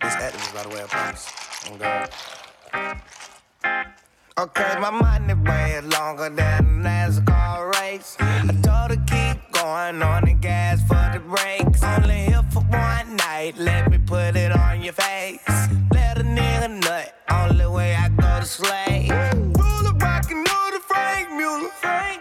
this Atlas, by I promise. On God. Okay, my money way longer than a NASCAR race. I told her keep going on the gas for the brakes. Only here for one night, let me put it on your face. nut. Only way I go to slay. Ruler rockin' all the Frank Mueller.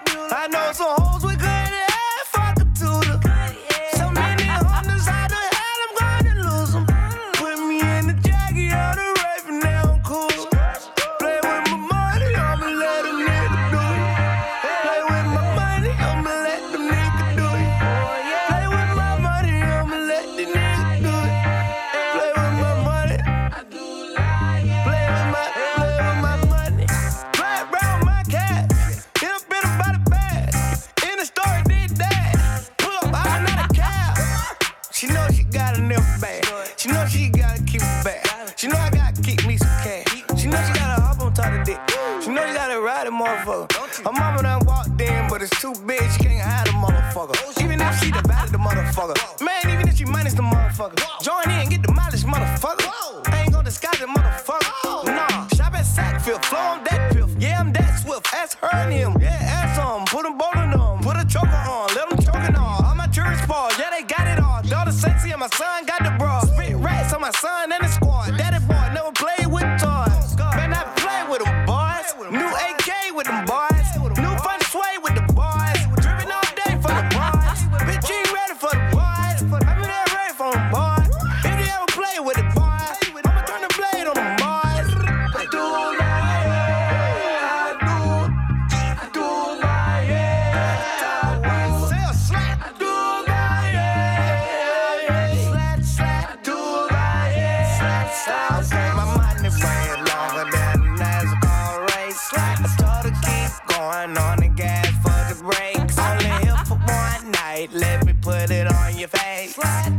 motherfucker. Her mama done walked in, but it's too big, she can't hide a motherfucker. Even if she divided the motherfucker. Man, even if she minus the motherfucker. Join in, get the mileage, motherfucker. I ain't gonna disguise it, motherfucker. Nah, shop at Sackfield, flow on that piff. Yeah, I'm that swift, Ask her and him. Yeah, ask him. put them both on them. Put a choker on, let them choke it on. All my tourists fall, yeah, they got it all. Daughter sexy and my son got the bra. Spit rats on my son and his your face. Slide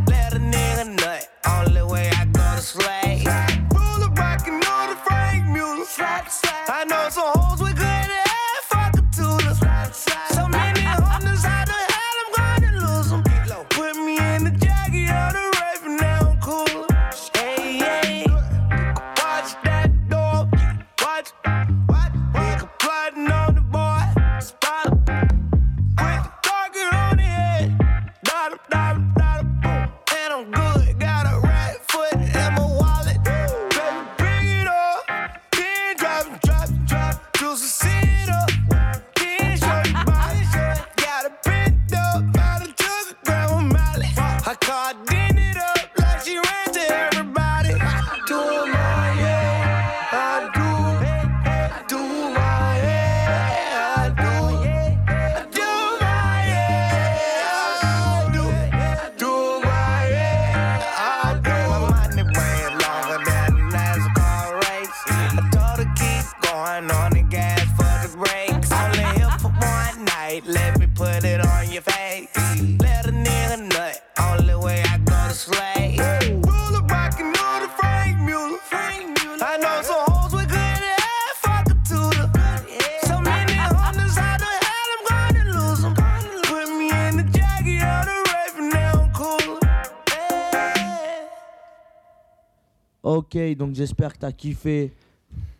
J'espère que t'as kiffé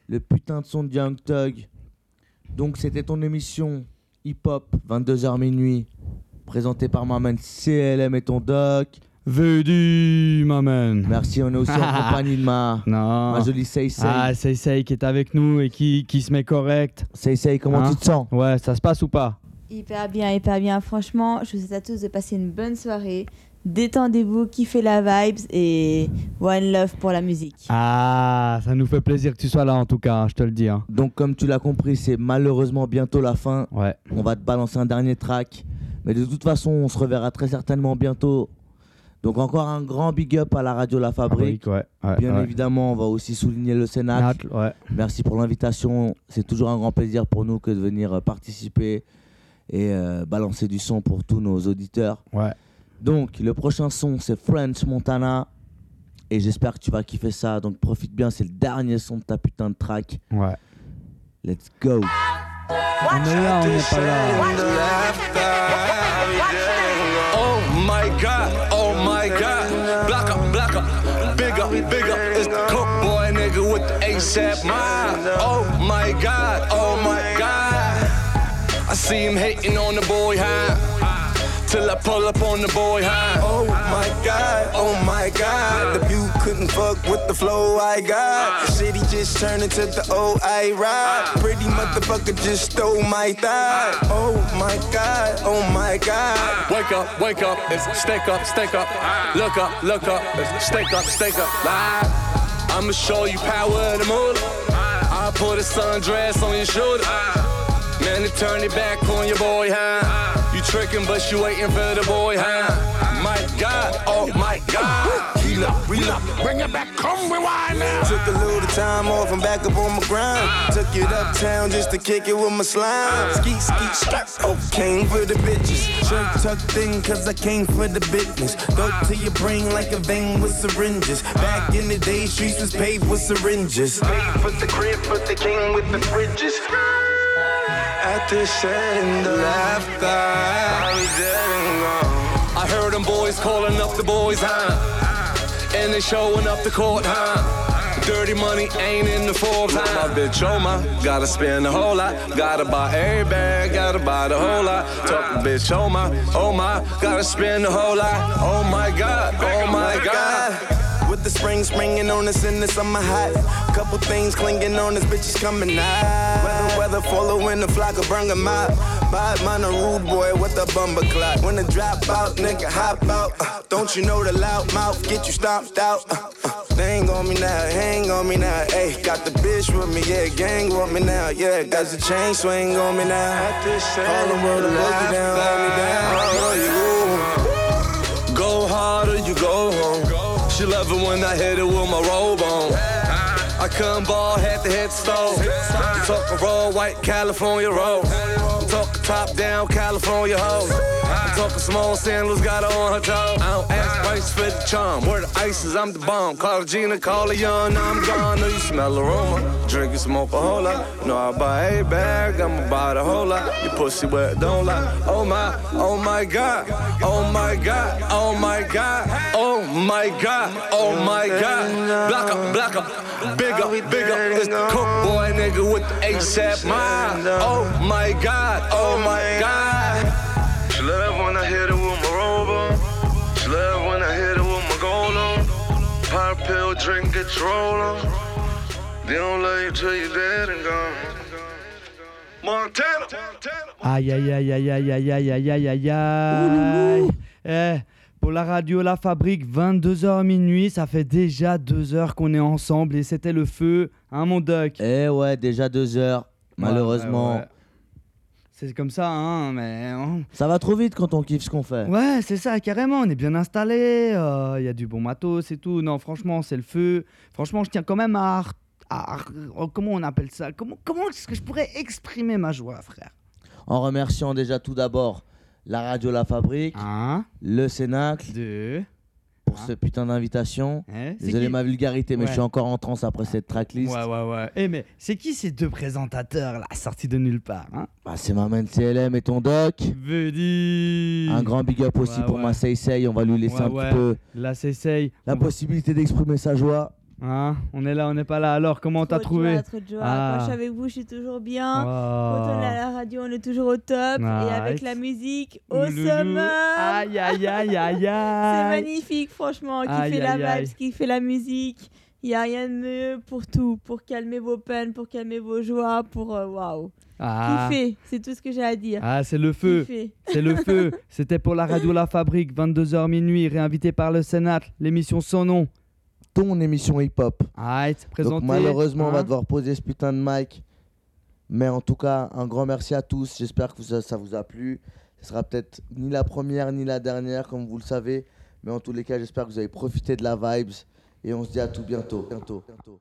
le putain de son de Young Thug. Donc, c'était ton émission Hip Hop, 22h minuit, présentée par ma man CLM et ton doc. Vedi, ma man. Merci, on est aussi en compagnie de ma, ma jolie Seisei. Ah, Seisei qui est avec nous et qui, qui se met correct. Seisei, comment Hein tu te sens? Ouais, ça se passe ou pas? Hyper bien, hyper bien. Franchement, je vous souhaite à tous de passer une bonne soirée. Détendez-vous, kiffez la vibes et one love pour la musique. Ah, ça nous fait plaisir que tu sois là en tout cas, hein, je te le dis. hein. Donc, comme tu l'as compris, c'est malheureusement bientôt la fin. Ouais. On va te balancer un dernier track. Mais de toute façon, on se reverra très certainement bientôt. Donc, encore un grand big up à la radio La Fabrique. Fabrique, ouais, ouais, Bien ouais. évidemment, on va aussi souligner le Sénat. Merci pour l'invitation. C'est toujours un grand plaisir pour nous que de venir euh, participer et euh, balancer du son pour tous nos auditeurs. Ouais. Donc, le prochain son, c'est French Montana. Et j'espère que tu vas kiffer ça. Donc, profite bien. C'est le dernier son de ta putain de track. Ouais. Let's go. On est là, on n'est pas là. Oh my god, oh my god. Block up, block up, big up, big up. It's the coke boy nigga with the ASAP mind. Oh my god, oh my god. I see him hating on the boy high. Till I pull up on the boy high. Oh my god, oh my god. The view couldn't fuck with the flow I got. The city just turned into the old I ride. Pretty motherfucker just stole my thigh. Oh my god, oh my god. Wake up, wake up, it's stake up, stake up. Look up, look up, it's stake up, stake up. Live. I'ma show you power of the moolah. I'll put a sundress on your shoulder. Man, it turn it back on your boy, huh? You tricking, but you waiting for the boy, huh? My God, oh my God. Heal up, reel up, bring it back, come rewind now. Took a little time off, I'm back up on my grind. Took it uptown just to kick it with my slime. Ski, ski, strap, oh, came for the bitches. Shirt tucked in, cause I came for the business. Go to your brain like a vein with syringes. Back in the day, streets was paved with syringes. Paid for the crib, but they came with the fridges. At this set in the left eye, we dead and gone. I heard them boys calling up the boys, huh? And they showing up the court, huh? Dirty money ain't in the Forbes, huh? My bitch, oh my, gotta spend a whole lot. Gotta buy every bag, gotta buy the whole lot. Talk bitch, oh my, oh my, gotta spend a whole lot. Oh my god, oh my god. With the spring springing on us in the summer hot. Couple things clinging on us, bitches coming out. Weather, weather, following the flock of bring 'em out. Bad man, a rude boy with a bumper clock. When the drop out, nigga, hop out. Uh, don't you know the loud mouth get you stomped out? Uh, uh, hang on me now, hang on me now. Hey, got the bitch with me, yeah, gang with me now. Yeah, got the chain swing on me now. All Harlem world, the boogie down, hold me down. Oh, you She love it when I hit it with my robe on. I come ball head to head stove. Talk a raw white California roll. Top down California hoe. I'm talking small sandals, got her on her toe. I don't ask price for the charm. Where the ice is, I'm the bomb. Call Gina, call her young, I'm gone. Know you smell aroma. Drink and smoke a whole lot. Know I buy a bag, I'ma buy the whole lot. You pussy it don't lie. Oh my, oh my god, oh my god, oh my god, oh my god, oh my god. Block up, block up, big up. It's the cook boy nigga with the ASAP mind. Oh my god, oh my god. She love when I hit it with my robe on. She love when I hit it with my gold on. Pop pill, drink, get your roll on. They don't love you till you're dead and gone. Montana. Aïe aïe aïe aïe aïe aïe aïe aïe aïe aïe aïe. Eh, pour la radio La Fabrique, 22h minuit, ça fait déjà deux heures qu'on est ensemble et c'était le feu, hein mon doc? Eh ouais, déjà deux heures, malheureusement. Ouais, ouais. C'est comme ça, hein, mais... on- Ça va trop vite quand on kiffe ce qu'on fait. Ouais, c'est ça, carrément, on est bien installé, euh, il y a du bon matos et tout. Non, franchement, c'est le feu. Franchement, je tiens quand même à... à- à- comment on appelle ça? Comment, comment est-ce que je pourrais exprimer ma joie, frère? En remerciant déjà tout d'abord la radio La Fabrique, le Cénacle, pour ce putain d'invitation. c'est Désolé qui ma vulgarité, mais Ouais. je suis encore en transe après cette tracklist. Ouais, ouais, ouais. Eh, mais c'est qui ces deux présentateurs là, sortis de nulle part hein Bah, c'est ma main CLM et ton doc. Vedi. Un grand big up aussi Ouais, pour ouais. ma Seisei. On va lui laisser un petit peu La Seisei. la possibilité d'exprimer sa joie. Hein on est là, on n'est pas là. Alors, comment t'as trouvé joie, trop de joie. Ah. Quand je suis avec vous, je suis toujours bien. Oh. Quand on est à la radio, on est toujours au top. Et avec la musique, au Ouloulou. summum. Aïe, aïe, aïe, aïe, C'est aïe. magnifique, franchement. Qui Aïe, fait la aïe, vibe, qui fait la musique. Il n'y a rien de mieux pour tout, pour calmer vos peines, pour calmer vos joies, pour... euh, Waouh. Ah. Kiffer, c'est tout ce que j'ai à dire. Ah, c'est le feu. C'est le feu. C'était pour la radio La Fabrique, 22h minuit, réinvité par le Sénat. L'émission sans nom. Ton émission hip-hop. Arrête, présenté. Donc malheureusement, on va hein. devoir poser ce putain de mic. Mais en tout cas, un grand merci à tous. J'espère que ça, ça vous a plu. Ce sera peut-être ni la première ni la dernière, comme vous le savez. Mais en tous les cas, j'espère que vous avez profité de la vibes. Et on se dit à tout bientôt. bientôt. bientôt.